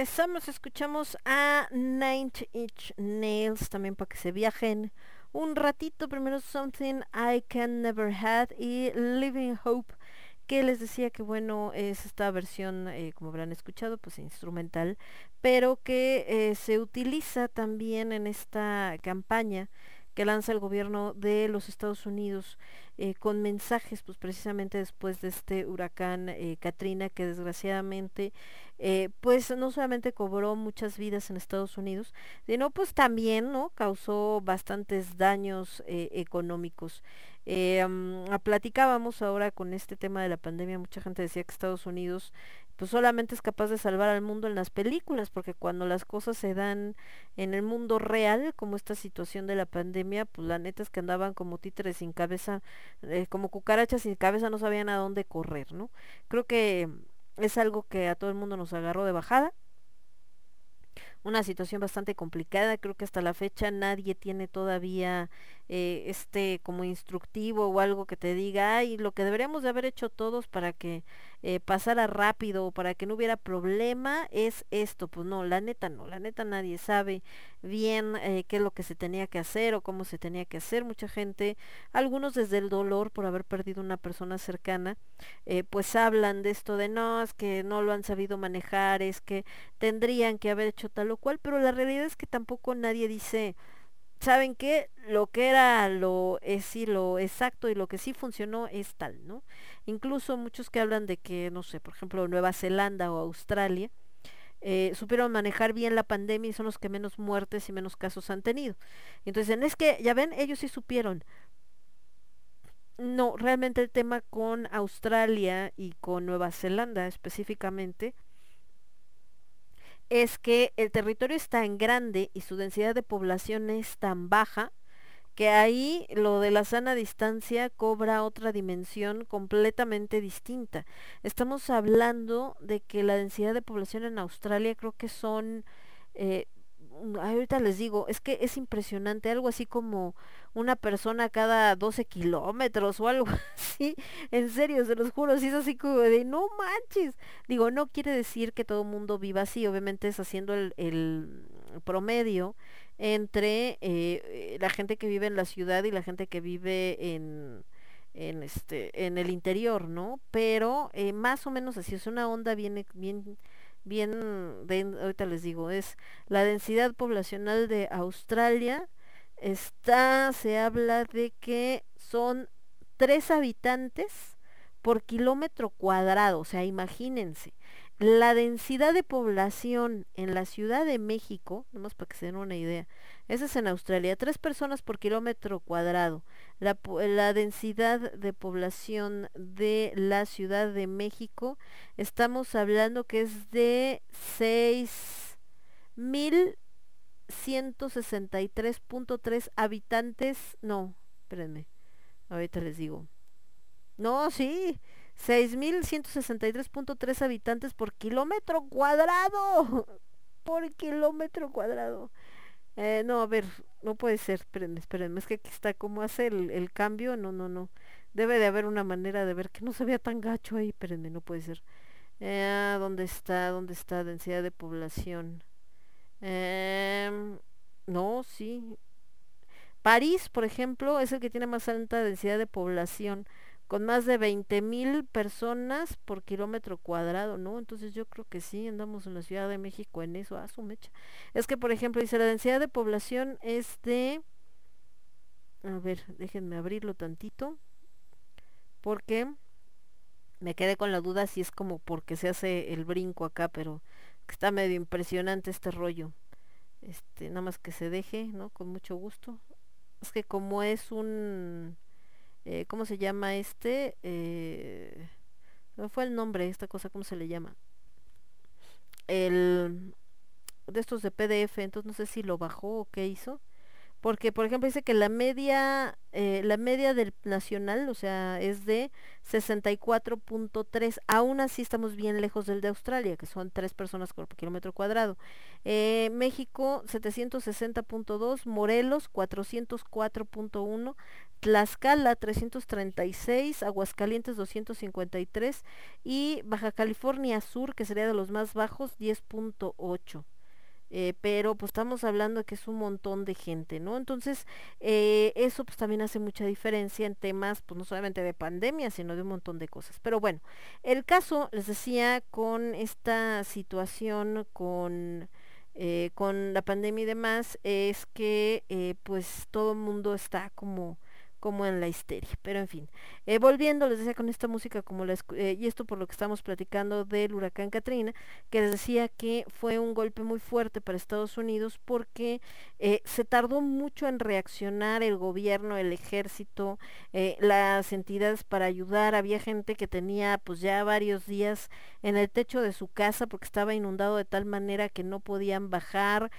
Regresamos, escuchamos a Nine Inch Nails también para que se viajen un ratito. Primero Something I Can Never Had y Living Hope, que les decía que bueno, es esta versión, eh, como habrán escuchado, pues instrumental, pero que eh, se utiliza también en esta campaña que lanza el gobierno de los Estados Unidos eh, con mensajes pues precisamente después de este huracán eh, Katrina que desgraciadamente eh, pues no solamente cobró muchas vidas en Estados Unidos sino pues también no causó bastantes daños económicos. Mm, platicábamos ahora con este tema de la pandemia mucha gente decía que Estados Unidos pues solamente es capaz de salvar al mundo en las películas, porque cuando las cosas se dan en el mundo real, como esta situación de la pandemia, pues la neta es que andaban como títeres sin cabeza, eh, como cucarachas sin cabeza, no sabían a dónde correr, ¿no? Creo que es algo que a todo el mundo nos agarró de bajada. Una situación bastante complicada, creo que hasta la fecha nadie tiene todavía eh, este como instructivo o algo que te diga, ay, lo que deberíamos de haber hecho todos para que eh, pasara rápido o para que no hubiera problema es esto, pues no, la neta no, la neta nadie sabe bien eh, qué es lo que se tenía que hacer o cómo se tenía que hacer, mucha gente, algunos desde el dolor por haber perdido una persona cercana, pues hablan de esto de no, es que no lo han sabido manejar, es que tendrían que haber hecho tal o cual, pero la realidad es que tampoco nadie dice, ¿saben qué? Lo que era lo es sí lo exacto y lo que sí funcionó es tal, ¿no? Incluso muchos que hablan de que, no sé, por ejemplo, Nueva Zelanda o Australia, eh, supieron manejar bien la pandemia y son los que menos muertes y menos casos han tenido. Entonces, es que, ya ven, ellos sí supieron. No, realmente el tema con Australia y con Nueva Zelanda específicamente es que el territorio es tan grande y su densidad de población es tan baja que ahí lo de la sana distancia cobra otra dimensión completamente distinta. Estamos hablando de que la densidad de población en Australia creo que son, eh, ahorita les digo, es que es impresionante, algo así como una persona cada 12 kilómetros o algo [LAUGHS] así, en serio, se los juro, sí es así como de no manches. Digo, no quiere decir que todo el mundo viva así, obviamente es haciendo el, el promedio entre eh, la gente que vive en la ciudad y la gente que vive en, en este en el interior, ¿no? Pero eh, más o menos así es una onda bien bien bien de, ahorita les digo, es la densidad poblacional de Australia está se habla de que son tres habitantes por kilómetro cuadrado, o sea, imagínense. La densidad de población en la Ciudad de México, nomás para que se den una idea, esa es en Australia, tres personas por kilómetro cuadrado. La, la densidad de población de la Ciudad de México, estamos hablando que es de seis mil 163.3 habitantes, no, espérenme, ahorita les digo. No, sí, 6.163.3 habitantes por kilómetro cuadrado. [LAUGHS] Por kilómetro cuadrado. Eh, no, a ver, no puede ser, espérenme, espérenme, es que aquí está, ¿cómo hace el, el cambio? No, no, no. Debe de haber una manera de ver que no se vea tan gacho ahí, espérenme, no puede ser. Eh, ¿Dónde está? ¿Dónde está? Densidad de población. Em, no, sí. París, por ejemplo, es el que tiene más alta densidad de población, con más de 20.000 personas por kilómetro cuadrado, ¿no? Entonces yo creo que sí, andamos en la Ciudad de México en eso, a su mecha. Es que, por ejemplo, dice la densidad de población es de... A ver, déjenme abrirlo tantito, porque me quedé con la duda si es como porque se hace el brinco acá, pero está medio impresionante este rollo. Este, nada más que se deje, ¿no? Con mucho gusto. Es que como es un... eh, ¿Cómo se llama este? Eh, me fue el nombre, esta cosa, ¿cómo se le llama? El... De estos de PDF, entonces no sé si lo bajó o qué hizo. Porque por ejemplo dice que la media eh, la media del nacional o sea es de 64.3 aún así estamos bien lejos del de Australia que son tres personas por kilómetro cuadrado. Eh, México 760.2 Morelos 404.1 Tlaxcala 336 Aguascalientes 253 y Baja California Sur que sería de los más bajos 10.8 eh, pero pues estamos hablando que es un montón de gente, ¿no? Entonces, eh, eso pues también hace mucha diferencia en temas, pues no solamente de pandemia, sino de un montón de cosas. Pero bueno, el caso, les decía, con esta situación, con, eh, con la pandemia y demás, es que pues todo el mundo está como como en la histeria, pero en fin, eh, volviendo, les decía con esta música como la, eh, y esto por lo que estamos platicando del huracán Katrina, que les decía que fue un golpe muy fuerte para Estados Unidos porque eh, se tardó mucho en reaccionar el gobierno, el ejército, las entidades para ayudar, había gente que tenía pues ya varios días en el techo de su casa porque estaba inundado de tal manera que no podían bajar,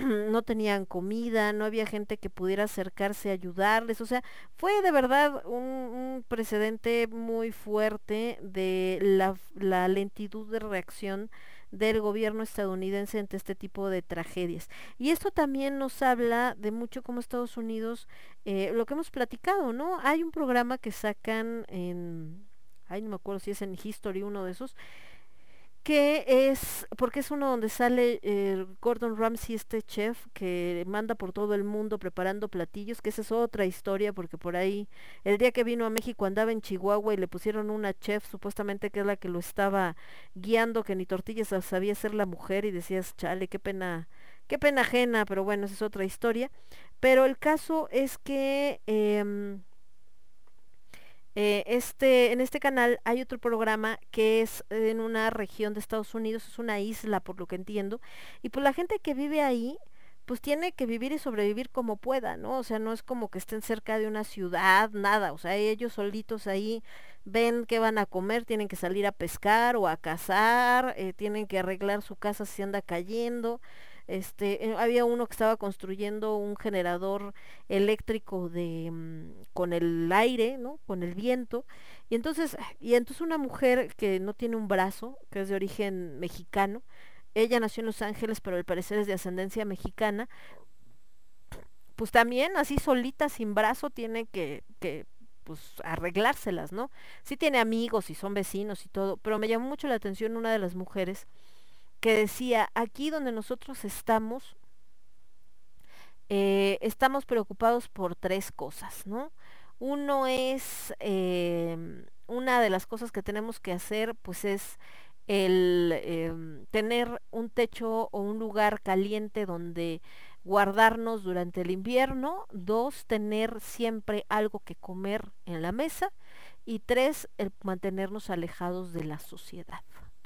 [CLEARS THROAT] no tenían comida, no había gente que pudiera acercarse a ayudarles, o sea, fue de verdad un, precedente muy fuerte de la, la lentitud de reacción del gobierno estadounidense ante este tipo de tragedias. Y esto también nos habla de mucho cómo Estados Unidos, eh, lo que hemos platicado, ¿no? Hay un programa que sacan en, ay, no me acuerdo si es en History, uno de esos, que es, porque es uno donde sale eh, Gordon Ramsay, este chef que manda por todo el mundo preparando platillos, que esa es otra historia, porque por ahí el día que vino a México andaba en Chihuahua y le pusieron una chef, supuestamente que es la que lo estaba guiando, que ni tortillas sa- sabía ser la mujer y decías, chale, qué pena, qué pena ajena, pero bueno, esa es otra historia. Pero el caso es que... em, eh, este, en este canal hay otro programa que es en una región de Estados Unidos, es una isla por lo que entiendo, y pues la gente que vive ahí, pues tiene que vivir y sobrevivir como pueda, ¿no? O sea, no es como que estén cerca de una ciudad, nada, o sea, ellos solitos ahí ven qué van a comer, tienen que salir a pescar o a cazar, eh, tienen que arreglar su casa si anda cayendo. Este, eh, había uno que estaba construyendo un generador eléctrico de mm, con el aire, ¿no? Con el viento. Y entonces, y entonces una mujer que no tiene un brazo, que es de origen mexicano, ella nació en Los Ángeles, pero al parecer es de ascendencia mexicana, pues también así solita, sin brazo, tiene que, que pues arreglárselas, ¿no? Sí tiene amigos y son vecinos y todo, pero me llamó mucho la atención una de las mujeres que decía, aquí donde nosotros estamos, eh, estamos preocupados por tres cosas, ¿no? Uno es, em, una de las cosas que tenemos que hacer, pues es el em, tener un techo o un lugar caliente donde guardarnos durante el invierno. Dos, tener siempre algo que comer en la mesa. Y tres, el mantenernos alejados de la sociedad.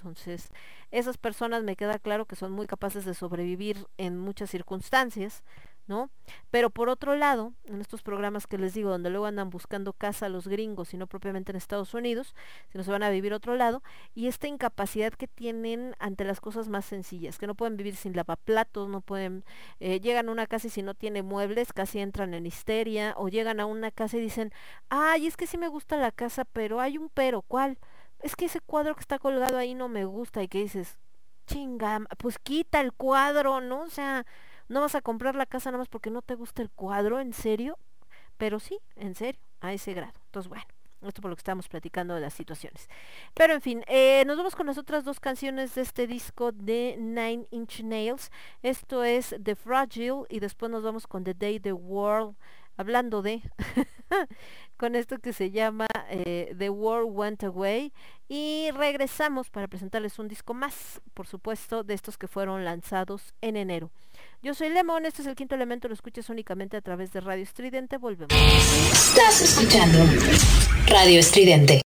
Entonces, esas personas me queda claro que son muy capaces de sobrevivir en muchas circunstancias, ¿no? Pero por otro lado, en estos programas que les digo, donde luego andan buscando casa los gringos y no propiamente en Estados Unidos, sino se van a vivir a otro lado, y esta incapacidad que tienen ante las cosas más sencillas, que no pueden vivir sin lavaplatos, no pueden, eh, llegan a una casa y si no tiene muebles, casi entran en histeria, o llegan a una casa y dicen, ay, es que sí me gusta la casa, pero hay un pero, ¿cuál? Es que ese cuadro que está colgado ahí no me gusta, y que dices, chinga, pues quita el cuadro, ¿no? O sea, no vas a comprar la casa nada más porque no te gusta el cuadro, ¿en serio? Pero sí, en serio, a ese grado. Entonces, bueno, esto por lo que estamos platicando de las situaciones. Pero en fin, eh, nos vamos con las otras dos canciones de este disco de Nine Inch Nails. Esto es The Fragile y después nos vamos con The Day the World, hablando de, [LAUGHS] con esto que se llama eh, The World Went Away. Y regresamos para presentarles un disco más, por supuesto, de estos que fueron lanzados en enero. Yo soy Lemon, este es el quinto elemento, lo escuchas únicamente a través de Radio Estridente. Volvemos. Estás escuchando Radio Estridente.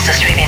Somos estridente.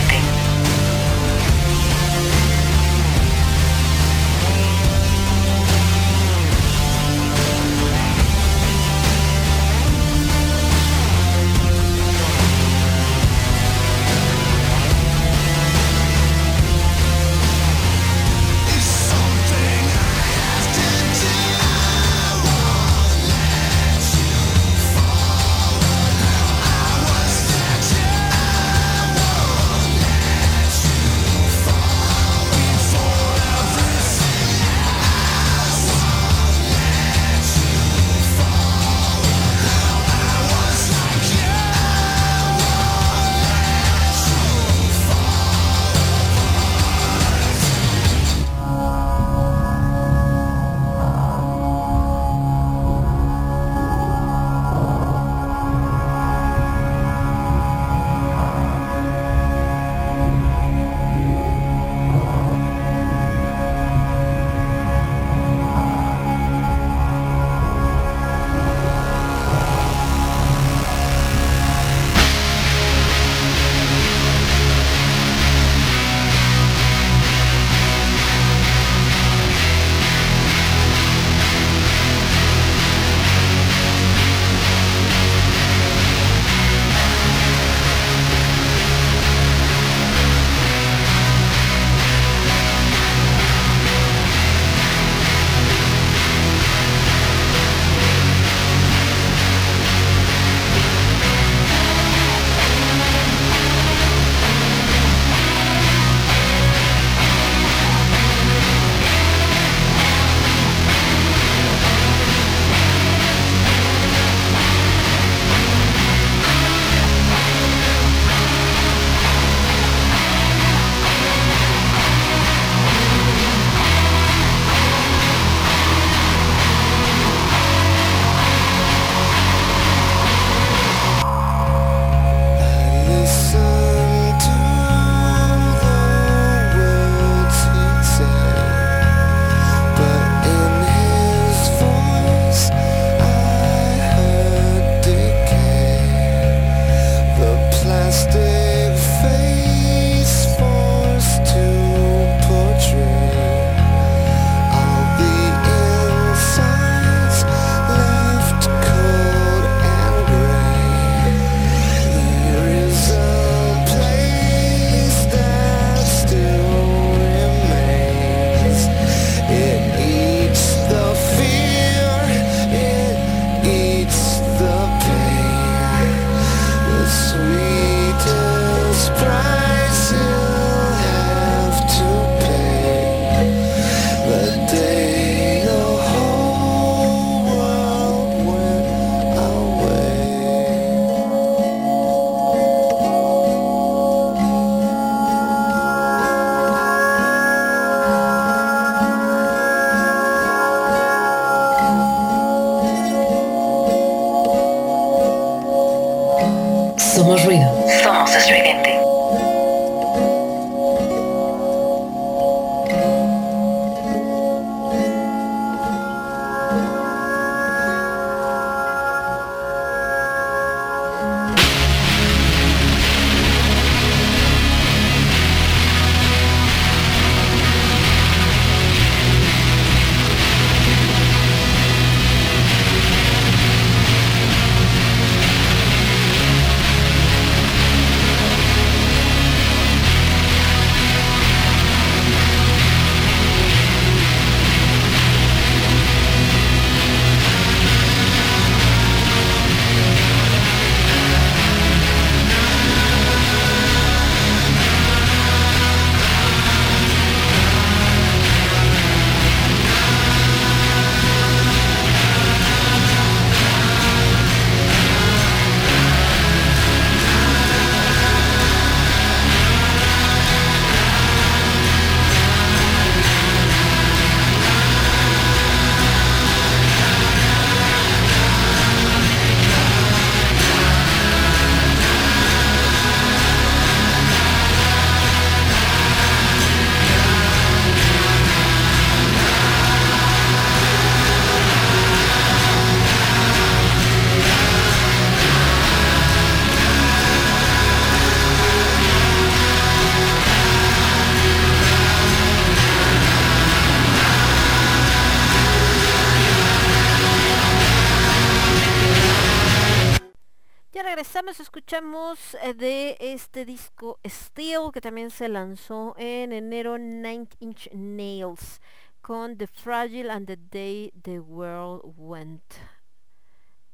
También se lanzó en enero Nine Inch Nails con The Fragile and the Day the World Went.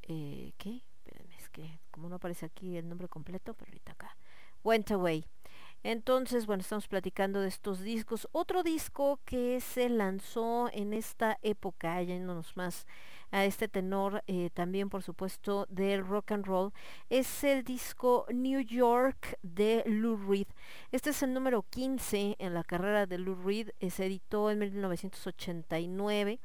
Eh, ¿Qué? Es que como no aparece aquí el nombre completo, pero ahorita acá. Went Away. Entonces, bueno, estamos platicando de estos discos. Otro disco que se lanzó en esta época, yéndonos más a este tenor, eh, también por supuesto del rock and roll, es el disco New York de Lou Reed. Este es el número 15 en la carrera de Lou Reed, eh, se editó en 1989.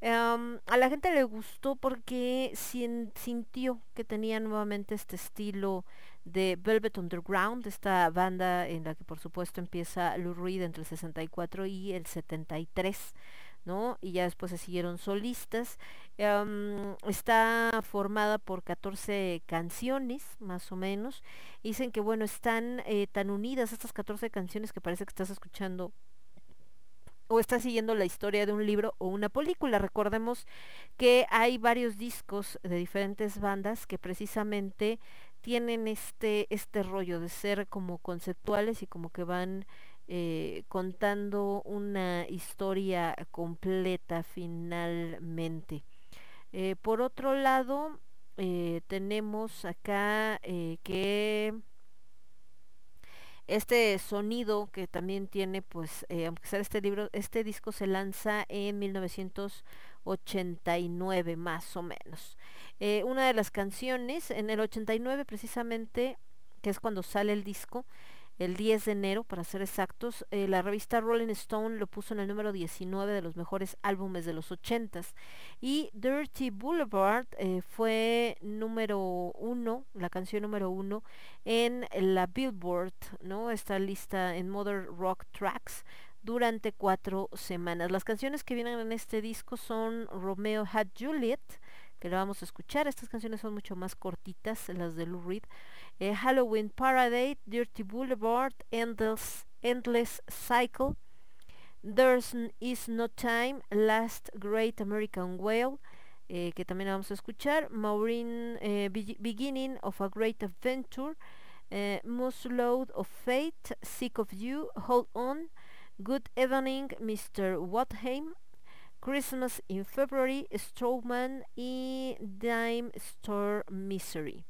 Am, a la gente le gustó porque sin- sintió que tenía nuevamente este estilo de Velvet Underground, esta banda en la que por supuesto empieza Lou Reed entre el 64 y el 73. Y ya después se siguieron solistas. Am, está formada por 14 canciones, más o menos. Dicen que, bueno, están eh, tan unidas estas 14 canciones que parece que estás escuchando o estás siguiendo la historia de un libro o una película. Recordemos que hay varios discos de diferentes bandas que precisamente tienen este, este rollo de ser como conceptuales y como que van eh, contando una historia completa finalmente. Eh, por otro lado, eh, tenemos acá que este sonido que también tiene pues aunque sea este libro este disco se lanza en 1989 más o menos una de las canciones en el 89 precisamente que es cuando sale el disco el 10 de enero para ser exactos eh, la revista Rolling Stone lo puso en el número 19 de los mejores álbumes de los 80s y Dirty Boulevard eh, fue número uno la canción número uno en la Billboard, ¿no? Esta lista en Modern Rock Tracks durante cuatro semanas. Las canciones que vienen en este disco son Romeo Had Juliet, que la vamos a escuchar. Estas canciones son mucho más cortitas, las de Lou Reed. Eh, Halloween Parade, Dirty Boulevard, Endless, Endless Cycle, There's Is No Time, Last Great American Whale, eh, que también vamos a escuchar, Maureen eh, Be- Beginning of a Great Adventure, eh, Load of Fate, Sick of You, Hold On, Good Evening, Mr. Watheim, Christmas in February, Strawman y Dime Store Misery.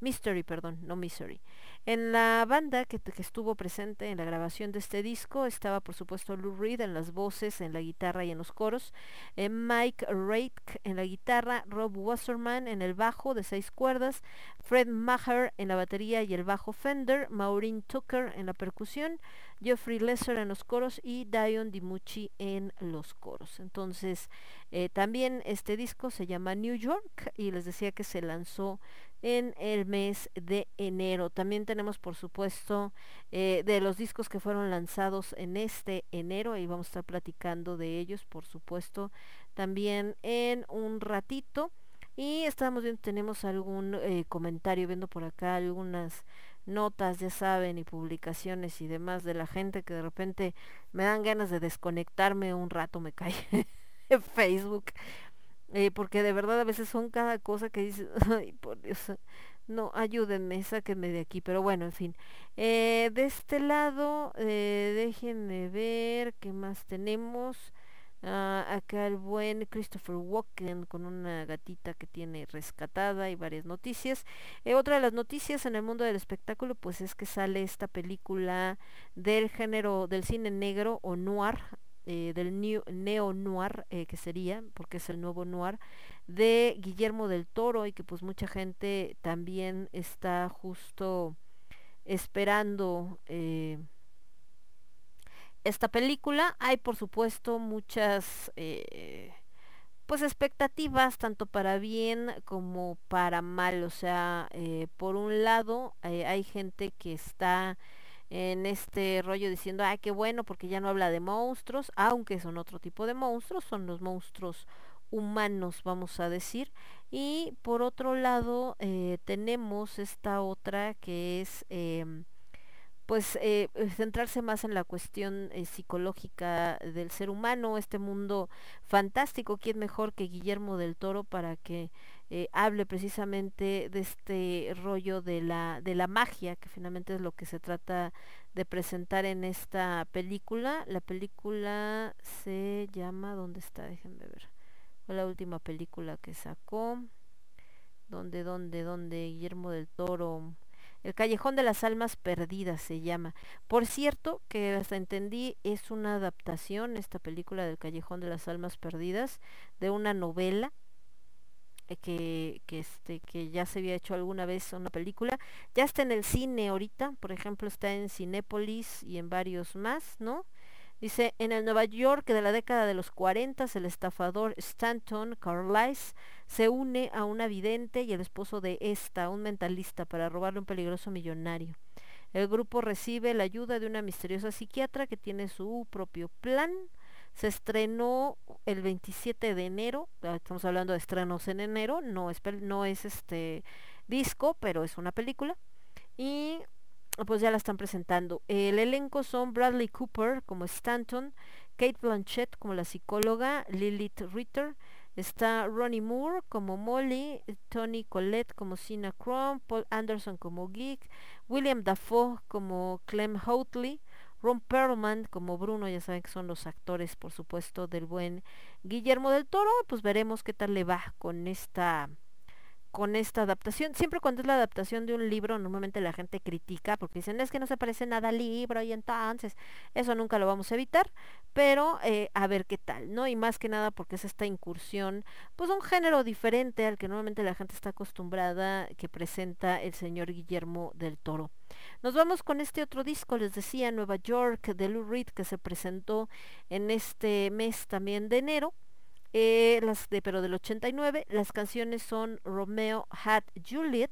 Mystery, perdón, no Misery. En la banda que, estuvo presente en la grabación de este disco estaba por supuesto Lou Reed en las voces, en la guitarra y en los coros, eh, Mike Rake en la guitarra, Rob Wasserman en el bajo de seis cuerdas, Fred Maher en la batería y el bajo Fender, Maureen Tucker en la percusión, Geoffrey Lesser en los coros y Dion DiMucci en los coros. Entonces, eh, también este disco se llama New York y les decía que se lanzó en el mes de enero. También tenemos, por supuesto, eh, de los discos que fueron lanzados en este enero, y vamos a estar platicando de ellos, por supuesto, también en un ratito. Y estamos viendo, tenemos algún eh, comentario, viendo por acá algunas notas, ya saben, y publicaciones y demás de la gente que de repente me dan ganas de desconectarme un rato, me cae [LAUGHS] Facebook. Eh, porque de verdad a veces son cada cosa que dices, [LAUGHS] ay, por Dios, no, ayúdenme, sáquenme de aquí, pero bueno, en fin. Eh, de este lado, eh, déjenme ver qué más tenemos. Ah, acá el buen Christopher Walken con una gatita que tiene rescatada y varias noticias. Eh, otra de las noticias en el mundo del espectáculo pues es que sale esta película del género del cine negro o noir, eh, del neo, noir eh, que sería, porque es el nuevo noir, de Guillermo del Toro y que pues mucha gente también está justo esperando eh, esta película. Hay por supuesto muchas pues expectativas tanto para bien como para mal. O sea, por un lado hay gente que está en este rollo diciendo, ay, qué bueno, porque ya no habla de monstruos, aunque son otro tipo de monstruos, son los monstruos humanos, vamos a decir. Y por otro lado, eh, tenemos esta otra que es em, pues eh, eh, centrarse más en la cuestión eh, psicológica del ser humano, este mundo fantástico, ¿quién mejor que Guillermo del Toro para que eh, hable precisamente de este rollo de la, de la magia, que finalmente es lo que se trata de presentar en esta película. La película se llama, ¿dónde está? Déjenme ver. Fue la última película que sacó. ¿Dónde, dónde, dónde? Guillermo del Toro. El Callejón de las Almas Perdidas se llama. Por cierto, que hasta entendí, es una adaptación, esta película del Callejón de las Almas Perdidas, de una novela que, que, este, que ya se había hecho alguna vez una película. Ya está en el cine ahorita, por ejemplo, está en Cinépolis y en varios más, ¿no? Dice, en el Nueva York de la década de los 40, el estafador Stanton Carlisle se une a una vidente y el esposo de esta, un mentalista, para robarle un peligroso millonario. El grupo recibe la ayuda de una misteriosa psiquiatra que tiene su propio plan. Se estrenó el 27 de enero, ah, estamos hablando de estrenos en enero, no es, no es este disco, pero es una película. Y pues ya la están presentando. El elenco son Bradley Cooper como Stanton, Kate Blanchett como la psicóloga, Lilith Ritter, está Ronnie Moore como Molly, Tony Collette como Sina Crum, Paul Anderson como Geek, William Dafoe como Clem Houtley, Ron Perlman como Bruno, ya saben que son los actores, por supuesto, del buen Guillermo del Toro. Pues veremos qué tal le va con esta con esta adaptación. Siempre cuando es la adaptación de un libro, normalmente la gente critica porque dicen es que no se parece nada al libro y entonces eso nunca lo vamos a evitar, pero eh, a ver qué tal, ¿no? Y más que nada porque es esta incursión, pues un género diferente al que normalmente la gente está acostumbrada que presenta el señor Guillermo del Toro. Nos vamos con este otro disco, les decía, Nueva York, de Lou Reed, que se presentó en este mes también de enero. Eh, las de, pero del 89, las canciones son Romeo Had Juliet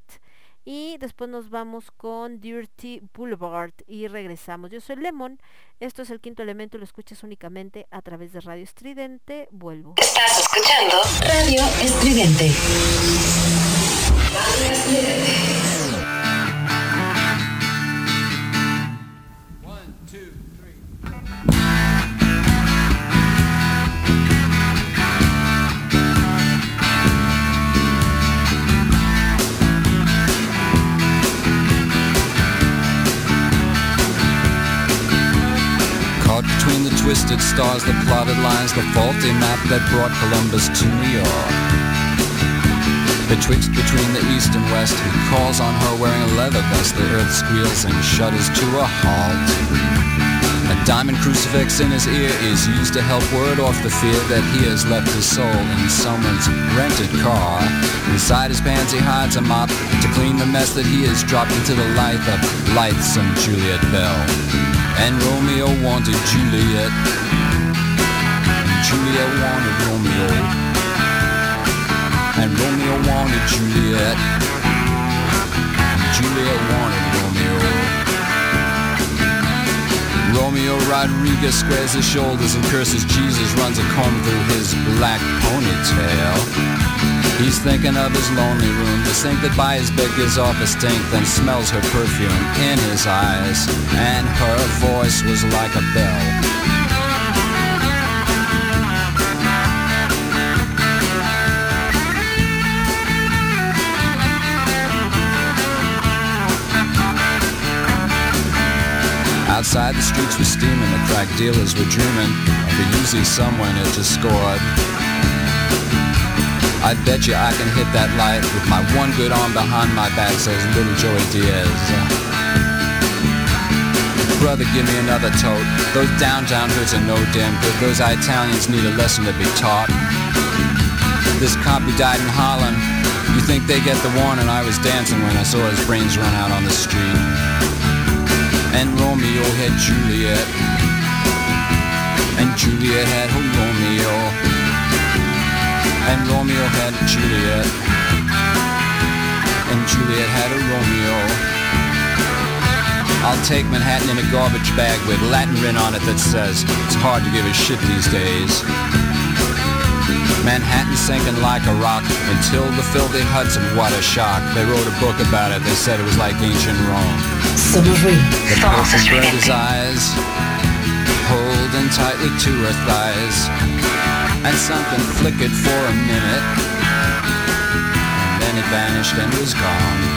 y después nos vamos con Dirty Boulevard y regresamos. Yo soy Lemon, esto es el quinto elemento, lo escuchas únicamente a través de Radio Estridente, vuelvo. Estás escuchando Radio Estridente. Radio Estridente. One, two, three. Twisted stars, the plotted lines, the faulty map that brought Columbus to New York. Betwixt between the east and west, he calls on her wearing a leather vest. The earth squeals and shudders to a halt. A diamond crucifix in his ear is used to help ward off the fear that he has left his soul in someone's rented car. Inside his pants he hides a mop to clean the mess that he has dropped into the life of lightsome Juliet Bell. And Romeo wanted Juliet. And Juliet wanted Romeo. And Romeo wanted Juliet. And Juliet wanted Romeo. Rodriguez squares his shoulders and curses Jesus, runs a comb through his black ponytail. He's thinking of his lonely room, the sink that by his bed gives off a stink, then smells her perfume in his eyes, and her voice was like a bell. Outside the streets were steaming, the crack dealers were dreaming of a Uzi someone had just scored. I bet you I can hit that light with my one good arm behind my back, says little Joey Diaz. Brother, give me another tote. Those downtown hoods are no damn good. Those Italians need a lesson to be taught. This cop who died in Holland, you think they get the warning? I was dancing when I saw his brains run out on the street. And Romeo had Juliet. And Juliet had Romeo. And Romeo had Juliet. And Juliet had a Romeo. I'll take Manhattan in a garbage bag with Latin written on it that says it's hard to give a shit these days. Manhattan sinking like a rock until the filthy Hudson, what a shock. They wrote a book about it, they said it was like ancient Rome. Somos. The Somos pulse spread his eyes, holding tightly to her thighs, and something flickered for a minute, and then it vanished and was gone.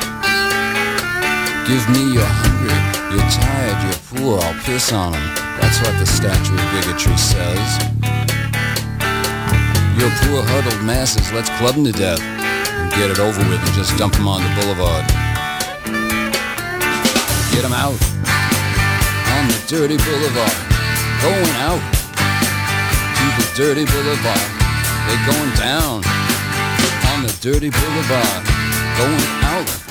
Give me you're hungry, you're tired, you're poor, I'll piss on 'em. That's what the statue of bigotry says. You're poor huddled masses, let's club 'em to death. And get it over with and just dump 'em on the boulevard. Get 'em out on the dirty boulevard. Going out to the dirty boulevard. They're going down on the dirty boulevard. Going out.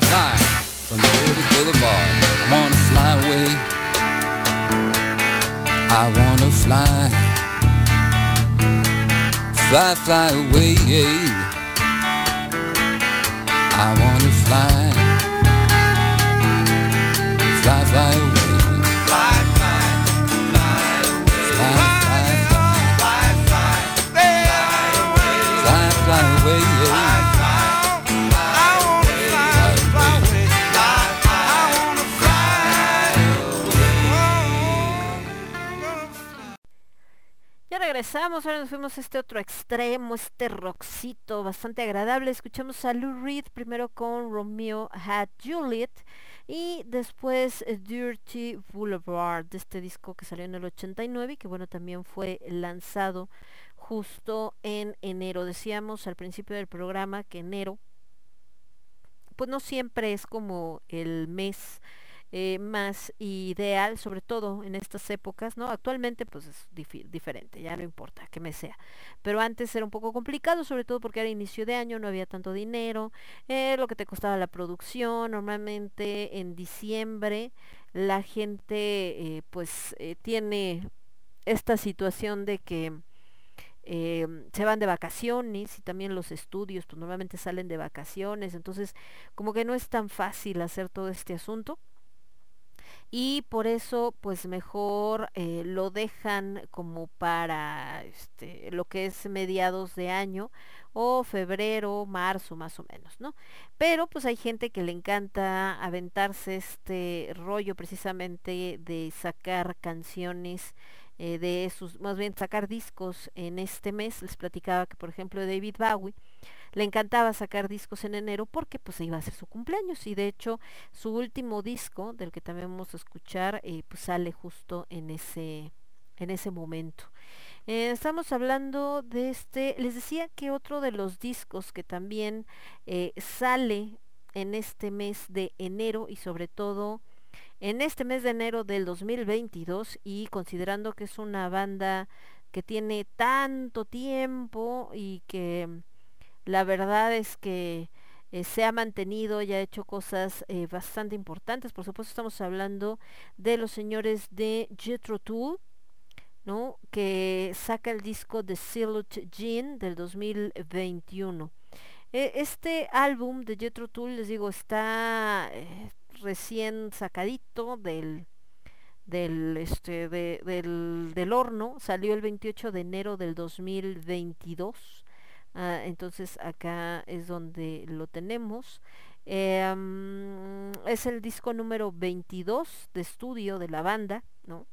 boulevard. I want to fly away. I want to fly, fly, fly away. I want to fly, fly, fly away. Regresamos, ahora nos fuimos a este otro extremo, este rockcito bastante agradable. Escuchamos a Lou Reed primero con Romeo Had Juliet y después eh, Dirty Boulevard, de este disco que salió en el 89 y que bueno también fue lanzado justo en enero. Decíamos al principio del programa que enero pues no siempre es como el mes eh, más ideal, sobre todo en estas épocas, ¿no? Actualmente pues es diferente, ya no importa que me sea. Pero antes era un poco complicado, sobre todo porque era inicio de año, no había tanto dinero, eh, lo que te costaba la producción, normalmente en diciembre la gente eh, pues tiene esta situación de que se van de vacaciones y también los estudios pues normalmente salen de vacaciones, entonces como que no es tan fácil hacer todo este asunto. Y por eso pues mejor eh, lo dejan como para este lo que es mediados de año o febrero, marzo más o menos, ¿no? Pero pues hay gente que le encanta aventarse este rollo precisamente de sacar canciones eh, de sus, más bien sacar discos en este mes. Les platicaba que por ejemplo David Bowie le encantaba sacar discos en enero porque pues iba a ser su cumpleaños y de hecho su último disco del que también vamos a escuchar eh, pues sale justo en ese en ese momento. Eh, estamos hablando de este, les decía que otro de los discos que también eh, sale en este mes de enero y sobre todo en este mes de enero del 2022 y considerando que es una banda que tiene tanto tiempo y que la verdad es que eh, se ha mantenido y ha hecho cosas eh, bastante importantes. Por supuesto estamos hablando de los señores de Jethro Tull, ¿no? Que saca el disco de Silhouette Jean del 2021. E- Este álbum de Jethro Tull, les digo, está eh, recién sacadito del del este de- del, del horno, salió el 28 de enero del 2022. Ah, entonces acá es donde lo tenemos. Mm, es el disco número 22 de estudio de la banda, ¿no?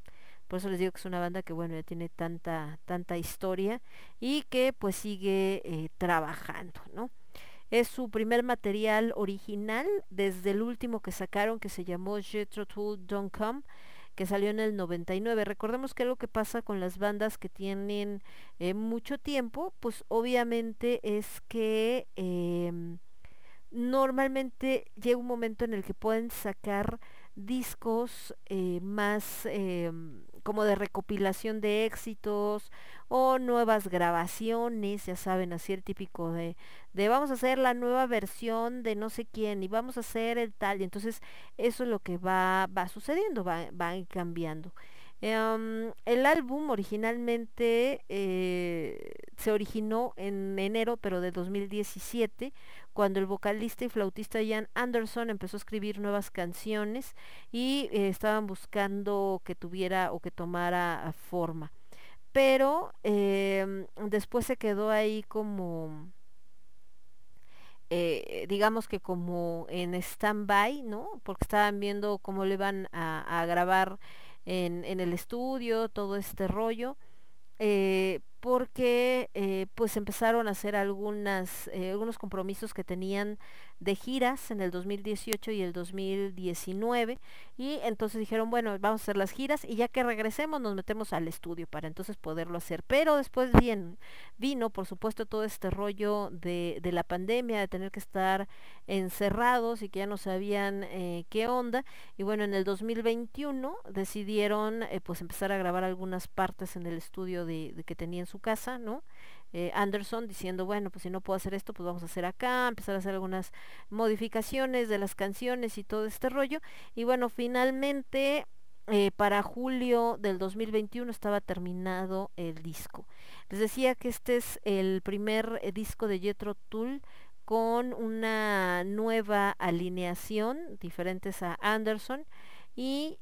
Por eso les digo que es una banda que bueno ya tiene tanta tanta historia y que pues sigue eh, trabajando, ¿no? Es su primer material original desde el último que sacaron que se llamó Jethro Tull Don't Come que salió en el 99. Recordemos que lo que pasa con las bandas que tienen eh, mucho tiempo, pues obviamente es que em, normalmente llega un momento en el que pueden sacar discos eh, más em, como de recopilación de éxitos o nuevas grabaciones, ya saben, así el típico de, de vamos a hacer la nueva versión de no sé quién y vamos a hacer el tal, y entonces eso es lo que va, va sucediendo, va, va cambiando. Em, el álbum originalmente eh, se originó en enero, pero de 2017, cuando el vocalista y flautista Ian Anderson empezó a escribir nuevas canciones y eh, estaban buscando que tuviera o que tomara ah, forma. Pero em, después se quedó ahí como eh, digamos que como en stand-by, ¿no? Porque estaban viendo cómo le iban a, grabar en, en el estudio, todo este rollo. eh, porque eh, pues empezaron a hacer algunas, eh, algunos compromisos que tenían de giras en el 2018 y el 2019 y entonces dijeron bueno vamos a hacer las giras y ya que regresemos nos metemos al estudio para entonces poderlo hacer pero después bien vino por supuesto todo este rollo de, de la pandemia de tener que estar encerrados y que ya no sabían eh, qué onda. Y bueno en el 2021 decidieron pues empezar a grabar algunas partes en el estudio de, que tenía en su casa no eh, Anderson diciendo, bueno, pues si no puedo hacer esto, pues vamos a hacer acá, empezar a hacer algunas modificaciones de las canciones y todo este rollo. Y bueno, finalmente eh, para julio del 2021 estaba terminado el disco. Les decía que este es el primer eh, disco de Jethro Tull con una nueva alineación, diferentes a Anderson, y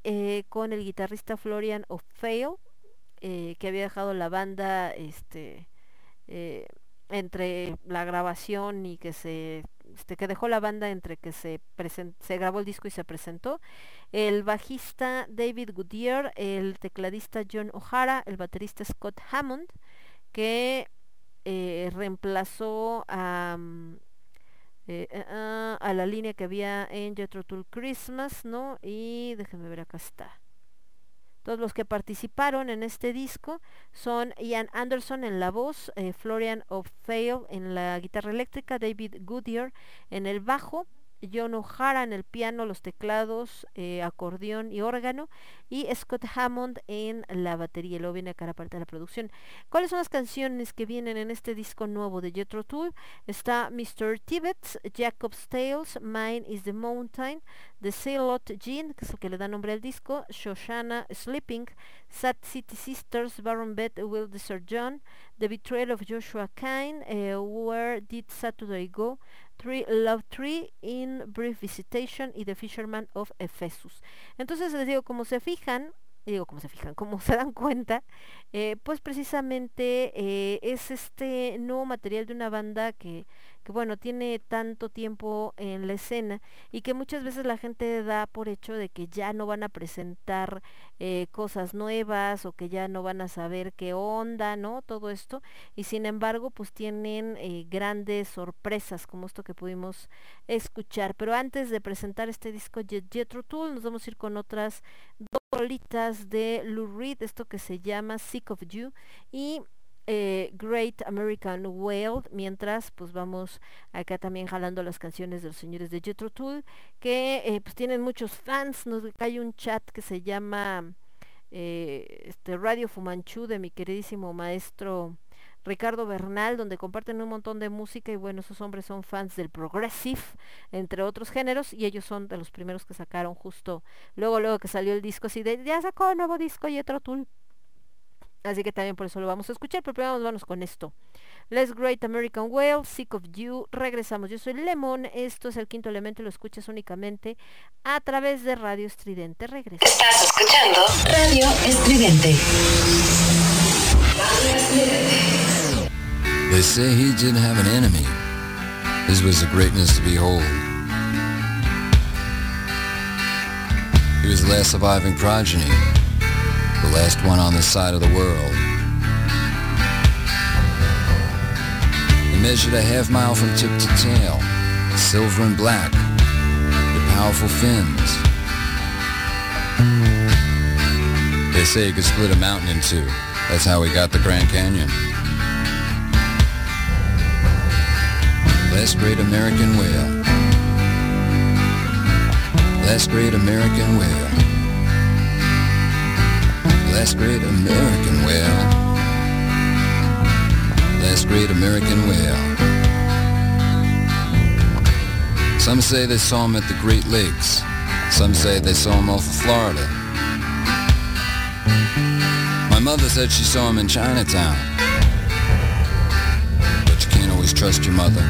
con el guitarrista Florian O'Fale, eh, que había dejado la banda este eh, entre la grabación y que se este, que dejó la banda entre que se presen- se grabó el disco y se presentó el bajista David Goodyear el tecladista John O'Hara el baterista Scott Hammond que eh, reemplazó a mm, ah, a la línea que había en Jethro Tull Christmas, ¿no? Y déjenme ver, acá está. Todos los que participaron en este disco son Ian Anderson en la voz, eh, Florian O'Fale en la guitarra eléctrica, David Goodyear en el bajo, John O'Hara en el piano, los teclados, eh, acordeón y órgano, y Scott Hammond en la batería. Luego viene acá la parte de la producción. ¿Cuáles son las canciones que vienen en este disco nuevo de Jethro Tull? Está Mr. Tibbets, Jacob's Tales, Mine is the Mountain, The Sailot Jean, que es el que le da nombre al disco, Shoshana Sleeping, Sad City Sisters, Baron Beth Will Desert John, The Betrayal of Joshua Kine, eh, Where Did Saturday Go, Tree, Love Tree in Brief Visitation y The Fisherman of Ephesus. Entonces les digo, como se fijan, digo, como se fijan, [LAUGHS] como se dan cuenta, eh, pues precisamente eh, es este nuevo material de una banda que, que, bueno, tiene tanto tiempo en la escena y que muchas veces la gente da por hecho de que ya no van a presentar eh, cosas nuevas o que ya no van a saber qué onda, ¿no? Todo esto. Y sin embargo, pues tienen eh, grandes sorpresas como esto que pudimos escuchar. Pero antes de presentar este disco Jet- Jethro Tull, nos vamos a ir con otras dos rolitas de Lou Reed, esto que se llama Sick of You y eh, Great American World, mientras pues vamos acá también jalando las canciones de los señores de Jethro Tull, que eh, pues tienen muchos fans, nos hay un chat que se llama eh, este Radio Fumanchu de mi queridísimo maestro Ricardo Bernal, donde comparten un montón de música y bueno, esos hombres son fans del progressive, entre otros géneros, y ellos son de los primeros que sacaron justo luego, luego que salió el disco así de, ya sacó un nuevo disco Jethro Tull. Así que también por eso lo vamos a escuchar, pero primero vamos con esto. Let's Great American Whale, Sick of You, regresamos. Yo soy Lemon, esto es el quinto elemento y lo escuchas únicamente a través de Radio Estridente. Regresa. Estás escuchando Radio Estridente. They say he didn't have an enemy. His was a greatness to behold. He was the last surviving progeny, the last one on this side of the world. He measured a half mile from tip to tail, silver and black, with powerful fins. They say he could split a mountain in two. That's how he got the Grand Canyon. Last great American whale. Last great American whale. Last great American whale. Last great American whale. Some say they saw him at the Great Lakes. Some say they saw him off of Florida. My mother said she saw him in Chinatown. But you can't always trust your mother.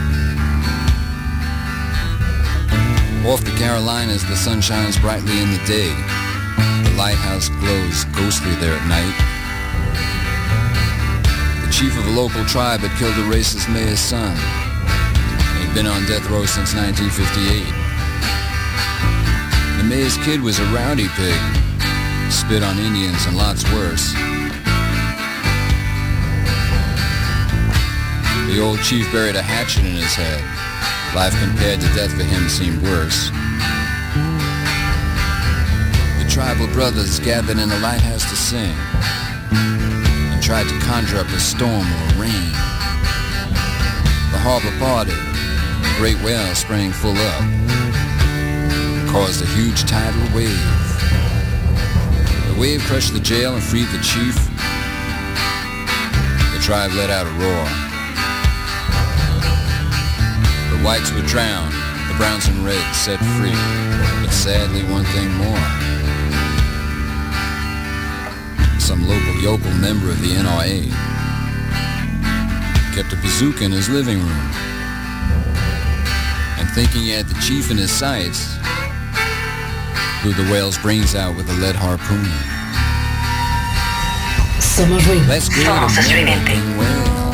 Off the Carolinas, the sun shines brightly in the day. The lighthouse glows ghostly there at night. The chief of a local tribe had killed a racist mayor's son. He'd been on death row since 1958. The mayor's kid was a rowdy pig. Spit on Indians and lots worse. The old chief buried a hatchet in his head. Life compared to death for him seemed worse. Tribal brothers gathered in the lighthouse to sing and tried to conjure up a storm or rain. The harbor parted, the great whale sprang full up, caused a huge tidal wave. The wave crushed the jail and freed the chief. The tribe let out a roar. The whites were drowned, the browns and reds set free. But sadly, one thing more. Some local yokel member of the NRA kept a bazooka in his living room. And thinking he had the chief in his sights, blew the whale's brains out with a lead harpoon. Somos ruido. Let's great Somos estridente. American whale.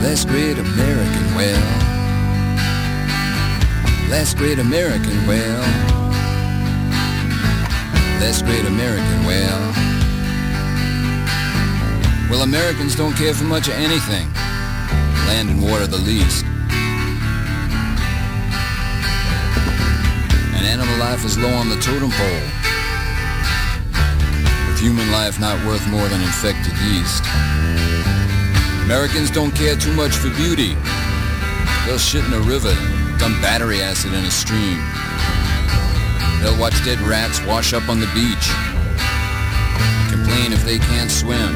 Let's great American whale. Let's great American whale. Let's great American whale. Well, Americans don't care for much of anything. Land and water the least. And animal life is low on the totem pole with human life not worth more than infected yeast. Americans don't care too much for beauty. They'll shit in a river, dump battery acid in a stream. They'll watch dead rats wash up on the beach. Complain if they can't swim.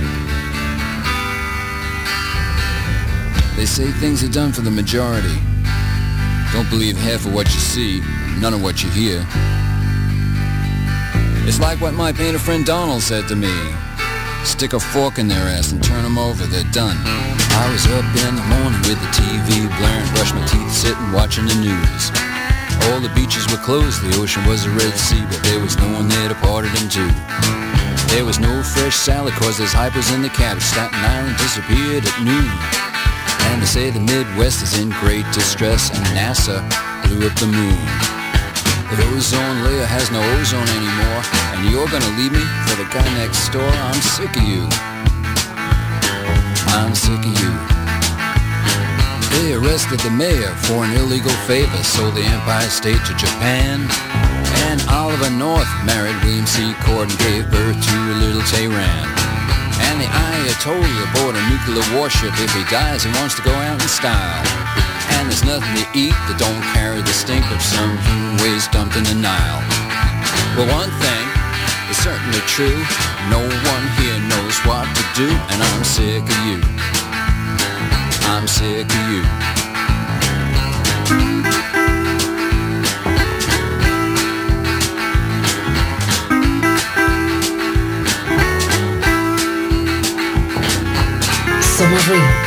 They say things are done for the majority. Don't believe half of what you see, none of what you hear. It's like what my painter friend Donald said to me. Stick a fork in their ass and turn them over, they're done. I was up in the morning with the TV blaring, brush my teeth sitting watching the news. All the beaches were closed, the ocean was a Red Sea, but there was no one there to part it in two. There was no fresh salad cause there's hypers in the cab. Staten Island disappeared at noon. And they say the Midwest is in great distress and NASA blew up the moon. The ozone layer has no ozone anymore and you're gonna leave me for the guy next door? I'm sick of you. I'm sick of you. They arrested the mayor for an illegal favor, sold the Empire State to Japan. And Oliver North married William C. Cord and gave birth to a little Tehran. And the Ayatollah bought a nuclear warship. If he dies, he wants to go out in style. And there's nothing to eat that don't carry the stink of some human waste dumped in the Nile. Well, one thing is certainly true. No one here knows what to do, and I'm sick of you. I'm sick of you. Somos ruido.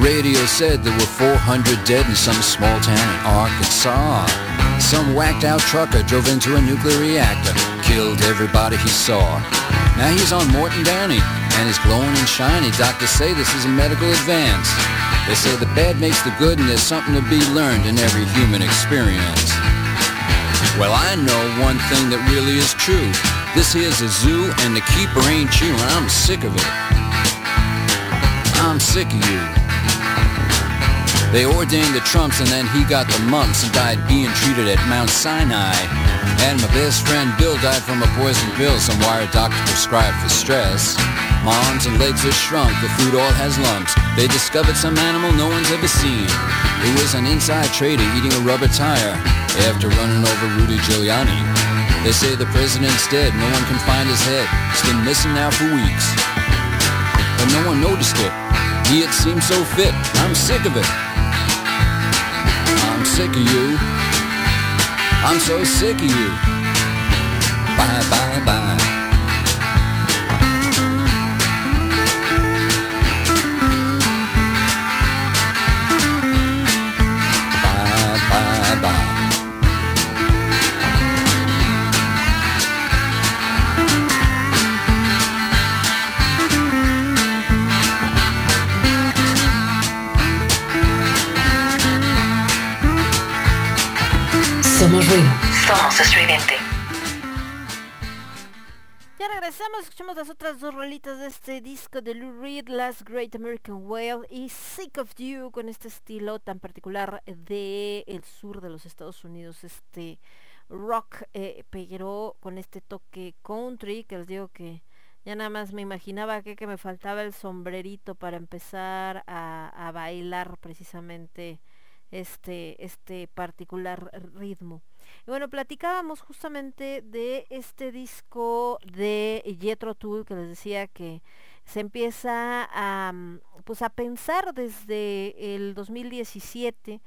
Radio said there were 400 dead in some small town in Arkansas. Some whacked out trucker drove into a nuclear reactor, killed everybody he saw. Now he's on Morton Downey and is glowing and shiny. Doctors say this is a medical advance. They say the bad makes the good and there's something to be learned in every human experience. Well, I know one thing that really is true. This here's a zoo and the keeper ain't you and I'm sick of it. I'm sick of you. They ordained the Trumps and then he got the mumps and died being treated at Mount Sinai. And my best friend Bill died from a poison pill some wire doctor prescribed for stress. My arms and legs are shrunk, the food all has lumps. They discovered some animal no one's ever seen. It was an inside trader eating a rubber tire after running over Rudy Giuliani. They say the president's dead, no one can find his head. It's been missing now for weeks. But no one noticed it. He had seemed so fit. I'm sick of it. Sick of you. I'm so sick of you. Bye, bye. Bye, Somos ruido. Somos estridente. Ya regresamos, escuchamos las otras dos rolitas de este disco de Lou Reed, Last Great American Whale y Sick of You, con este estilo tan particular de el sur de los Estados Unidos, este rock, eh, pero con este toque country, que les digo que ya nada más me imaginaba que, que me faltaba el sombrerito para empezar a, a bailar precisamente este, este particular ritmo. Y bueno, platicábamos justamente de este disco de Jethro Tull que les decía que se empieza a mm, pues a pensar desde el 2017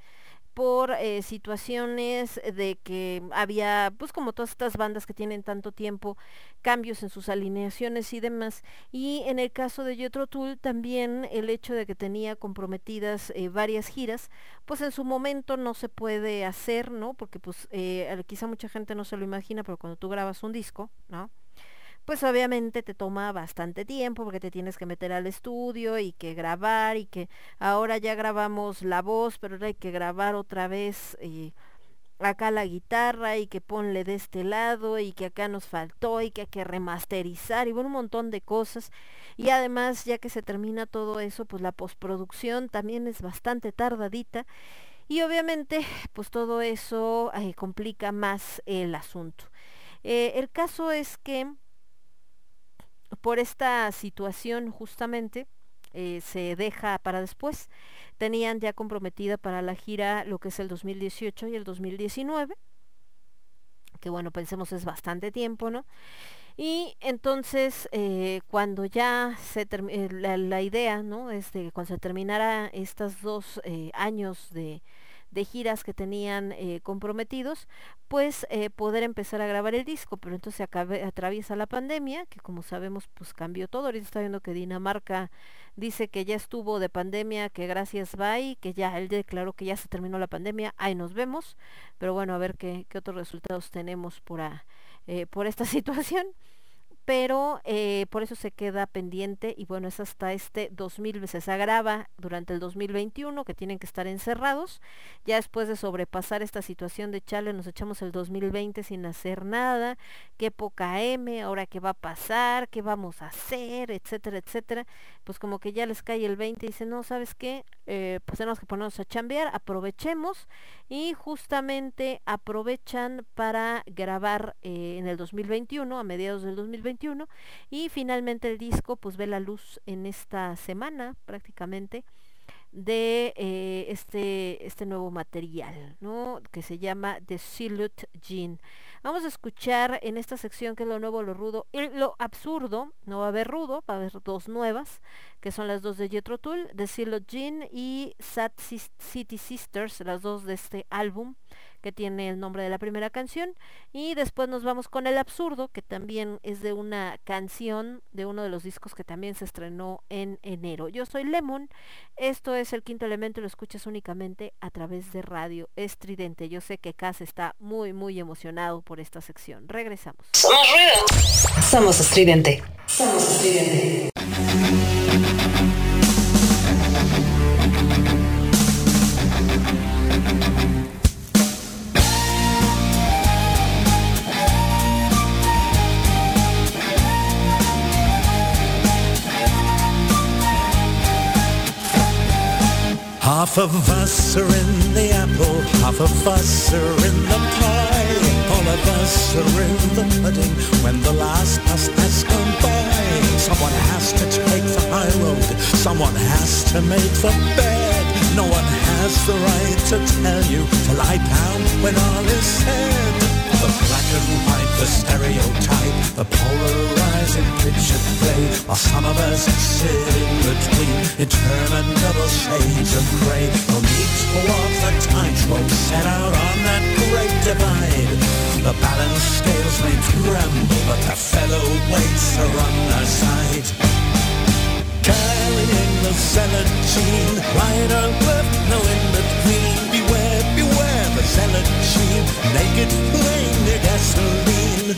por eh, situaciones de que había, pues como todas estas bandas que tienen tanto tiempo, cambios en sus alineaciones y demás. Y en el caso de Jethro Tull también el hecho de que tenía comprometidas eh, varias giras, pues en su momento no se puede hacer, ¿no? Porque pues eh, quizá mucha gente no se lo imagina, pero cuando tú grabas un disco, ¿no? Pues obviamente te toma bastante tiempo porque te tienes que meter al estudio y que grabar y que ahora ya grabamos la voz, pero ahora hay que grabar otra vez eh, acá la guitarra y que ponle de este lado y que acá nos faltó y que hay que remasterizar y bueno, un montón de cosas. Y además, ya que se termina todo eso, pues la postproducción también es bastante tardadita. Y obviamente, pues todo eso eh, complica más el asunto. Eh, el caso es que por esta situación justamente eh, se deja para después. Tenían ya comprometida para la gira lo que es el 2018 y el 2019 que bueno, pensemos es bastante tiempo, ¿no? Y entonces, eh, cuando ya se eh, la, la idea, ¿no? Es de que cuando se terminara estos dos años de, de giras que tenían eh, comprometidos, pues eh, poder empezar a grabar el disco. Pero entonces acabe- atraviesa la pandemia, que como sabemos, pues cambió todo. Ahorita está viendo que Dinamarca dice que ya estuvo de pandemia, que gracias bye, que ya él declaró que ya se terminó la pandemia, ahí nos vemos. Pero bueno, a ver qué, qué otros resultados tenemos por, a- eh, por esta [LAUGHS] situación pero eh, por eso se queda pendiente y bueno, es hasta este 2000, se agrava durante el 2021 que tienen que estar encerrados. Ya después de sobrepasar esta situación de chale, nos echamos el 2020 sin hacer nada, qué poca M, ahora qué va a pasar, qué vamos a hacer, etcétera, etcétera. Pues como que ya les cae el 20 y dicen, no, ¿sabes qué? Eh, pues tenemos que ponernos a chambear, aprovechemos y justamente aprovechan para grabar eh, en el 2021, a mediados del 2021 y finalmente el disco pues ve la luz en esta semana prácticamente de eh, este, este nuevo material, ¿no? Que se llama The Silhouette Gene. Vamos a escuchar en esta sección que es lo nuevo, lo rudo y lo absurdo. No va a haber rudo, va a haber dos nuevas, que son las dos de Jethro Tull, The Silhouette Gene y Sad City Sisters, las dos de este álbum que tiene el nombre de la primera canción. Y después nos vamos con El Absurdo, que también es de una canción de uno de los discos que también se estrenó en enero. Yo soy Lemon, esto es el quinto elemento, lo escuchas únicamente a través de radio estridente. Yo sé que Cas está muy, muy emocionado por esta sección. Regresamos. Somos ruido. Somos estridente. Somos estridente. Half of us are in the apple, half of us are in the pie. All of us are in the pudding when the last bus has gone by. Someone has to take the high road, someone has to make the bed. No one has the right to tell you to lie down when all is said. The black and white, the stereotype, the polarizing picture play, while some of us sit in between interminable shades of grey. Need to walk the tightrope set out on that great divide. The balance scales may tremble, but the fellow weights are on our side. Carrying the zealot gene, right or left, no in between. The zealot gene, naked flame near gasoline.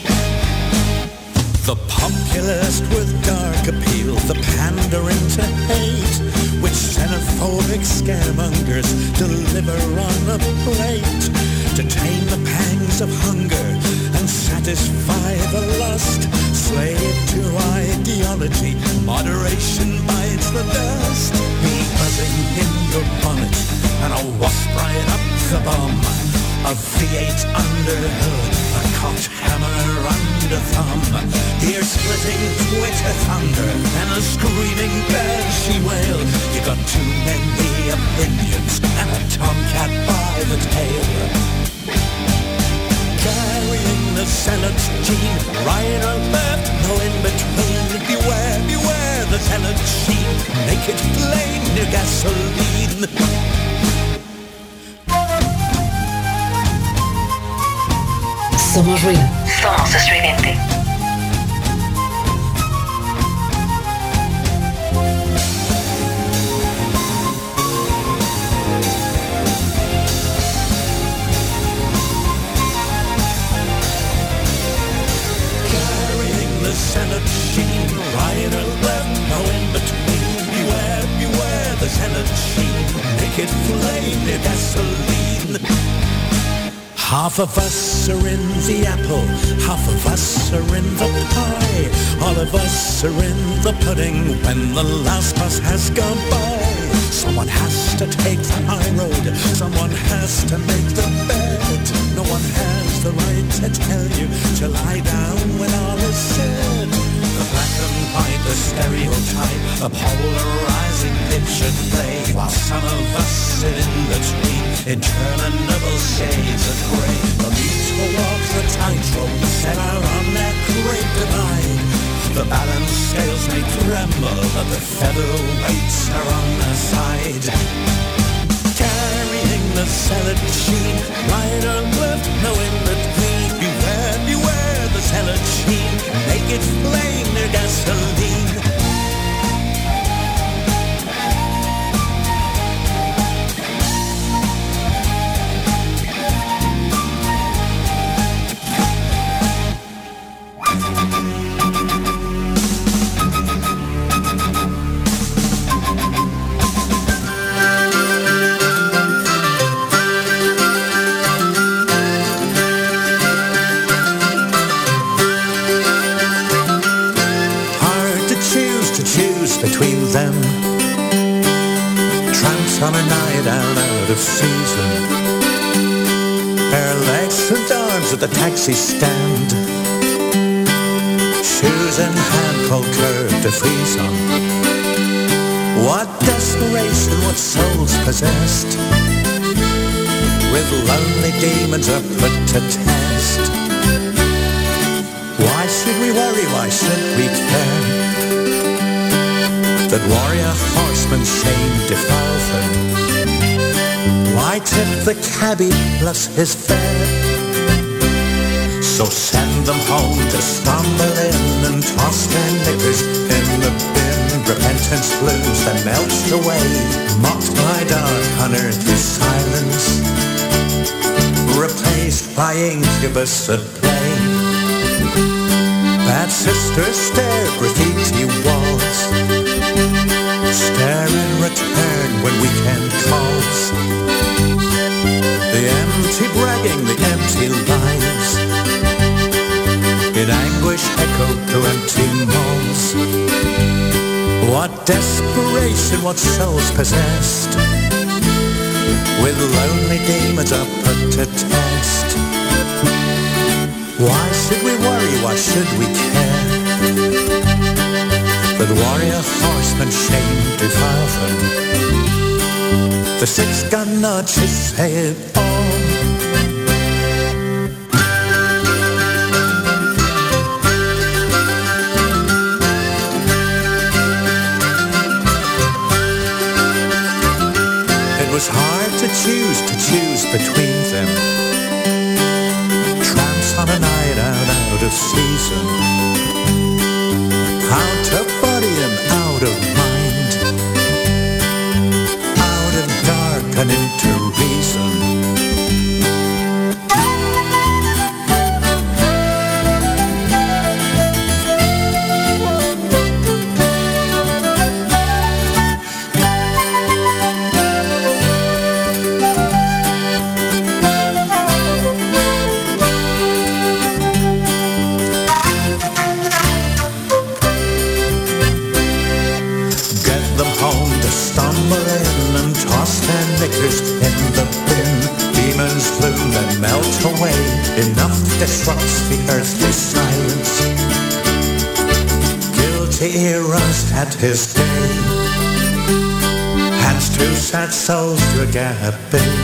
The populist with dark appeal, the pandering to hate, which xenophobic scaremongers deliver on a plate to tame the pangs of hunger and satisfy the lust. Slave to ideology, moderation bites the dust. Buzzing in your bonnet and a wasp right up the bum. A V8 under hood, a cocked hammer under thumb. Ear splitting Twitter thunder and a screaming banshee wail. You got too many opinions and a tomcat by the tail. Carrying the zealot's gene, right or left, no in between. Beware, beware the zealot sheen, naked flame near gasoline. Somos ruido. Somos estridente. The sheen, naked flame near gasoline. Half of us are in the apple, half of us are in the pie. All of us are in the pudding when the last bus has gone by. Someone has to take the high road, someone has to make the bed. No one has the right to tell you to lie down when all is said. The black and the stereotype, the polarizing picture play. While some of us sit in between interminable shades of need to graceful walks, the tightrope setter on that great divide. The balance scales may tremble, but the featherweights are on their side. Carrying the salad sheen, right or left, no in tell a cheat, make it flame their gasoline. On a night out, out of season. Bare legs and arms at the taxi stand. Shoes and hand, pull to freeze on. What desperation, what souls possessed. With lonely demons are put to test. Why should we worry? Why should we care? That warrior horseman shame defile them. Why tip the cabbie plus his fare? So send them home to stumble in and toss their knickers in the bin. Repentance blooms and melts away, mocked by dark unearthly silence, replaced by incubus at play. Bad sisters stare graffiti walls Stare in return when weekend calls The empty bragging, the empty lies. In anguish echo to empty malls. What desperation, what souls possessed. With lonely demons are put to test. Why should we worry? Why should we care? Warrior horsemen shame defile them. The six gun notches say head all. It was hard to choose, to choose between them tramps on a night out, out of season. Out of and it. Disrupts the earthly silence. Guilty runs at his day. Hands to sad souls to gaping.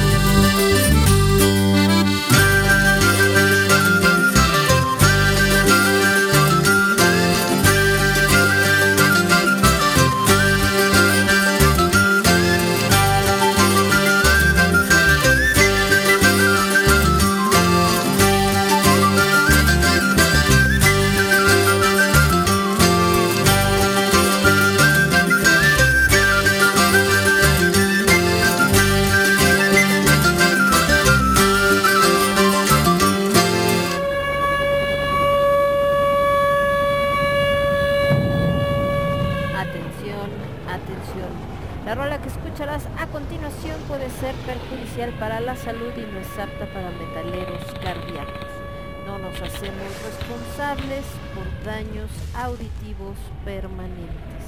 Por daños auditivos permanentes.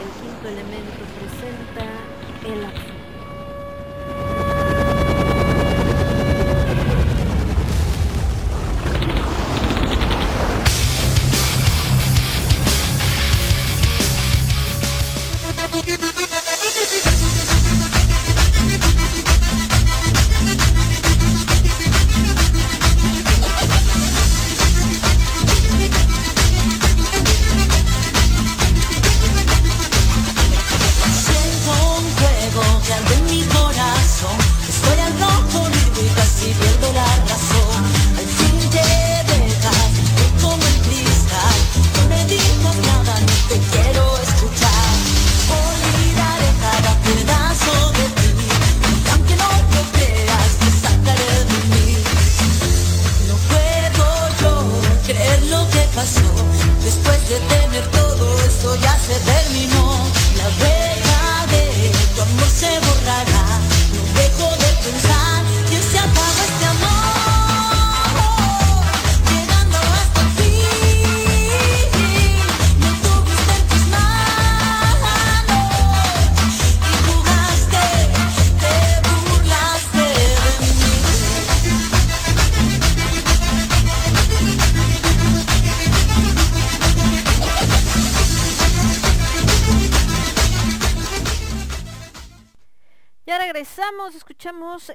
El quinto elemento presenta el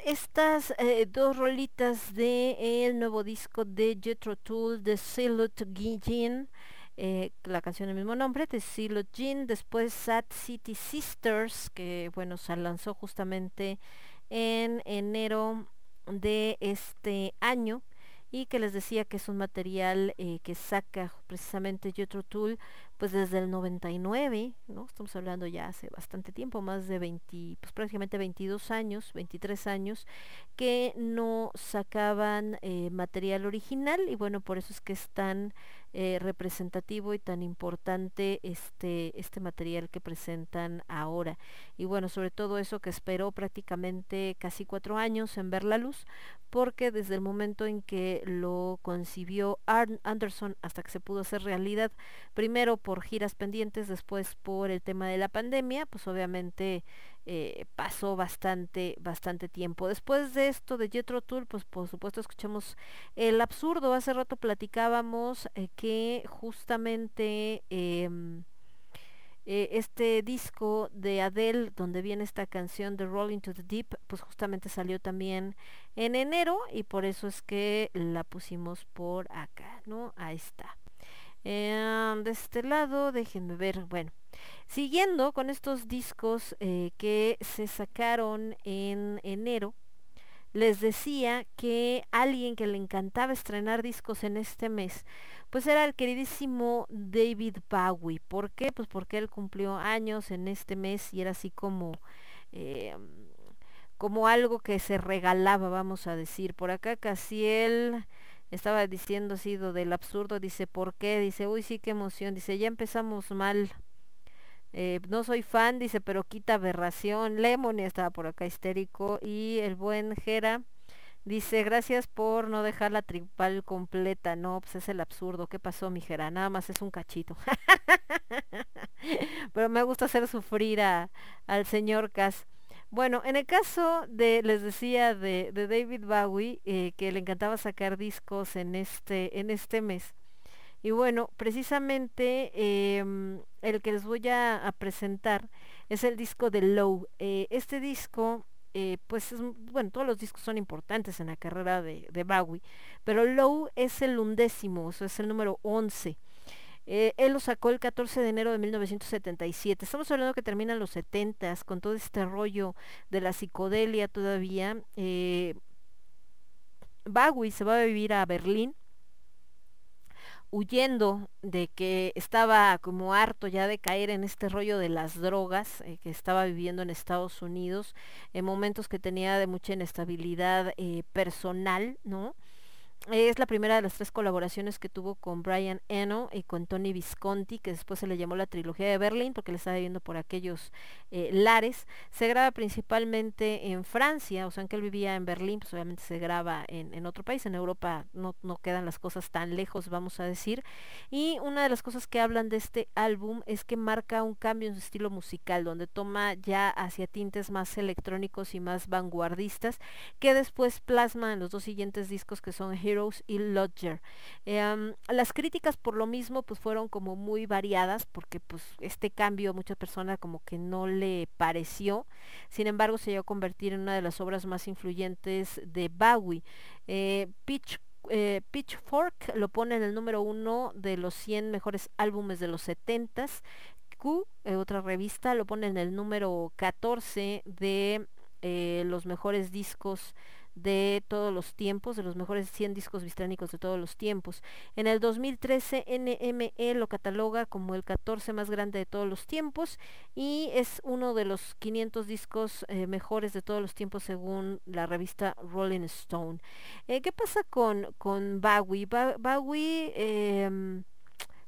estas eh, dos rolitas de el nuevo disco de Jethro Tull, de Silhouette Gin, eh, la canción del mismo nombre, de Silhouette Gin, después Sad City Sisters, que bueno, se lanzó justamente en enero de este año y que les decía que es un material eh, que saca precisamente Jethro Tull pues desde el 99, ¿no? Estamos hablando ya hace bastante tiempo, más de 20, pues prácticamente 22 años, 23 años, que no sacaban eh, material original y bueno, por eso es que es tan eh, representativo y tan importante este, este material que presentan ahora. Y bueno, sobre todo eso que esperó prácticamente casi cuatro años en ver la luz, porque desde el momento en que lo concibió Arn Anderson hasta que se pudo hacer realidad, primero por giras pendientes, después por el tema de la pandemia, pues obviamente eh, pasó bastante, bastante tiempo. Después de esto de Jethro Tull, pues por supuesto escuchamos el absurdo. Hace rato platicábamos eh, que justamente em, eh, este disco de Adele, donde viene esta canción de Rolling to the Deep, pues justamente salió también en enero y por eso es que la pusimos por acá, ¿no? Ahí está. Em, de este lado, déjenme ver, bueno, siguiendo con estos discos eh, que se sacaron en enero, les decía que alguien que le encantaba estrenar discos en este mes, pues era el queridísimo David Bowie. ¿Por qué? Pues porque él cumplió años en este mes y era así como... eh, como algo que se regalaba, vamos a decir. Por acá casi él estaba diciendo así del absurdo, dice, ¿por qué? Dice, uy, sí, qué emoción. Dice, ya empezamos mal. Eh, no soy fan, dice, pero quita aberración. Lemon estaba por acá histérico. Y el buen Jera dice, gracias por no dejar la tripal completa. No, pues es el absurdo. ¿Qué pasó, mi Jera? Nada más es un cachito. [LAUGHS] pero me gusta hacer sufrir a, al señor Cas. Bueno, en el caso de, les decía, de, de David Bowie, eh, que le encantaba sacar discos en este, en este mes. Y bueno, precisamente em, el que les voy a, a presentar es el disco de Low. Eh, este disco, eh, pues es, bueno, todos los discos son importantes en la carrera de, de Bowie, pero Low es el undécimo, o sea, es el número 11. Eh, él lo sacó el 14 de enero de 1977. Estamos hablando que terminan los 70 con todo este rollo de la psicodelia todavía. Eh, Bowie se va a vivir a Berlín huyendo de que estaba como harto ya de caer en este rollo de las drogas eh, que estaba viviendo en Estados Unidos, en momentos que tenía de mucha inestabilidad eh, personal, ¿no? Es la primera de las tres colaboraciones que tuvo con Brian Eno y con Tony Visconti, que después se le llamó la trilogía de Berlín porque le estaba viendo por aquellos eh, lares. Se graba principalmente en Francia, o sea, aunque él vivía en Berlín, pues obviamente se graba en, en otro país. En Europa no, no quedan las cosas tan lejos, vamos a decir. Y una de las cosas que hablan de este álbum es que marca un cambio en su estilo musical, donde toma ya hacia tintes más electrónicos y más vanguardistas, que después plasma en los dos siguientes discos que son Y Lodger. Eh, las críticas por lo mismo pues fueron como muy variadas porque pues este cambio a muchas personas como que no le pareció. Sin embargo se llegó a convertir en una de las obras más influyentes de Bowie. Eh, Pitch eh, Pitchfork lo pone en el número uno de los 100 mejores álbumes de los 70s. Q, eh, otra revista, lo pone en el número 14 de los mejores discos de todos los tiempos, de los mejores 100 discos británicos de todos los tiempos. En el 2013 NME lo cataloga como el 14 más grande de todos los tiempos y es uno de los 500 discos eh, mejores de todos los tiempos según la revista Rolling Stone. Eh, ¿Qué pasa con, con Bowie? Ba Bowie eh,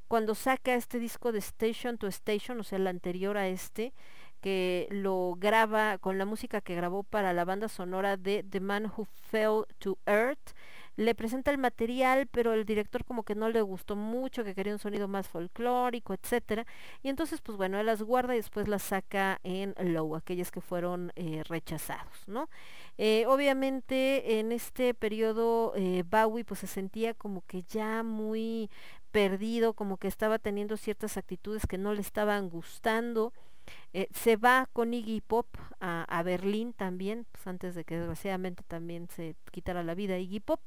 cuando saca este disco de Station to Station, o sea, el anterior a este, que lo graba con la música que grabó para la banda sonora de The Man Who Fell to Earth. Le presenta el material, pero el director como que no le gustó mucho, que quería un sonido más folclórico, etcétera. Y entonces, pues bueno, él las guarda y después las saca en Low, aquellas que fueron eh, rechazados, ¿no? Eh, obviamente en este periodo eh, Bowie pues se sentía como que ya muy perdido, como que estaba teniendo ciertas actitudes que no le estaban gustando Eh, se va con Iggy Pop a, a Berlín también, pues antes de que desgraciadamente también se quitara la vida Iggy Pop.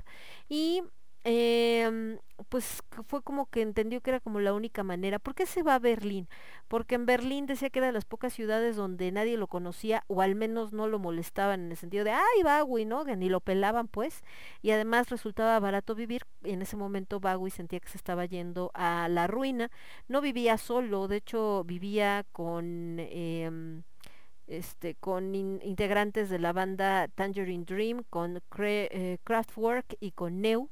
Y em, pues fue como que entendió que era como la única manera. ¿Por qué se va a Berlín? Porque en Berlín decía que era de las pocas ciudades donde nadie lo conocía o al menos no lo molestaban en el sentido de, ay, Bagui, ¿no? Que ni lo pelaban pues. Y además resultaba barato vivir. Y en ese momento Bagui sentía que se estaba yendo a la ruina. No vivía solo, de hecho vivía con... em, este, con in- integrantes de la banda Tangerine Dream, con Cre- eh, Kraftwerk y con Neu.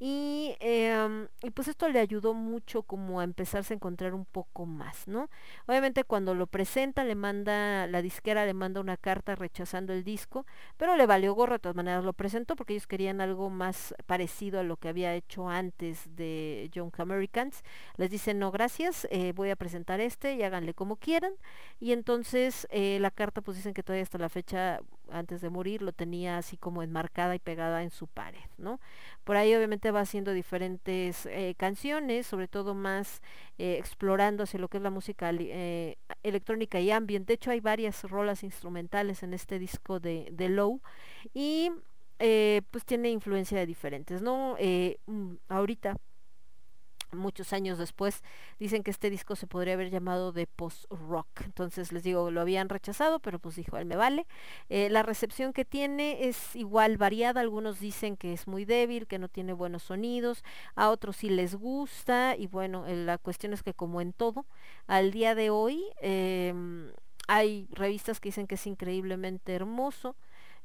Y, em, y pues esto le ayudó mucho como a empezarse a encontrar un poco más, ¿no? Obviamente cuando lo presenta le manda, la disquera le manda una carta rechazando el disco, pero le valió gorro, de todas maneras lo presentó porque ellos querían algo más parecido a lo que había hecho antes de Young Americans. Les dicen, no, gracias, eh, voy a presentar este y háganle como quieran. Y entonces eh, la carta pues dicen que todavía hasta la fecha, antes de morir, lo tenía así como enmarcada y pegada en su pared, ¿no? Por ahí obviamente va haciendo diferentes eh, canciones, sobre todo más eh, explorando hacia lo que es la música eh, electrónica y ambient. De hecho hay varias rolas instrumentales en este disco de, de Low y pues tiene influencia de diferentes, ¿no? Mm, ahorita muchos años después dicen que este disco se podría haber llamado de post-rock. Entonces les digo, lo habían rechazado, pero pues dijo, él me vale. Eh, la recepción que tiene es igual variada. Algunos dicen que es muy débil, que no tiene buenos sonidos. A otros sí les gusta. Y bueno, eh, la cuestión es que como en todo, al día de hoy em, hay revistas que dicen que es increíblemente hermoso.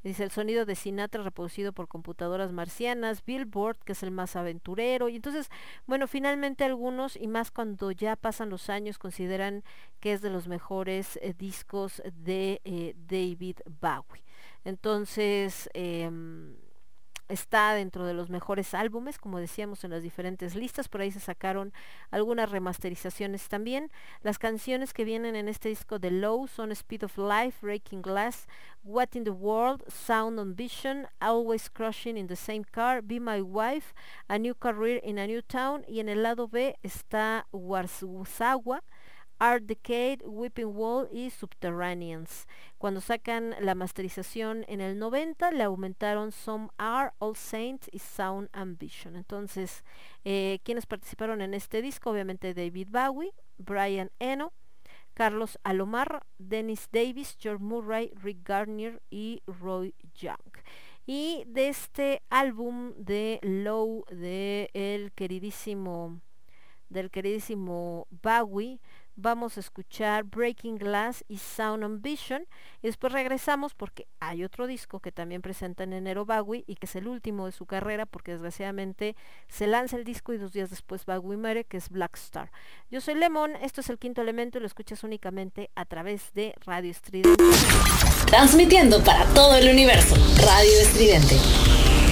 Dice el sonido de Sinatra reproducido por computadoras marcianas, Billboard, que es el más aventurero. Y entonces, bueno, finalmente algunos, y más cuando ya pasan los años, consideran que es de los mejores eh, discos de eh, David Bowie. Entonces, em, está dentro de los mejores álbumes, como decíamos en las diferentes listas, por ahí se sacaron algunas remasterizaciones también. Las canciones que vienen en este disco de Low son Speed of Life, Breaking Glass, What in the World, Sound on Vision, Always Crushing in the Same Car, Be My Wife, A New Career in a New Town y en el lado B está Warsawa, Art Decade, Whipping Wall y Subterraneans. Cuando sacan la masterización en el 90 le aumentaron Some Are, All Saints y Sound Ambition. Entonces, eh, quienes participaron en este disco, obviamente David Bowie, Brian Eno, Carlos Alomar, Dennis Davis, George Murray, Rick Garnier y Roy Young. Y de este álbum de Low de el queridísimo del queridísimo Bowie, vamos a escuchar Breaking Glass y Sound Ambition y después regresamos porque hay otro disco que también presenta en enero Bowie y que es el último de su carrera porque desgraciadamente se lanza el disco y dos días después Bowie muere que es Black Star. Yo soy Lemon, esto es el quinto elemento y lo escuchas únicamente a través de Radio Estridente. Transmitiendo para todo el universo. Radio Estridente.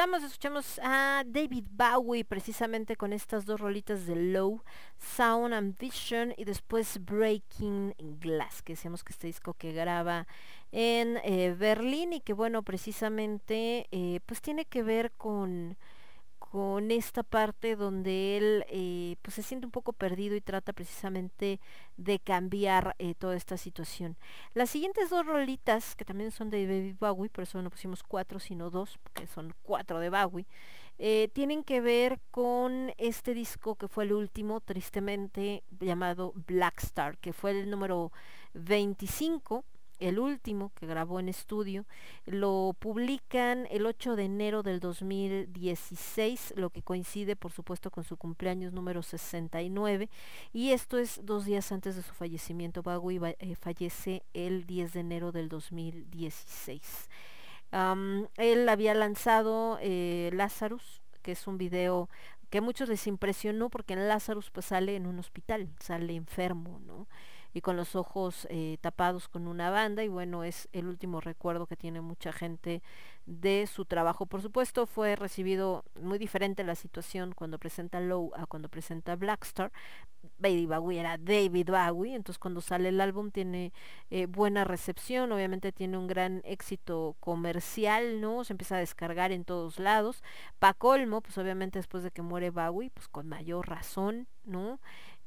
Escuchamos a David Bowie precisamente con estas dos rolitas de Low, Sound and Vision y después Breaking Glass, que decíamos que este disco que graba en eh, Berlín y que bueno, precisamente eh, pues tiene que ver con, con esta parte donde él eh, pues se siente un poco perdido y trata precisamente de cambiar eh, toda esta situación. Las siguientes dos rolitas, que también son de David Bowie, por eso no pusimos cuatro sino dos, porque son cuatro de Bowie, eh, tienen que ver con este disco que fue el último, tristemente, llamado Black Star, que fue el número 25 el último que grabó en estudio, lo publican el 8 de enero del 2016, lo que coincide por supuesto con su cumpleaños número 69, y esto es dos días antes de su fallecimiento. Va- eh, fallece el 10 de enero del 2016. Am, él había lanzado eh, Lazarus, que es un video que a muchos les impresionó porque en Lazarus pues sale en un hospital, sale enfermo, ¿no? Y con los ojos eh, tapados con una banda y bueno es el último recuerdo que tiene mucha gente de su trabajo. Por supuesto fue recibido muy diferente la situación cuando presenta Low a cuando presenta Blackstar. Baby Bowie era David Bowie entonces cuando sale el álbum tiene eh, buena recepción obviamente tiene un gran éxito comercial no se empieza a descargar en todos lados. Pa colmo pues obviamente después de que muere Bowie pues con mayor razón no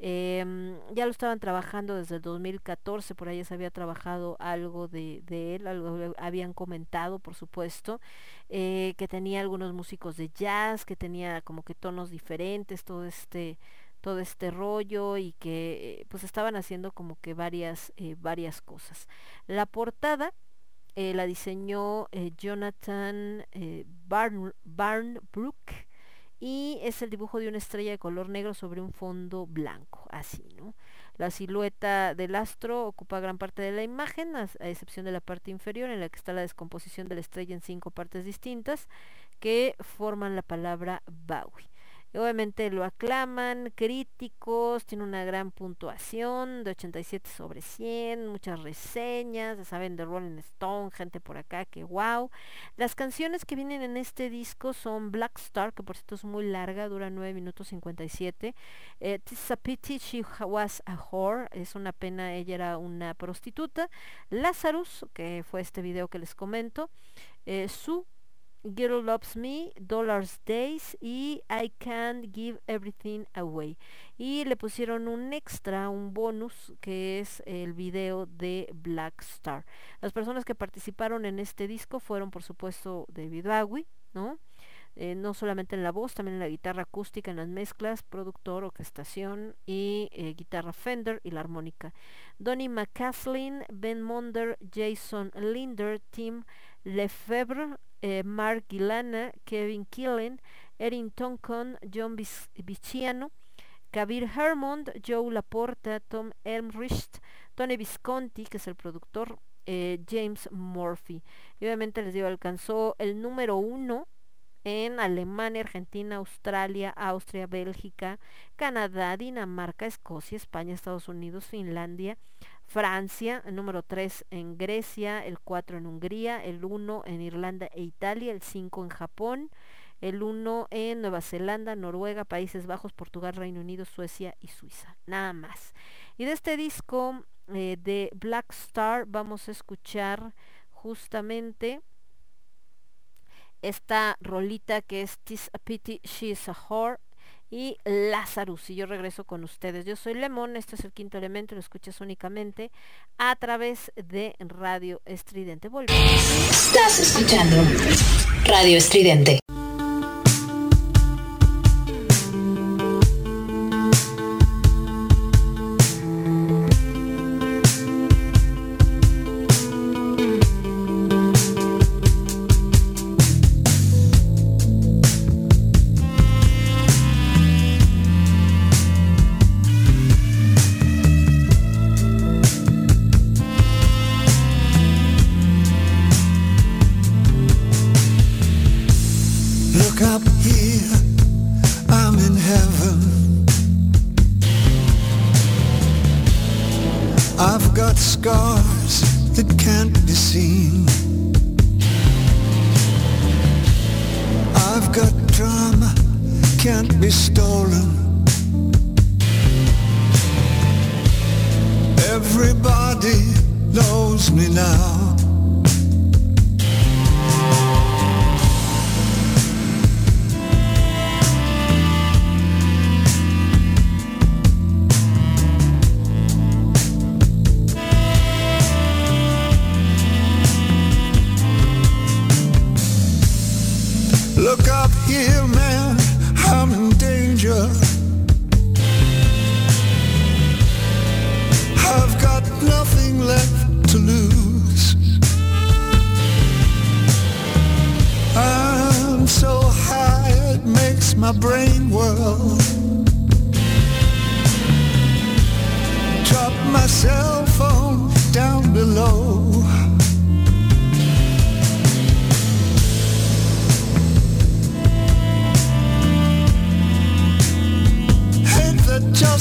Em, ya lo estaban trabajando desde el 2014, por ahí se había trabajado algo de, él, algo habían comentado, por supuesto, eh, que tenía algunos músicos de jazz, que tenía como que tonos diferentes, todo este todo este rollo y que eh, pues estaban haciendo como que varias eh, varias cosas. La portada la diseñó Jonathan Barn, Barnbrook y es el dibujo de una estrella de color negro sobre un fondo blanco, así, ¿no? La silueta del astro ocupa gran parte de la imagen, a, a excepción de la parte inferior en la que está la descomposición de la estrella en cinco partes distintas que forman la palabra Bowie. Obviamente lo aclaman, críticos, tiene una gran puntuación de 87 sobre 100, muchas reseñas, ya saben, de Rolling Stone, gente por acá, que wow. Las canciones que vienen en este disco son Black Star, que por cierto es muy larga, dura 9 minutos 57. Eh, Tis a Pity She Was a Whore, es una pena, ella era una prostituta. Lazarus, que fue este video que les comento. Eh, Sue, Girl Loves Me, Dollars Days y I Can't Give Everything Away. Y le pusieron un extra, un bonus, que es el video de Black Star. Las personas que participaron en este disco fueron, por supuesto, David Bowie, ¿no? Eh, no solamente en la voz, también en la guitarra acústica, en las mezclas, productor, orquestación y eh, guitarra Fender y la armónica. Donny McCaslin, Ben Monder, Jason Linder, Tim Lefebvre, eh, Mark Gilana, Kevin Killen, Erin Toncon, John Viciano, Kabir Hermond, Joe Laporta, Tom Elmrich, Tony Visconti, que es el productor, eh, James Murphy. Y obviamente les digo, alcanzó el número uno en Alemania, Argentina, Australia, Austria, Bélgica, Canadá, Dinamarca, Escocia, España, Estados Unidos, Finlandia, Francia, el número 3 en Grecia, el 4 en Hungría, el 1 en Irlanda e Italia, el 5 en Japón, el 1 en Nueva Zelanda, Noruega, Países Bajos, Portugal, Reino Unido, Suecia y Suiza. Nada más. Y de este disco eh, de Black Star vamos a escuchar justamente esta rolita que es Tis a Pity, She's a Whore y Lazarus. Y yo regreso con ustedes. Yo soy Lemón, este es el quinto elemento, lo escuchas únicamente a través de Radio Estridente. Volvemos. Estás escuchando Radio Estridente.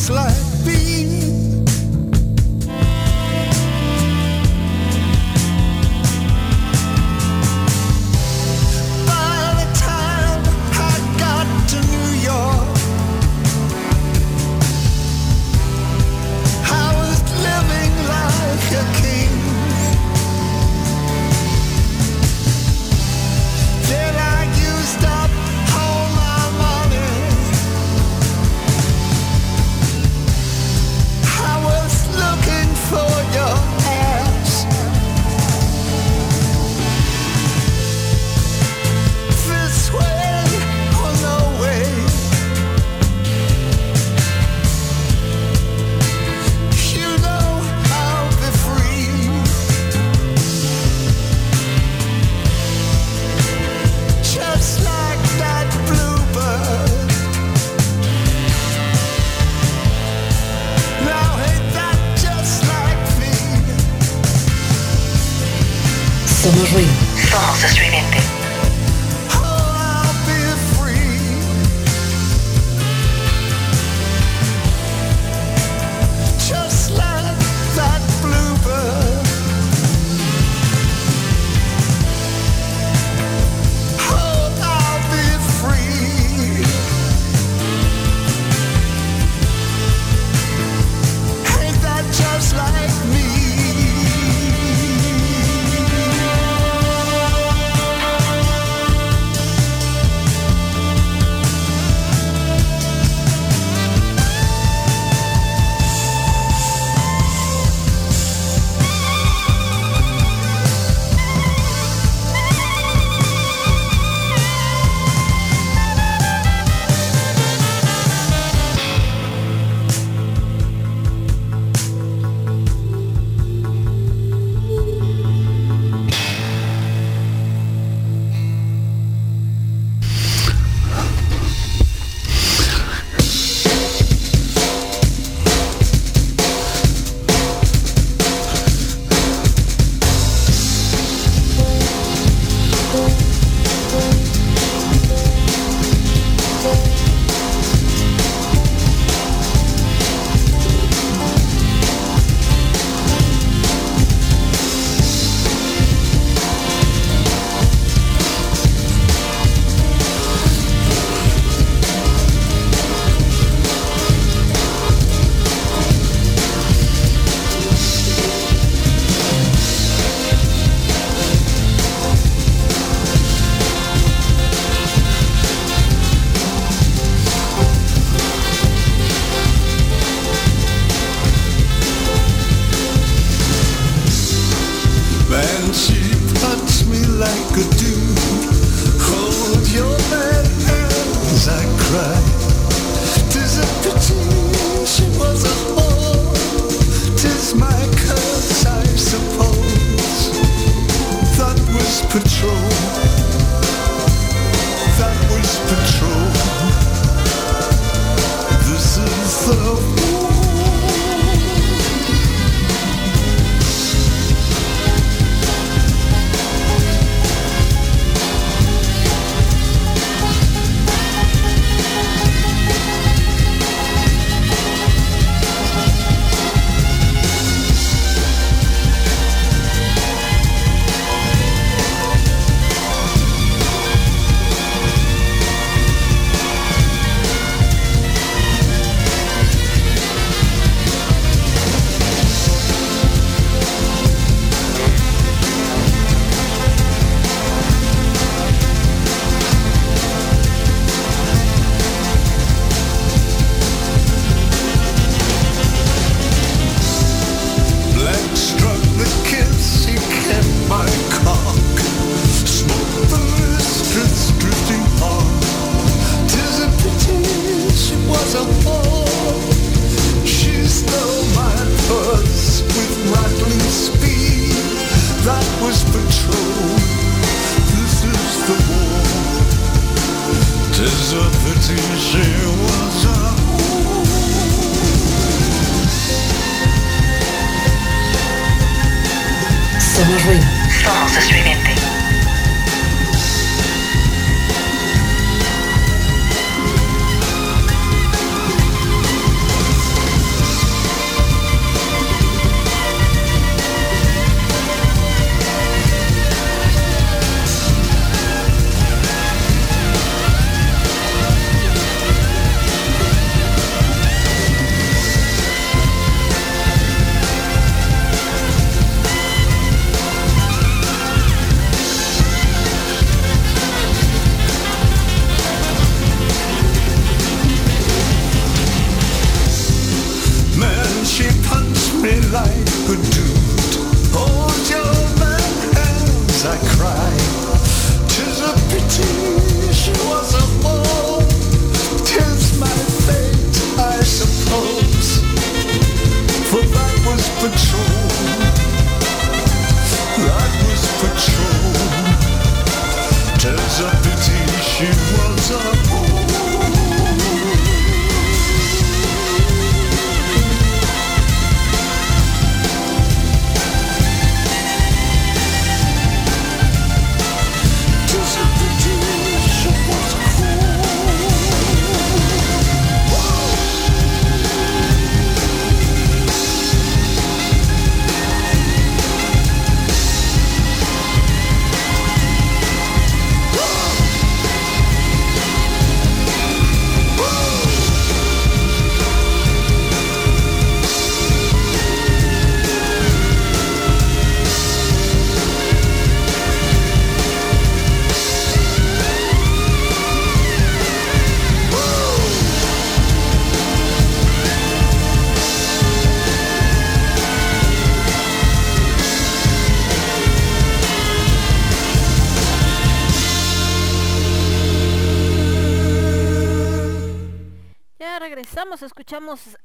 That just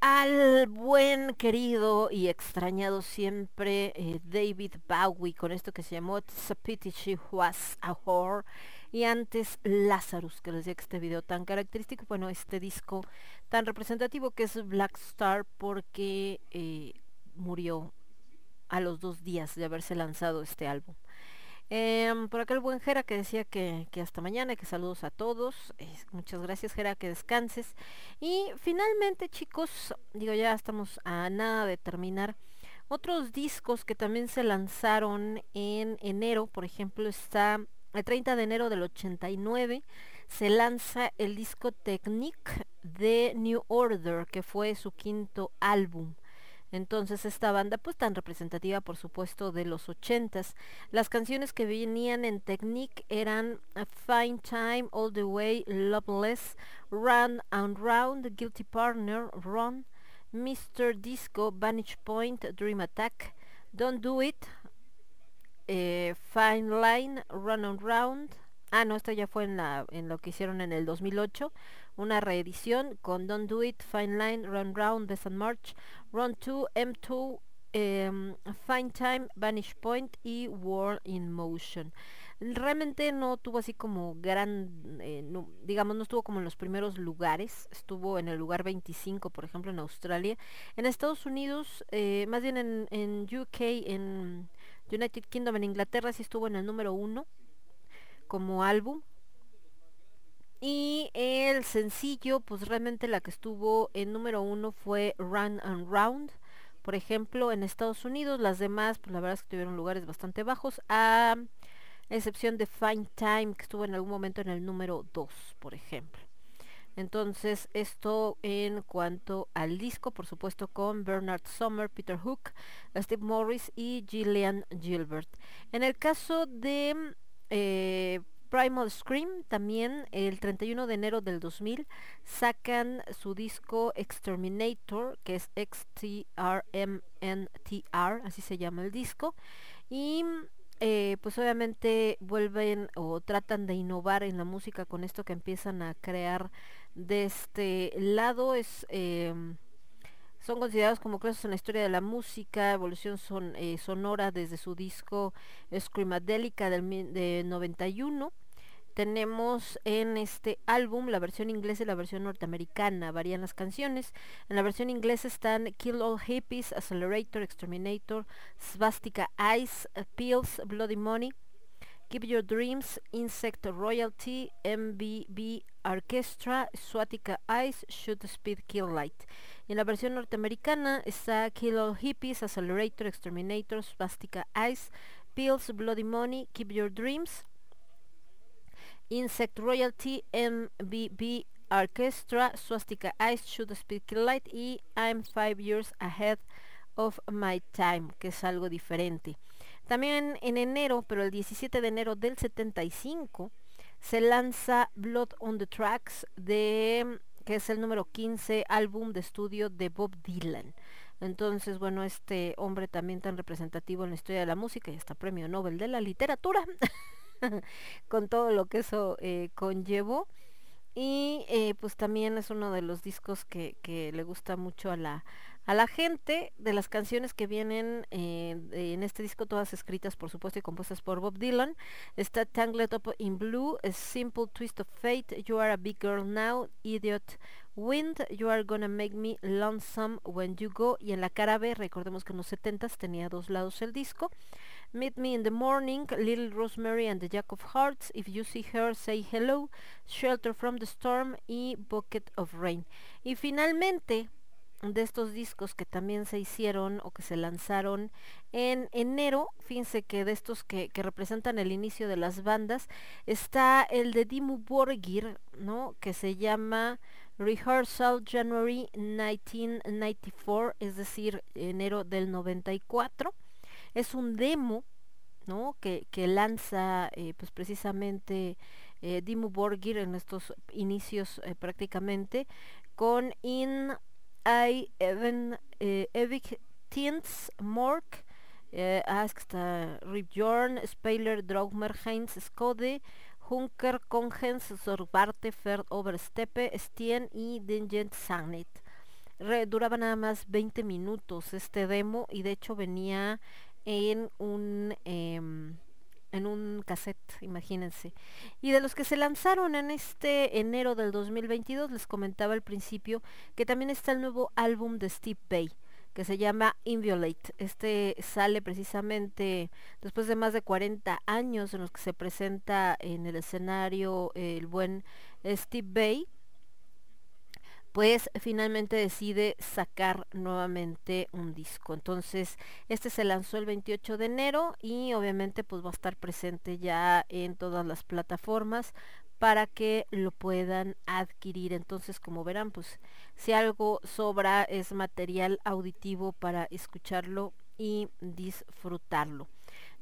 al buen querido y extrañado siempre eh, David Bowie con esto que se llamó It's a Pity She Was a Whore y antes Lazarus, que les decía este video tan característico, bueno, este disco tan representativo que es Black Star porque eh, murió a los dos días de haberse lanzado este álbum. Em, por acá el buen Jera que decía que, que hasta mañana, que saludos a todos. Eh, muchas gracias Jera, que descanses. Y finalmente chicos, digo ya estamos a nada de terminar. Otros discos que también se lanzaron en enero, por ejemplo, está el 30 de enero del 89, se lanza el disco Technique de New Order, que fue su quinto álbum. Entonces esta banda pues tan representativa por supuesto de los ochentas. Las canciones que venían en Technique eran A Fine Time, All the Way, Loveless, Run and Round, Guilty Partner, Run, Mr. Disco, Vanish Point, Dream Attack, Don't Do It, eh, Fine Line, Run and Round. Ah, no, esta ya fue en, la, en lo que hicieron en el 2008. Una reedición con Don't Do It, Fine Line, Run Round, Best and March, Run 2, M2, em, Fine Time, Vanish Point y War in Motion. Realmente no tuvo así como gran, eh, no- digamos, no estuvo como en los primeros lugares, estuvo en el lugar 25, por ejemplo, en Australia. En Estados Unidos, eh, más bien en, en UK, en United Kingdom, en Inglaterra, sí estuvo en el número uno como álbum. Y el sencillo, pues realmente la que estuvo en número uno fue Run and Round. Por ejemplo, en Estados Unidos, las demás, pues la verdad es que tuvieron lugares bastante bajos, a excepción de Fine Time, que estuvo en algún momento en el número 2, por ejemplo. Entonces, esto en cuanto al disco, por supuesto, con Bernard Sommer, Peter Hook, Steve Morris y Gillian Gilbert. En el caso de eh, Primal Scream, también el 31 de enero del 2000 sacan su disco Exterminator, que es XTRMNTR, así se llama el disco. Y eh, pues obviamente vuelven o tratan de innovar en la música con esto que empiezan a crear de este lado. Es... em, son considerados como clásicos en la historia de la música, evolución son, eh, sonora desde su disco Screamadelica de 91. tenemos en este álbum la versión inglesa y la versión norteamericana, varían las canciones. En la versión inglesa están Kill All Hippies, Accelerator, Exterminator, Svastika Ice, Pills, Bloody Money, Keep Your Dreams, Insect Royalty, MBB Orchestra, Swatika Ice, Shoot Speed Kill Light. Y en la versión norteamericana está Kill All Hippies, Accelerator, Exterminator, Svastika Ice, Pills, Bloody Money, Keep Your Dreams, Insect Royalty, MBB Orchestra, Swastika Ice, Speed Kill Light y I'm Five Years Ahead of My Time, que es algo diferente. También en enero, pero el 17 de enero del 75, se lanza Blood on the Tracks, de, que es el número 15 álbum de estudio de Bob Dylan. Entonces, bueno, este hombre también tan representativo en la historia de la música y hasta premio Nobel de la literatura, [LAUGHS] con todo lo que eso eh, conllevó. Y eh, pues también es uno de los discos que, que le gusta mucho a la, a la gente de las canciones que vienen eh, en este disco, todas escritas por supuesto y compuestas por Bob Dylan. Está Tangled Up in Blue, A Simple Twist of Fate, You Are a Big Girl Now, Idiot Wind, You Are Gonna Make Me Lonesome When You Go. Y en la cara B, recordemos que en los 70s tenía dos lados el disco. Meet Me in the Morning, Little Rosemary and the Jack of Hearts, If You See Her, Say Hello, Shelter from the Storm y Bucket of Rain. Y finalmente, de estos discos que también se hicieron o que se lanzaron en enero, fíjense que de estos que, que representan el inicio de las bandas, está el de Dimmu Borgir, ¿no? Que se llama Rehearsal January 1994, es decir, enero del 94. Es un demo, ¿no? Que, que lanza eh, pues precisamente eh, Dimmu Borgir en estos inicios eh, prácticamente con In I Even eh, Evig Tins Mork eh, ah, es que está Rip Jorn, Speiler, Draugmer, Heinz, Skode, Hunker, Kongens, Sorbarte, Ferd, Oversteppe, Stien y Dingent Sagnet. Re- duraba nada más 20 minutos este demo y de hecho venía en un em, en un cassette, imagínense. Y de los que se lanzaron en este enero del 2022, les comentaba al principio que también está el nuevo álbum de Steve Bay, que se llama Inviolate. Este sale precisamente después de más de 40 años en los que se presenta en el escenario el buen Steve Bay, pues finalmente decide sacar nuevamente un disco. Entonces, este se lanzó el 28 de enero y obviamente pues va a estar presente ya en todas las plataformas para que lo puedan adquirir. Entonces, como verán, pues si algo sobra es material auditivo para escucharlo y disfrutarlo.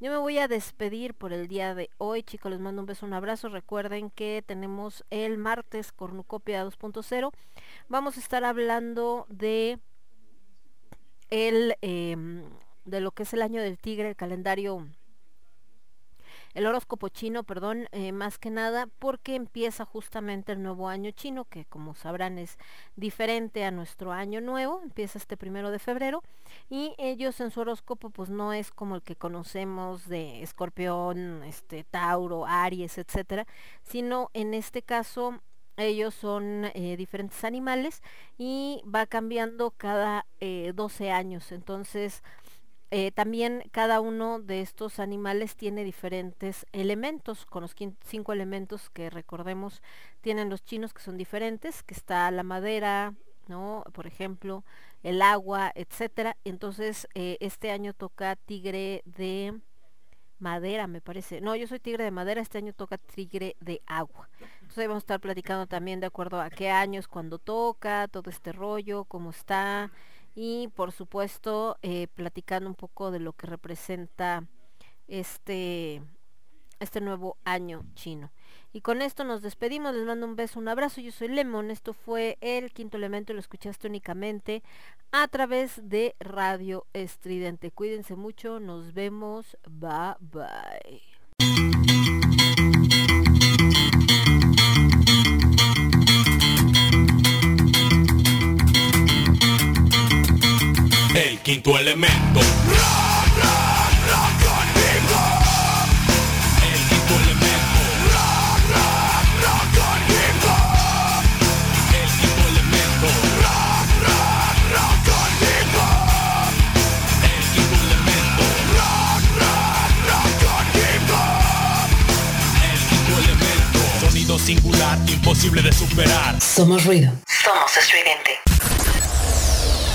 Yo me voy a despedir por el día de hoy, chicos. Les mando un beso, un abrazo. Recuerden que tenemos el martes Cornucopia 2.0. Vamos a estar hablando de el em, de lo que es el año del tigre, el calendario el horóscopo chino, perdón, eh, más que nada porque empieza justamente el nuevo año chino, que como sabrán es diferente a nuestro año nuevo, empieza este primero de febrero, y ellos en su horóscopo pues no es como el que conocemos de escorpión, este, Tauro, Aries, etcétera, sino en este caso ellos son eh, diferentes animales y va cambiando cada eh, 12 años, entonces eh, también cada uno de estos animales tiene diferentes elementos, con los cinco elementos que recordemos tienen los chinos que son diferentes, que está la madera, ¿no? Por ejemplo, el agua, etcétera. Entonces, eh, este año toca tigre de madera, me parece. No, yo soy tigre de madera, este año toca tigre de agua. Entonces vamos a estar platicando también de acuerdo a qué años, cuando toca, todo este rollo, cómo está. Y por supuesto, eh, platicando un poco de lo que representa este, este nuevo año chino. Y con esto nos despedimos, les mando un beso, un abrazo, yo soy Lemon, esto fue el quinto elemento, lo escuchaste únicamente a través de Radio Estridente. Cuídense mucho, nos vemos, bye bye. el quinto elemento. Rock, rock, rock conmigo. El quinto elemento. Rock, rock, rock conmigo. El quinto elemento. Rock, rock, rock conmigo. El quinto elemento. Rock, rock, rock conmigo. El quinto elemento. Sonido singular, imposible de superar. Somos ruido. Somos estridente.